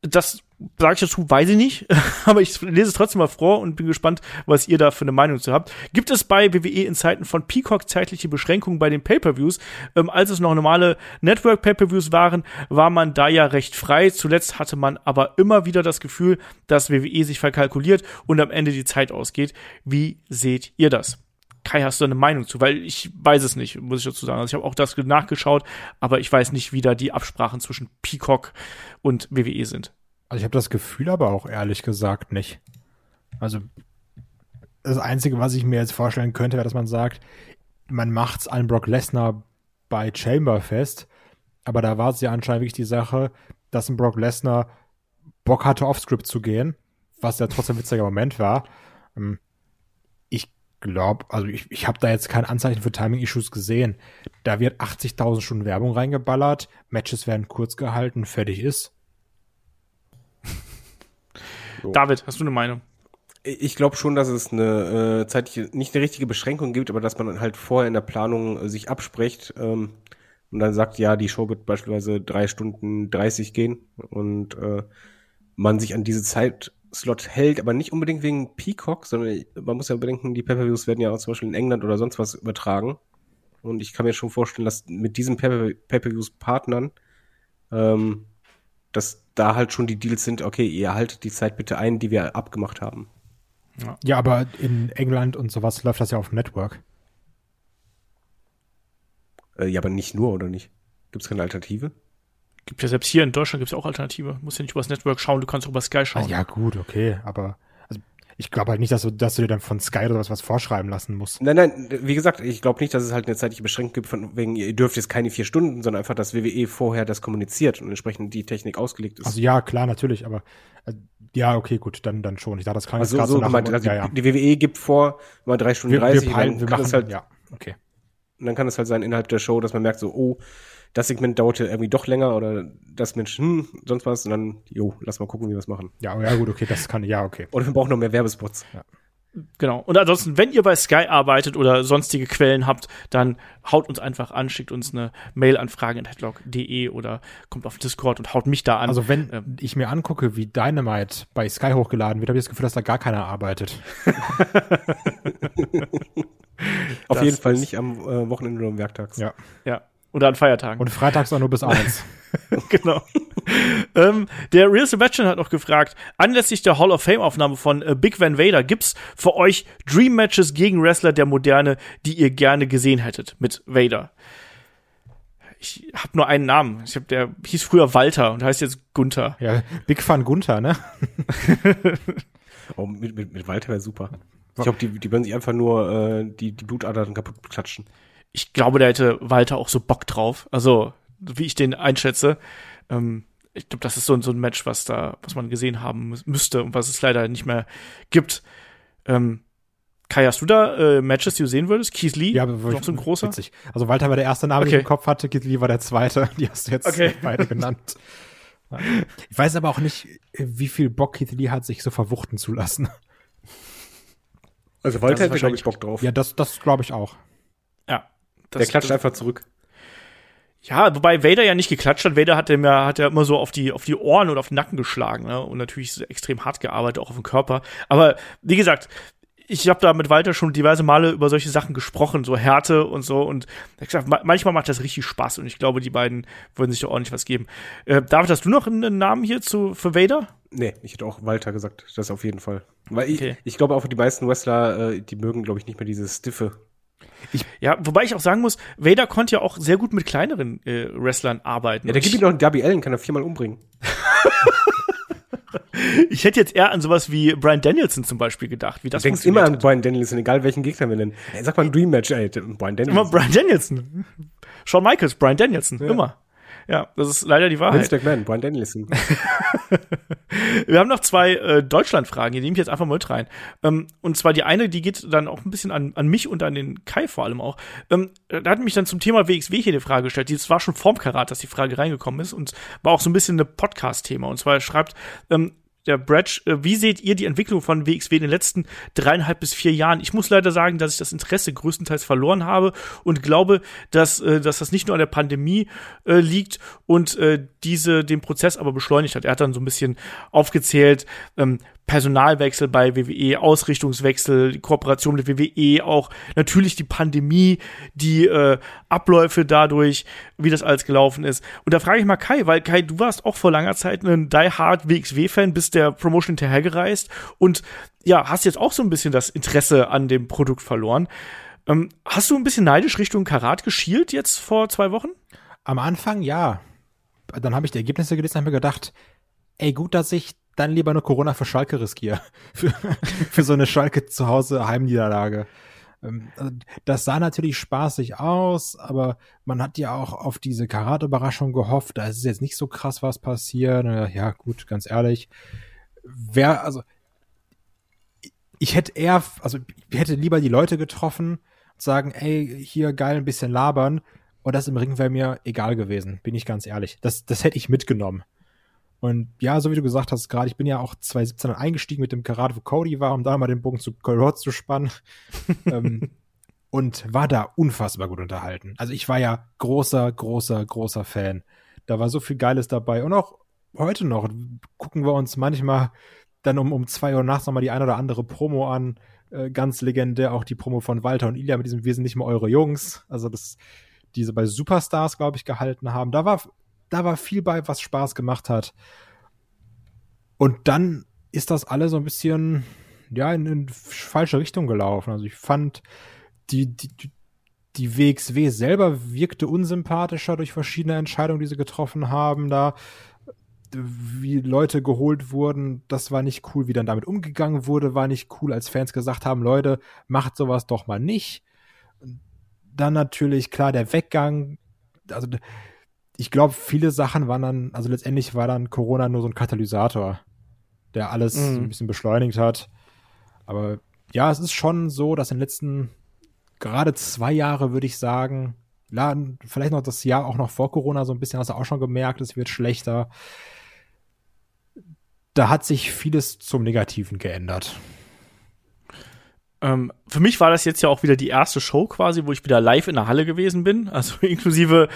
S2: das sage ich dazu, weiß ich nicht, aber ich lese es trotzdem mal vor und bin gespannt, was ihr da für eine Meinung zu habt. Gibt es bei WWE in Zeiten von Peacock zeitliche Beschränkungen bei den Pay-per-Views? Ähm, als es noch normale Network-Pay-per-Views waren, war man da ja recht frei. Zuletzt hatte man aber immer wieder das Gefühl, dass WWE sich verkalkuliert und am Ende die Zeit ausgeht. Wie seht ihr das? Kai, hast du eine Meinung zu? Weil ich weiß es nicht, muss ich dazu sagen. Also ich habe auch das nachgeschaut, aber ich weiß nicht, wie da die Absprachen zwischen Peacock und WWE sind.
S3: Also ich habe das Gefühl aber auch ehrlich gesagt nicht. Also das Einzige, was ich mir jetzt vorstellen könnte, wäre, dass man sagt, man macht's an Brock Lesnar bei Chamber fest, aber da war es ja anscheinend wirklich die Sache, dass ein Brock Lesnar Bock hatte, Offscript zu gehen, was ja trotzdem ein witziger Moment war. Ähm, ich glaube, also ich, ich habe da jetzt kein Anzeichen für Timing-Issues gesehen. Da wird 80.000 Stunden Werbung reingeballert, Matches werden kurz gehalten, fertig ist.
S2: So. David, hast du eine Meinung?
S4: Ich glaube schon, dass es eine äh, zeitliche, nicht eine richtige Beschränkung gibt, aber dass man halt vorher in der Planung äh, sich abspricht ähm, und dann sagt, ja, die Show wird beispielsweise drei Stunden 30 gehen und äh, man sich an diese Zeitslot hält, aber nicht unbedingt wegen Peacock, sondern man muss ja bedenken, die Pay-Per-Views werden ja auch zum Beispiel in England oder sonst was übertragen. Und ich kann mir schon vorstellen, dass mit diesen Pay-Per-Views Partnern ähm, dass da halt schon die Deals sind, okay, ihr haltet die Zeit bitte ein, die wir abgemacht haben.
S3: Ja, ja aber in England und sowas läuft das ja auf Network.
S4: Äh, ja, aber nicht nur, oder nicht? Gibt es keine Alternative?
S2: Gibt ja selbst hier in Deutschland gibt es auch Alternative. Musst ja nicht über das Network schauen, du kannst auch über Sky schauen. Ah,
S3: ja, gut, okay, aber ich glaube halt nicht, dass du, dass du dir dann von Sky oder was, was vorschreiben lassen musst.
S4: Nein, nein, wie gesagt, ich glaube nicht, dass es halt eine zeitliche Beschränkung gibt, von wegen, ihr dürft jetzt keine vier Stunden, sondern einfach, dass WWE vorher das kommuniziert und entsprechend die Technik ausgelegt ist.
S3: Also ja, klar, natürlich, aber äh, ja, okay, gut, dann, dann schon. Ich dachte, das kann
S4: also, so, so gemeint, also ja, ja. Die WWE gibt vor, mal drei Stunden wir, 30,
S3: wir, wir, wir machen, halt, ja, okay.
S4: Und dann kann es halt sein innerhalb der Show, dass man merkt so, oh, das Segment dauerte irgendwie doch länger oder das Mensch, hm, sonst was und dann, jo, lass mal gucken, wie wir es machen.
S3: Ja, ja, gut, okay, das kann, ja, okay.
S4: Oder wir brauchen noch mehr Werbespots. Ja.
S2: Genau. Und ansonsten, wenn ihr bei Sky arbeitet oder sonstige Quellen habt, dann haut uns einfach an, schickt uns eine Mail an fragen.headlock.de oder kommt auf Discord und haut mich da an.
S3: Also wenn ähm, ich mir angucke, wie Dynamite bei Sky hochgeladen wird, habe ich das Gefühl, dass da gar keiner arbeitet.
S4: auf jeden Fall nicht am äh, Wochenende oder am Werktags.
S2: Ja. Ja. Oder an Feiertagen.
S3: Und freitags auch nur bis eins.
S2: genau. ähm, der Real Sebastian hat noch gefragt, anlässlich der Hall of Fame Aufnahme von äh, Big Van Vader gibt's für euch Dream Matches gegen Wrestler der Moderne, die ihr gerne gesehen hättet mit Vader? Ich habe nur einen Namen. Ich hab, der hieß früher Walter und heißt jetzt Gunther.
S3: Ja, Big Fan Gunther, ne?
S4: oh, mit, mit, mit Walter wäre super. Ich glaube, die, die würden sich einfach nur äh, die, die Blutadern kaputt klatschen.
S2: Ich glaube, da hätte Walter auch so Bock drauf. Also, wie ich den einschätze. Ähm, ich glaube, das ist so, so ein Match, was da, was man gesehen haben müsste und was es leider nicht mehr gibt. Ähm, Kai, hast du da äh, Matches, die du sehen würdest? Keith Lee?
S3: Ja,
S2: noch so ein großer?
S3: Witzig. Also Walter war der erste Name, okay. den ich im Kopf hatte, Keith Lee war der zweite. Die hast du jetzt okay. beide genannt. Ich weiß aber auch nicht, wie viel Bock Keith Lee hat, sich so verwuchten zu lassen.
S4: Also Walter hätte, glaube ich, Bock drauf.
S3: Ja, das, das glaube ich auch.
S4: Das, der klatscht das, einfach zurück.
S2: Ja, wobei Vader ja nicht geklatscht hat. Vader hat, ja, hat ja immer so auf die, auf die Ohren und auf den Nacken geschlagen, ne? Und natürlich so extrem hart gearbeitet, auch auf den Körper. Aber wie gesagt, ich habe da mit Walter schon diverse Male über solche Sachen gesprochen, so Härte und so. Und ich gesagt, manchmal macht das richtig Spaß und ich glaube, die beiden würden sich da ordentlich was geben. Äh, David, hast du noch einen Namen hier zu, für Vader?
S4: Nee, ich hätte auch Walter gesagt, das auf jeden Fall. Weil okay. ich, ich glaube auch die meisten Wrestler, äh, die mögen, glaube ich, nicht mehr dieses stiffe.
S2: Ich, ja, wobei ich auch sagen muss, Vader konnte ja auch sehr gut mit kleineren äh, Wrestlern arbeiten.
S4: Ja, der gibt ihm noch einen Darby Allen, kann er viermal umbringen.
S2: ich hätte jetzt eher an sowas wie Brian Danielson zum Beispiel gedacht. Wie das
S4: du denkst immer an Brian Danielson, egal welchen Gegner wir nennen. Ey, sag mal ein Dream Match, ey,
S2: Brian Danielson. Immer Brian Danielson. Shawn Michaels, Brian Danielson, ja. immer. Ja, das ist leider die Wahrheit.
S4: Vince McMahon, Brian Danielson.
S2: Wir haben noch zwei äh, Deutschland-Fragen, die nehme ich jetzt einfach mal mit rein. Ähm, und zwar die eine, die geht dann auch ein bisschen an, an mich und an den Kai vor allem auch. Ähm, da hat mich dann zum Thema WXW hier eine Frage gestellt. Das war schon vorm Karat, dass die Frage reingekommen ist und war auch so ein bisschen ein Podcast-Thema. Und zwar er schreibt, ähm, der Bratch, äh, wie seht ihr die Entwicklung von WXW in den letzten dreieinhalb bis vier Jahren? Ich muss leider sagen, dass ich das Interesse größtenteils verloren habe und glaube, dass, äh, dass das nicht nur an der Pandemie äh, liegt und diese den Prozess aber beschleunigt hat. Er hat dann so ein bisschen aufgezählt, ähm, Personalwechsel bei WWE, Ausrichtungswechsel, Kooperation mit WWE, auch natürlich die Pandemie, die äh, Abläufe dadurch, wie das alles gelaufen ist. Und da frage ich mal Kai, weil Kai, du warst auch vor langer Zeit ein Die Hard WXW-Fan, bist der Promotion hinterhergereist und ja, hast jetzt auch so ein bisschen das Interesse an dem Produkt verloren. Ähm, hast du ein bisschen neidisch Richtung Karat geschielt jetzt vor zwei Wochen?
S3: Am Anfang ja. Dann habe ich die Ergebnisse gelesen und habe mir gedacht, ey, gut, dass ich dann lieber eine Corona für Schalke riskiere. Für, für so eine Schalke zu Hause Heimniederlage. Ähm, also, das sah natürlich spaßig aus, aber man hat ja auch auf diese Karat-Überraschung gehofft. Da ist jetzt nicht so krass was passiert. Ja, gut, ganz ehrlich. Wer, also, ich hätte eher, also, ich hätte lieber die Leute getroffen und sagen, ey, hier geil ein bisschen labern. Und das im Ring wäre mir egal gewesen, bin ich ganz ehrlich. Das, das hätte ich mitgenommen. Und ja, so wie du gesagt hast, gerade, ich bin ja auch 2017 eingestiegen mit dem Karate, wo Cody war, um da mal den Bogen zu Cole Rhodes zu spannen. ähm, und war da unfassbar gut unterhalten. Also ich war ja großer, großer, großer Fan. Da war so viel Geiles dabei. Und auch heute noch gucken wir uns manchmal dann um, um zwei Uhr nachts nochmal die eine oder andere Promo an. Äh, ganz legendär auch die Promo von Walter und Ilya mit diesem Wir sind nicht mehr eure Jungs. Also das, diese bei Superstars, glaube ich, gehalten haben. Da war da war viel bei, was Spaß gemacht hat. Und dann ist das alle so ein bisschen, ja, in, in falsche Richtung gelaufen. Also ich fand, die, die, die WXW selber wirkte unsympathischer durch verschiedene Entscheidungen, die sie getroffen haben. Da, wie Leute geholt wurden, das war nicht cool. Wie dann damit umgegangen wurde, war nicht cool, als Fans gesagt haben, Leute, macht sowas doch mal nicht. Dann natürlich, klar, der Weggang, also ich glaube, viele Sachen waren dann, also letztendlich war dann Corona nur so ein Katalysator, der alles mhm. ein bisschen beschleunigt hat. Aber ja, es ist schon so, dass in den letzten gerade zwei Jahre, würde ich sagen, ja, vielleicht noch das Jahr auch noch vor Corona so ein bisschen, hast du auch schon gemerkt, es wird schlechter. Da hat sich vieles zum Negativen geändert.
S2: Ähm, für mich war das jetzt ja auch wieder die erste Show quasi, wo ich wieder live in der Halle gewesen bin. Also inklusive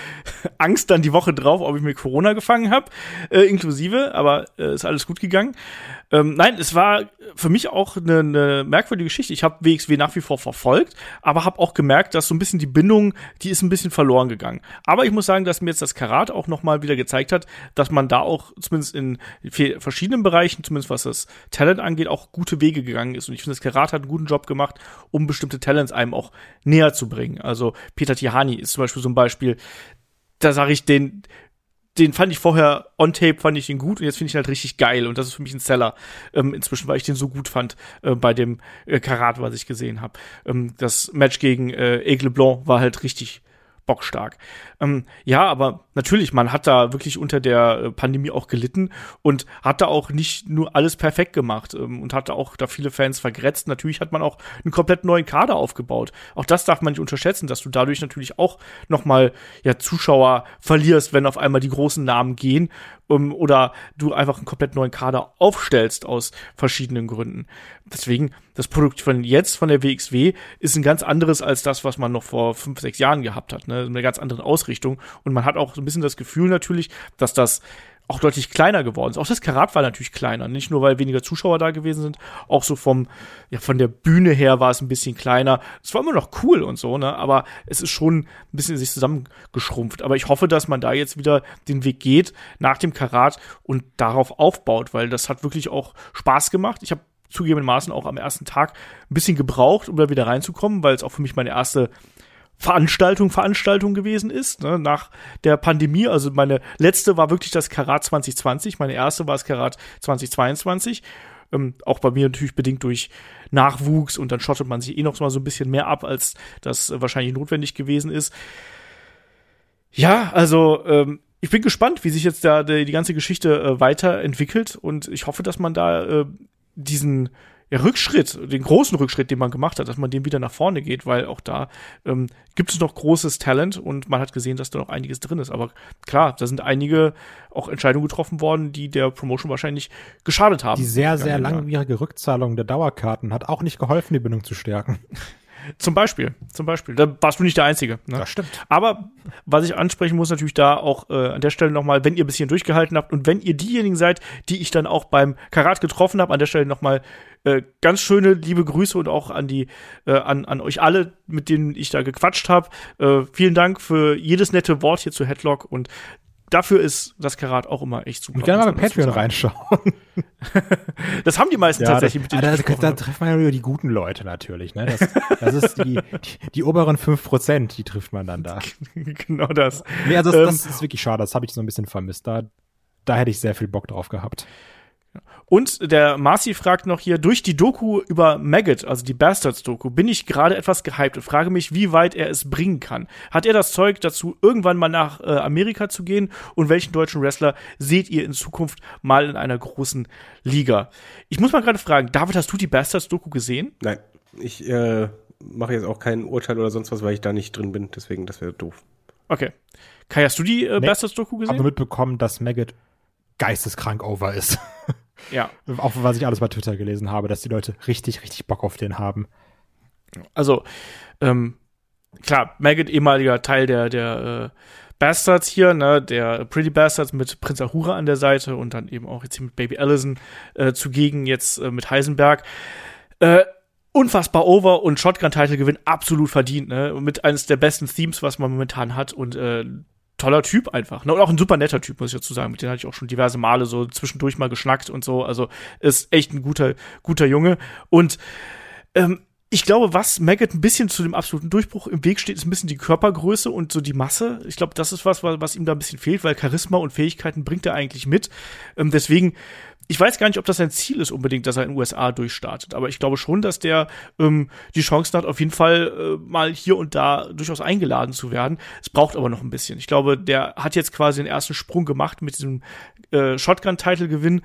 S2: Angst dann die Woche drauf, ob ich mir Corona gefangen habe. Äh, inklusive, aber äh, ist alles gut gegangen. Ähm, nein, es war für mich auch eine, eine merkwürdige Geschichte. Ich habe WXW nach wie vor verfolgt, aber habe auch gemerkt, dass so ein bisschen die Bindung, die ist ein bisschen verloren gegangen. Aber ich muss sagen, dass mir jetzt das Karat auch noch mal wieder gezeigt hat, dass man da auch zumindest in verschiedenen Bereichen, zumindest was das Talent angeht, auch gute Wege gegangen ist. Und ich finde, das Karat hat einen guten Job gemacht, um bestimmte Talents einem auch näher zu bringen. Also Peter Tihani ist zum Beispiel so ein Beispiel, da sage ich den, den fand ich vorher on tape fand ich ihn gut und jetzt finde ich ihn halt richtig geil und das ist für mich ein Seller ähm, inzwischen, weil ich den so gut fand äh, bei dem äh, Karat, was ich gesehen habe. Ähm, das Match gegen äh, Aigle Blanc war halt richtig bockstark. Ähm, ja, aber natürlich, man hat da wirklich unter der äh, Pandemie auch gelitten und hat da auch nicht nur alles perfekt gemacht ähm, und hatte auch da viele Fans vergrätzt. Natürlich hat man auch einen komplett neuen Kader aufgebaut. Auch das darf man nicht unterschätzen, dass du dadurch natürlich auch noch mal ja Zuschauer verlierst, wenn auf einmal die großen Namen gehen um, oder du einfach einen komplett neuen Kader aufstellst aus verschiedenen Gründen. Deswegen, das Produkt von jetzt, von der WXW, ist ein ganz anderes als das, was man noch vor fünf, sechs Jahren gehabt hat. Ne? Eine ganz andere Ausrichtung. Und man hat auch so ein bisschen das Gefühl natürlich, dass das auch deutlich kleiner geworden ist. Auch das Karat war natürlich kleiner, nicht nur weil weniger Zuschauer da gewesen sind, auch so vom ja von der Bühne her war es ein bisschen kleiner. Es war immer noch cool und so, ne, aber es ist schon ein bisschen sich zusammengeschrumpft, aber ich hoffe, dass man da jetzt wieder den Weg geht nach dem Karat und darauf aufbaut, weil das hat wirklich auch Spaß gemacht. Ich habe zugegebenermaßen auch am ersten Tag ein bisschen gebraucht, um da wieder reinzukommen, weil es auch für mich meine erste Veranstaltung Veranstaltung gewesen ist, ne, nach der Pandemie. Also meine letzte war wirklich das Karat 2020, meine erste war das Karat 2022. Ähm, auch bei mir natürlich bedingt durch Nachwuchs und dann schottet man sich eh noch mal so ein bisschen mehr ab, als das äh, wahrscheinlich notwendig gewesen ist. Ja, also ähm, ich bin gespannt, wie sich jetzt da die, ganze Geschichte äh, weiterentwickelt und ich hoffe, dass man da äh, diesen ja, Rückschritt, den großen Rückschritt, den man gemacht hat, dass man den wieder nach vorne geht, weil auch da ähm, gibt es noch großes Talent und man hat gesehen, dass da noch einiges drin ist. Aber klar, da sind einige auch Entscheidungen getroffen worden, die der Promotion wahrscheinlich geschadet haben.
S3: Die sehr, sehr langwierige Rückzahlung der Dauerkarten hat auch nicht geholfen, die Bindung zu stärken.
S2: Zum Beispiel, zum Beispiel. Da warst du nicht der Einzige. Ne?
S3: Das stimmt.
S2: Aber was ich ansprechen muss, natürlich da auch äh, an der Stelle nochmal, wenn ihr ein bisschen durchgehalten habt und wenn ihr diejenigen seid, die ich dann auch beim Karat getroffen habe, an der Stelle nochmal äh, ganz schöne liebe Grüße und auch an die, äh, an, an euch alle, mit denen ich da gequatscht habe. Äh, vielen Dank für jedes nette Wort hier zu Headlock und dafür ist das Karat auch immer echt super.
S3: Ich kann mal bei Patreon reinschauen.
S2: das haben die meisten ja, tatsächlich
S3: das, mit denen da, da, da trifft man ja nur die guten Leute natürlich. Ne? Das, das ist die, die, die oberen fünf Prozent, die trifft man dann da.
S2: genau das.
S3: Nee, also das, ähm, das ist wirklich schade. Das habe ich so ein bisschen vermisst. Da, da hätte ich sehr viel Bock drauf gehabt.
S2: Und der Marcy fragt noch hier, durch die Doku über Maggot, also die Bastards-Doku, bin ich gerade etwas gehypt und frage mich, wie weit er es bringen kann. Hat er das Zeug dazu, irgendwann mal nach äh, Amerika zu gehen? Und welchen deutschen Wrestler seht ihr in Zukunft mal in einer großen Liga? Ich muss mal gerade fragen, David, hast du die Bastards-Doku gesehen?
S4: Nein, ich äh, mache jetzt auch kein Urteil oder sonst was, weil ich da nicht drin bin. Deswegen, das wäre doof.
S2: Okay. Kai, hast du die äh, nee, Bastards-Doku gesehen? Ich
S3: habe mitbekommen, dass Maggot geisteskrank over ist.
S2: Ja.
S3: Auch was ich alles bei Twitter gelesen habe, dass die Leute richtig, richtig Bock auf den haben.
S2: Also, ähm, klar, Maggot, ehemaliger Teil der, der äh, Bastards hier, ne, der Pretty Bastards mit Prinz Ahura an der Seite und dann eben auch jetzt hier mit Baby Allison äh, zugegen, jetzt äh, mit Heisenberg. Äh, unfassbar over und Shotgun-Title-Gewinn absolut verdient, ne? Mit eines der besten Themes, was man momentan hat und äh, toller Typ einfach. Ne? Und auch ein super netter Typ, muss ich dazu sagen. Mit dem hatte ich auch schon diverse Male so zwischendurch mal geschnackt und so. Also ist echt ein guter, guter Junge. Und ähm, ich glaube, was Maggot ein bisschen zu dem absoluten Durchbruch im Weg steht, ist ein bisschen die Körpergröße und so die Masse. Ich glaube, das ist was, was ihm da ein bisschen fehlt, weil Charisma und Fähigkeiten bringt er eigentlich mit. Ähm, deswegen ich weiß gar nicht, ob das sein Ziel ist unbedingt, dass er in den USA durchstartet, aber ich glaube schon, dass der ähm, die Chancen hat, auf jeden Fall äh, mal hier und da durchaus eingeladen zu werden. Es braucht aber noch ein bisschen. Ich glaube, der hat jetzt quasi den ersten Sprung gemacht mit diesem äh, Shotgun-Title-Gewinn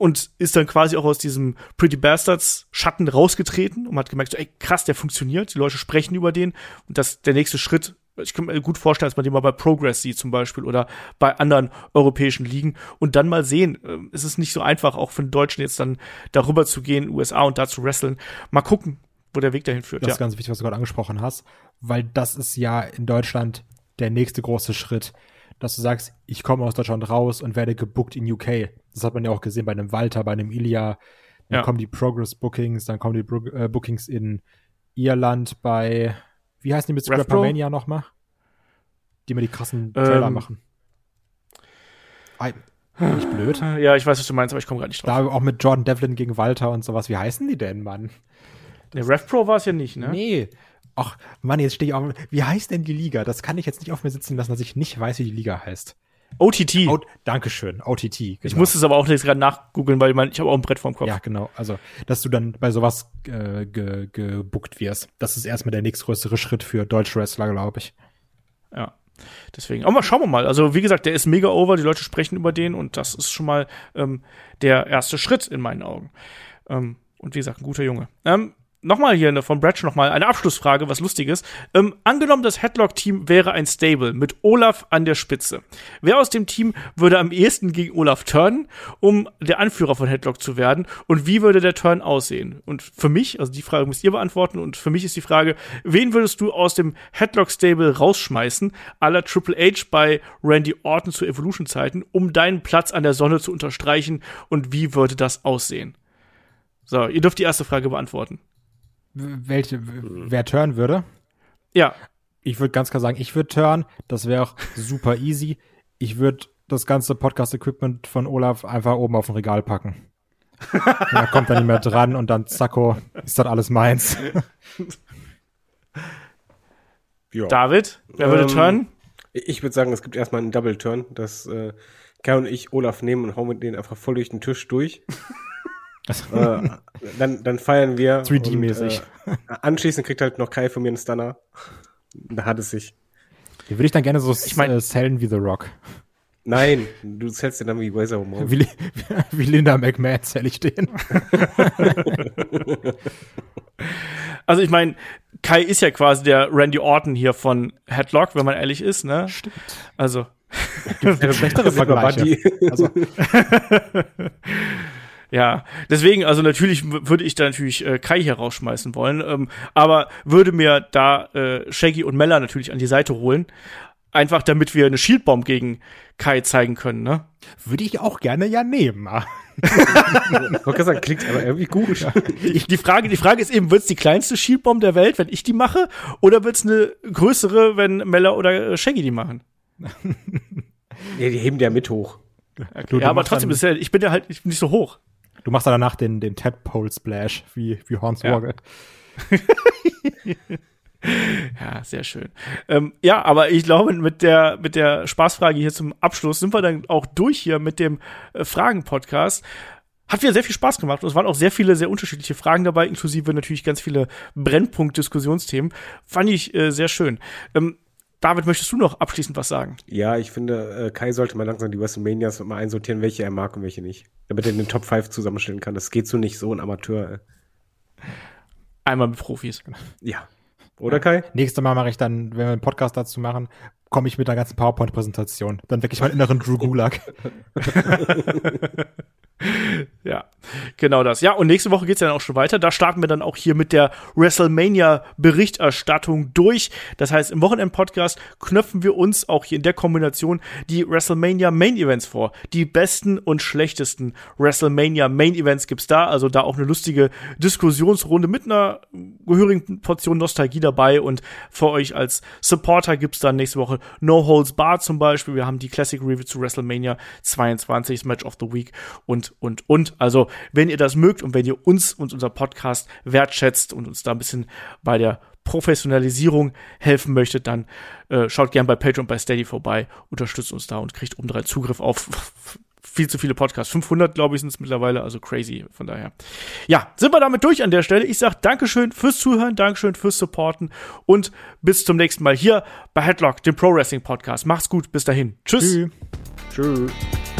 S2: und ist dann quasi auch aus diesem Pretty Bastards Schatten rausgetreten und hat gemerkt, so, ey, krass, der funktioniert, die Leute sprechen über den und das der nächste Schritt ich kann mir gut vorstellen, dass man den mal bei Progress sieht zum Beispiel oder bei anderen europäischen Ligen und dann mal sehen. Ähm, es ist nicht so einfach, auch für den Deutschen jetzt dann darüber zu gehen, USA und da zu wresteln. Mal gucken. wo der Weg dahin führt.
S3: Das
S2: ja.
S3: ist ganz wichtig, was du gerade angesprochen hast, weil das ist ja in Deutschland der nächste große Schritt, dass du sagst, ich komme aus Deutschland raus und werde gebuckt in UK. Das hat man ja auch gesehen bei einem Walter, bei einem Ilya. Dann
S2: Ja.
S3: kommen die Progress Bookings, dann kommen die Bro äh, Bookings in Irland bei, wie heißen die mit
S2: RevPro?
S3: Scrappermania nochmal? Die mir die krassen Trailer
S2: Ähm.
S3: machen. Ei, bin ich blöd?
S2: Ja, ich weiß, was du meinst, aber ich komme gerade nicht drauf.
S3: Da auch mit Jordan Devlin gegen Walter und sowas. Wie heißen die denn, Mann?
S2: Der Rev Pro war es ja nicht, ne?
S3: Nee. Ach, Mann, jetzt stehe ich auf. Wie heißt denn die Liga? Das kann ich jetzt nicht auf mir sitzen lassen, dass ich nicht weiß, wie die Liga heißt.
S2: OTT.
S3: O Dankeschön, OTT. Genau.
S2: ich muss es aber auch jetzt gerade nachgoogeln, weil ich, mein, ich habe auch ein Brett vorm Kopf.
S3: Ja, genau. Also, dass du dann bei sowas äh, ge gebuckt wirst. Das ist erstmal der nächstgrößere Schritt für deutsche Wrestler, glaube ich.
S2: Ja. Deswegen, aber mal schauen wir mal. Also, wie gesagt, der ist mega over, die Leute sprechen über den und das ist schon mal ähm, der erste Schritt in meinen Augen. Ähm, und wie gesagt, ein guter Junge. Ähm, Nochmal hier ne, von Bratch nochmal eine Abschlussfrage, was Lustiges. Ähm, angenommen, das Headlock-Team wäre ein Stable mit Olaf an der Spitze. Wer aus dem Team würde am ehesten gegen Olaf turnen, um der Anführer von Headlock zu werden? Und wie würde der Turn aussehen? Und für mich, also die Frage müsst ihr beantworten, und für mich ist die Frage, wen würdest du aus dem Headlock-Stable rausschmeißen, la Triple H bei Randy Orton zu Evolution-Zeiten, um deinen Platz an der Sonne zu unterstreichen? Und wie würde das aussehen? So, ihr dürft die erste Frage beantworten.
S3: Welche, w- wer turn würde?
S2: Ja,
S3: Ich würde ganz klar sagen, ich würde turn. Das wäre auch super easy. Ich würde das ganze Podcast-Equipment von Olaf einfach oben auf ein Regal packen. Da kommt dann nicht mehr dran und dann zacko, ist das alles meins.
S4: Ja.
S2: David, wer würde
S4: Ähm,
S2: turnen?
S4: Ich würde sagen, es gibt erstmal einen Double Turn, dass äh, Kai und ich Olaf nehmen und hauen mit denen einfach voll durch den Tisch durch. Äh, dann, dann feiern wir.
S3: 3D-mäßig.
S4: und, Äh, anschließend kriegt halt noch Kai von mir einen Stunner. Da hat es sich.
S3: Die würde ich dann gerne so
S2: Ich mein-
S3: äh, sellen wie The Rock.
S4: Nein, du zählst den dann wie Razor Ramon.
S3: Wie, wie Linda McMahon zähle ich den.
S2: Also ich meine, Kai ist ja quasi der Randy Orton hier von Headlock, wenn man ehrlich ist, ne?
S3: Stimmt.
S2: Also,
S3: Schlechtere Vergleiche.
S4: Buddy.
S3: Also,
S2: ja. Deswegen, also natürlich würde ich da natürlich äh, Kai hier rausschmeißen wollen, ähm, aber würde mir da äh, Shaggy und Mella natürlich an die Seite holen. Einfach damit wir eine Shieldbomb gegen Kai zeigen können, ne?
S3: würde ich auch gerne ja nehmen.
S4: Ich wollte gerade sagen, klingt aber irgendwie gut.
S2: Ich, die, Frage, die Frage ist eben, wird's die kleinste Shieldbomb der Welt, wenn ich die mache, oder wird's eine größere, wenn Mella oder äh, Shaggy die machen?
S4: Ja, die heben der mit hoch.
S2: Okay. Ja, aber trotzdem ist ja, ich bin ja halt ich bin nicht so hoch.
S3: Du machst dann danach den, den Tadpole Splash, wie, wie Horns
S2: Ja. Ja, sehr schön. Ähm, ja, aber ich glaube, mit der, mit der Spaßfrage hier zum Abschluss sind wir dann auch durch hier mit dem äh, Fragen-Podcast. Hat wieder sehr viel Spaß gemacht und es waren auch sehr viele, sehr unterschiedliche Fragen dabei, inklusive natürlich ganz viele Brennpunkt-Diskussionsthemen. Fand ich äh, sehr schön. Ähm, David, möchtest du noch abschließend was sagen?
S4: Ja, ich finde, äh, Kai sollte mal langsam die WrestleManias mal einsortieren, welche er mag und welche nicht. Damit er den Top 5 zusammenstellen kann. Das geht so nicht, so ein Amateur. Äh.
S2: Einmal mit Profis.
S4: Ja. Oder Kai?
S3: Nächstes Mal mache ich dann, wenn wir einen Podcast dazu machen, komme ich mit einer ganzen PowerPoint-Präsentation. Dann weck ich meinen inneren Drew Gulag.
S2: Ja, genau das. Ja, und nächste Woche geht's ja dann auch schon weiter. Da starten wir dann auch hier mit der WrestleMania-Berichterstattung durch. Das heißt, im Wochenend-Podcast knöpfen wir uns auch hier in der Kombination die WrestleMania Main Events vor. Die besten und schlechtesten WrestleMania Main Events gibt's da. Also da auch eine lustige Diskussionsrunde mit einer gehörigen Portion Nostalgie dabei. Und für euch als Supporter gibt's dann nächste Woche No Holds Barred zum Beispiel. Wir haben die Classic Review zu WrestleMania 22, das Match of the Week und, und, und. Also, wenn ihr das mögt und wenn ihr uns und unser Podcast wertschätzt und uns da ein bisschen bei der Professionalisierung helfen möchtet, dann äh, schaut gern bei Patreon und bei Steady vorbei, unterstützt uns da und kriegt obendrein Zugriff auf viel zu viele Podcasts. 500, glaube ich, sind es mittlerweile, also crazy, von daher. Ja, sind wir damit durch an der Stelle. Ich sag Dankeschön fürs Zuhören, Dankeschön fürs Supporten und bis zum nächsten Mal hier bei Headlock, dem Pro Wrestling Podcast. Macht's gut, bis dahin. Tschüss.
S3: Tschüss.
S4: Tschüss.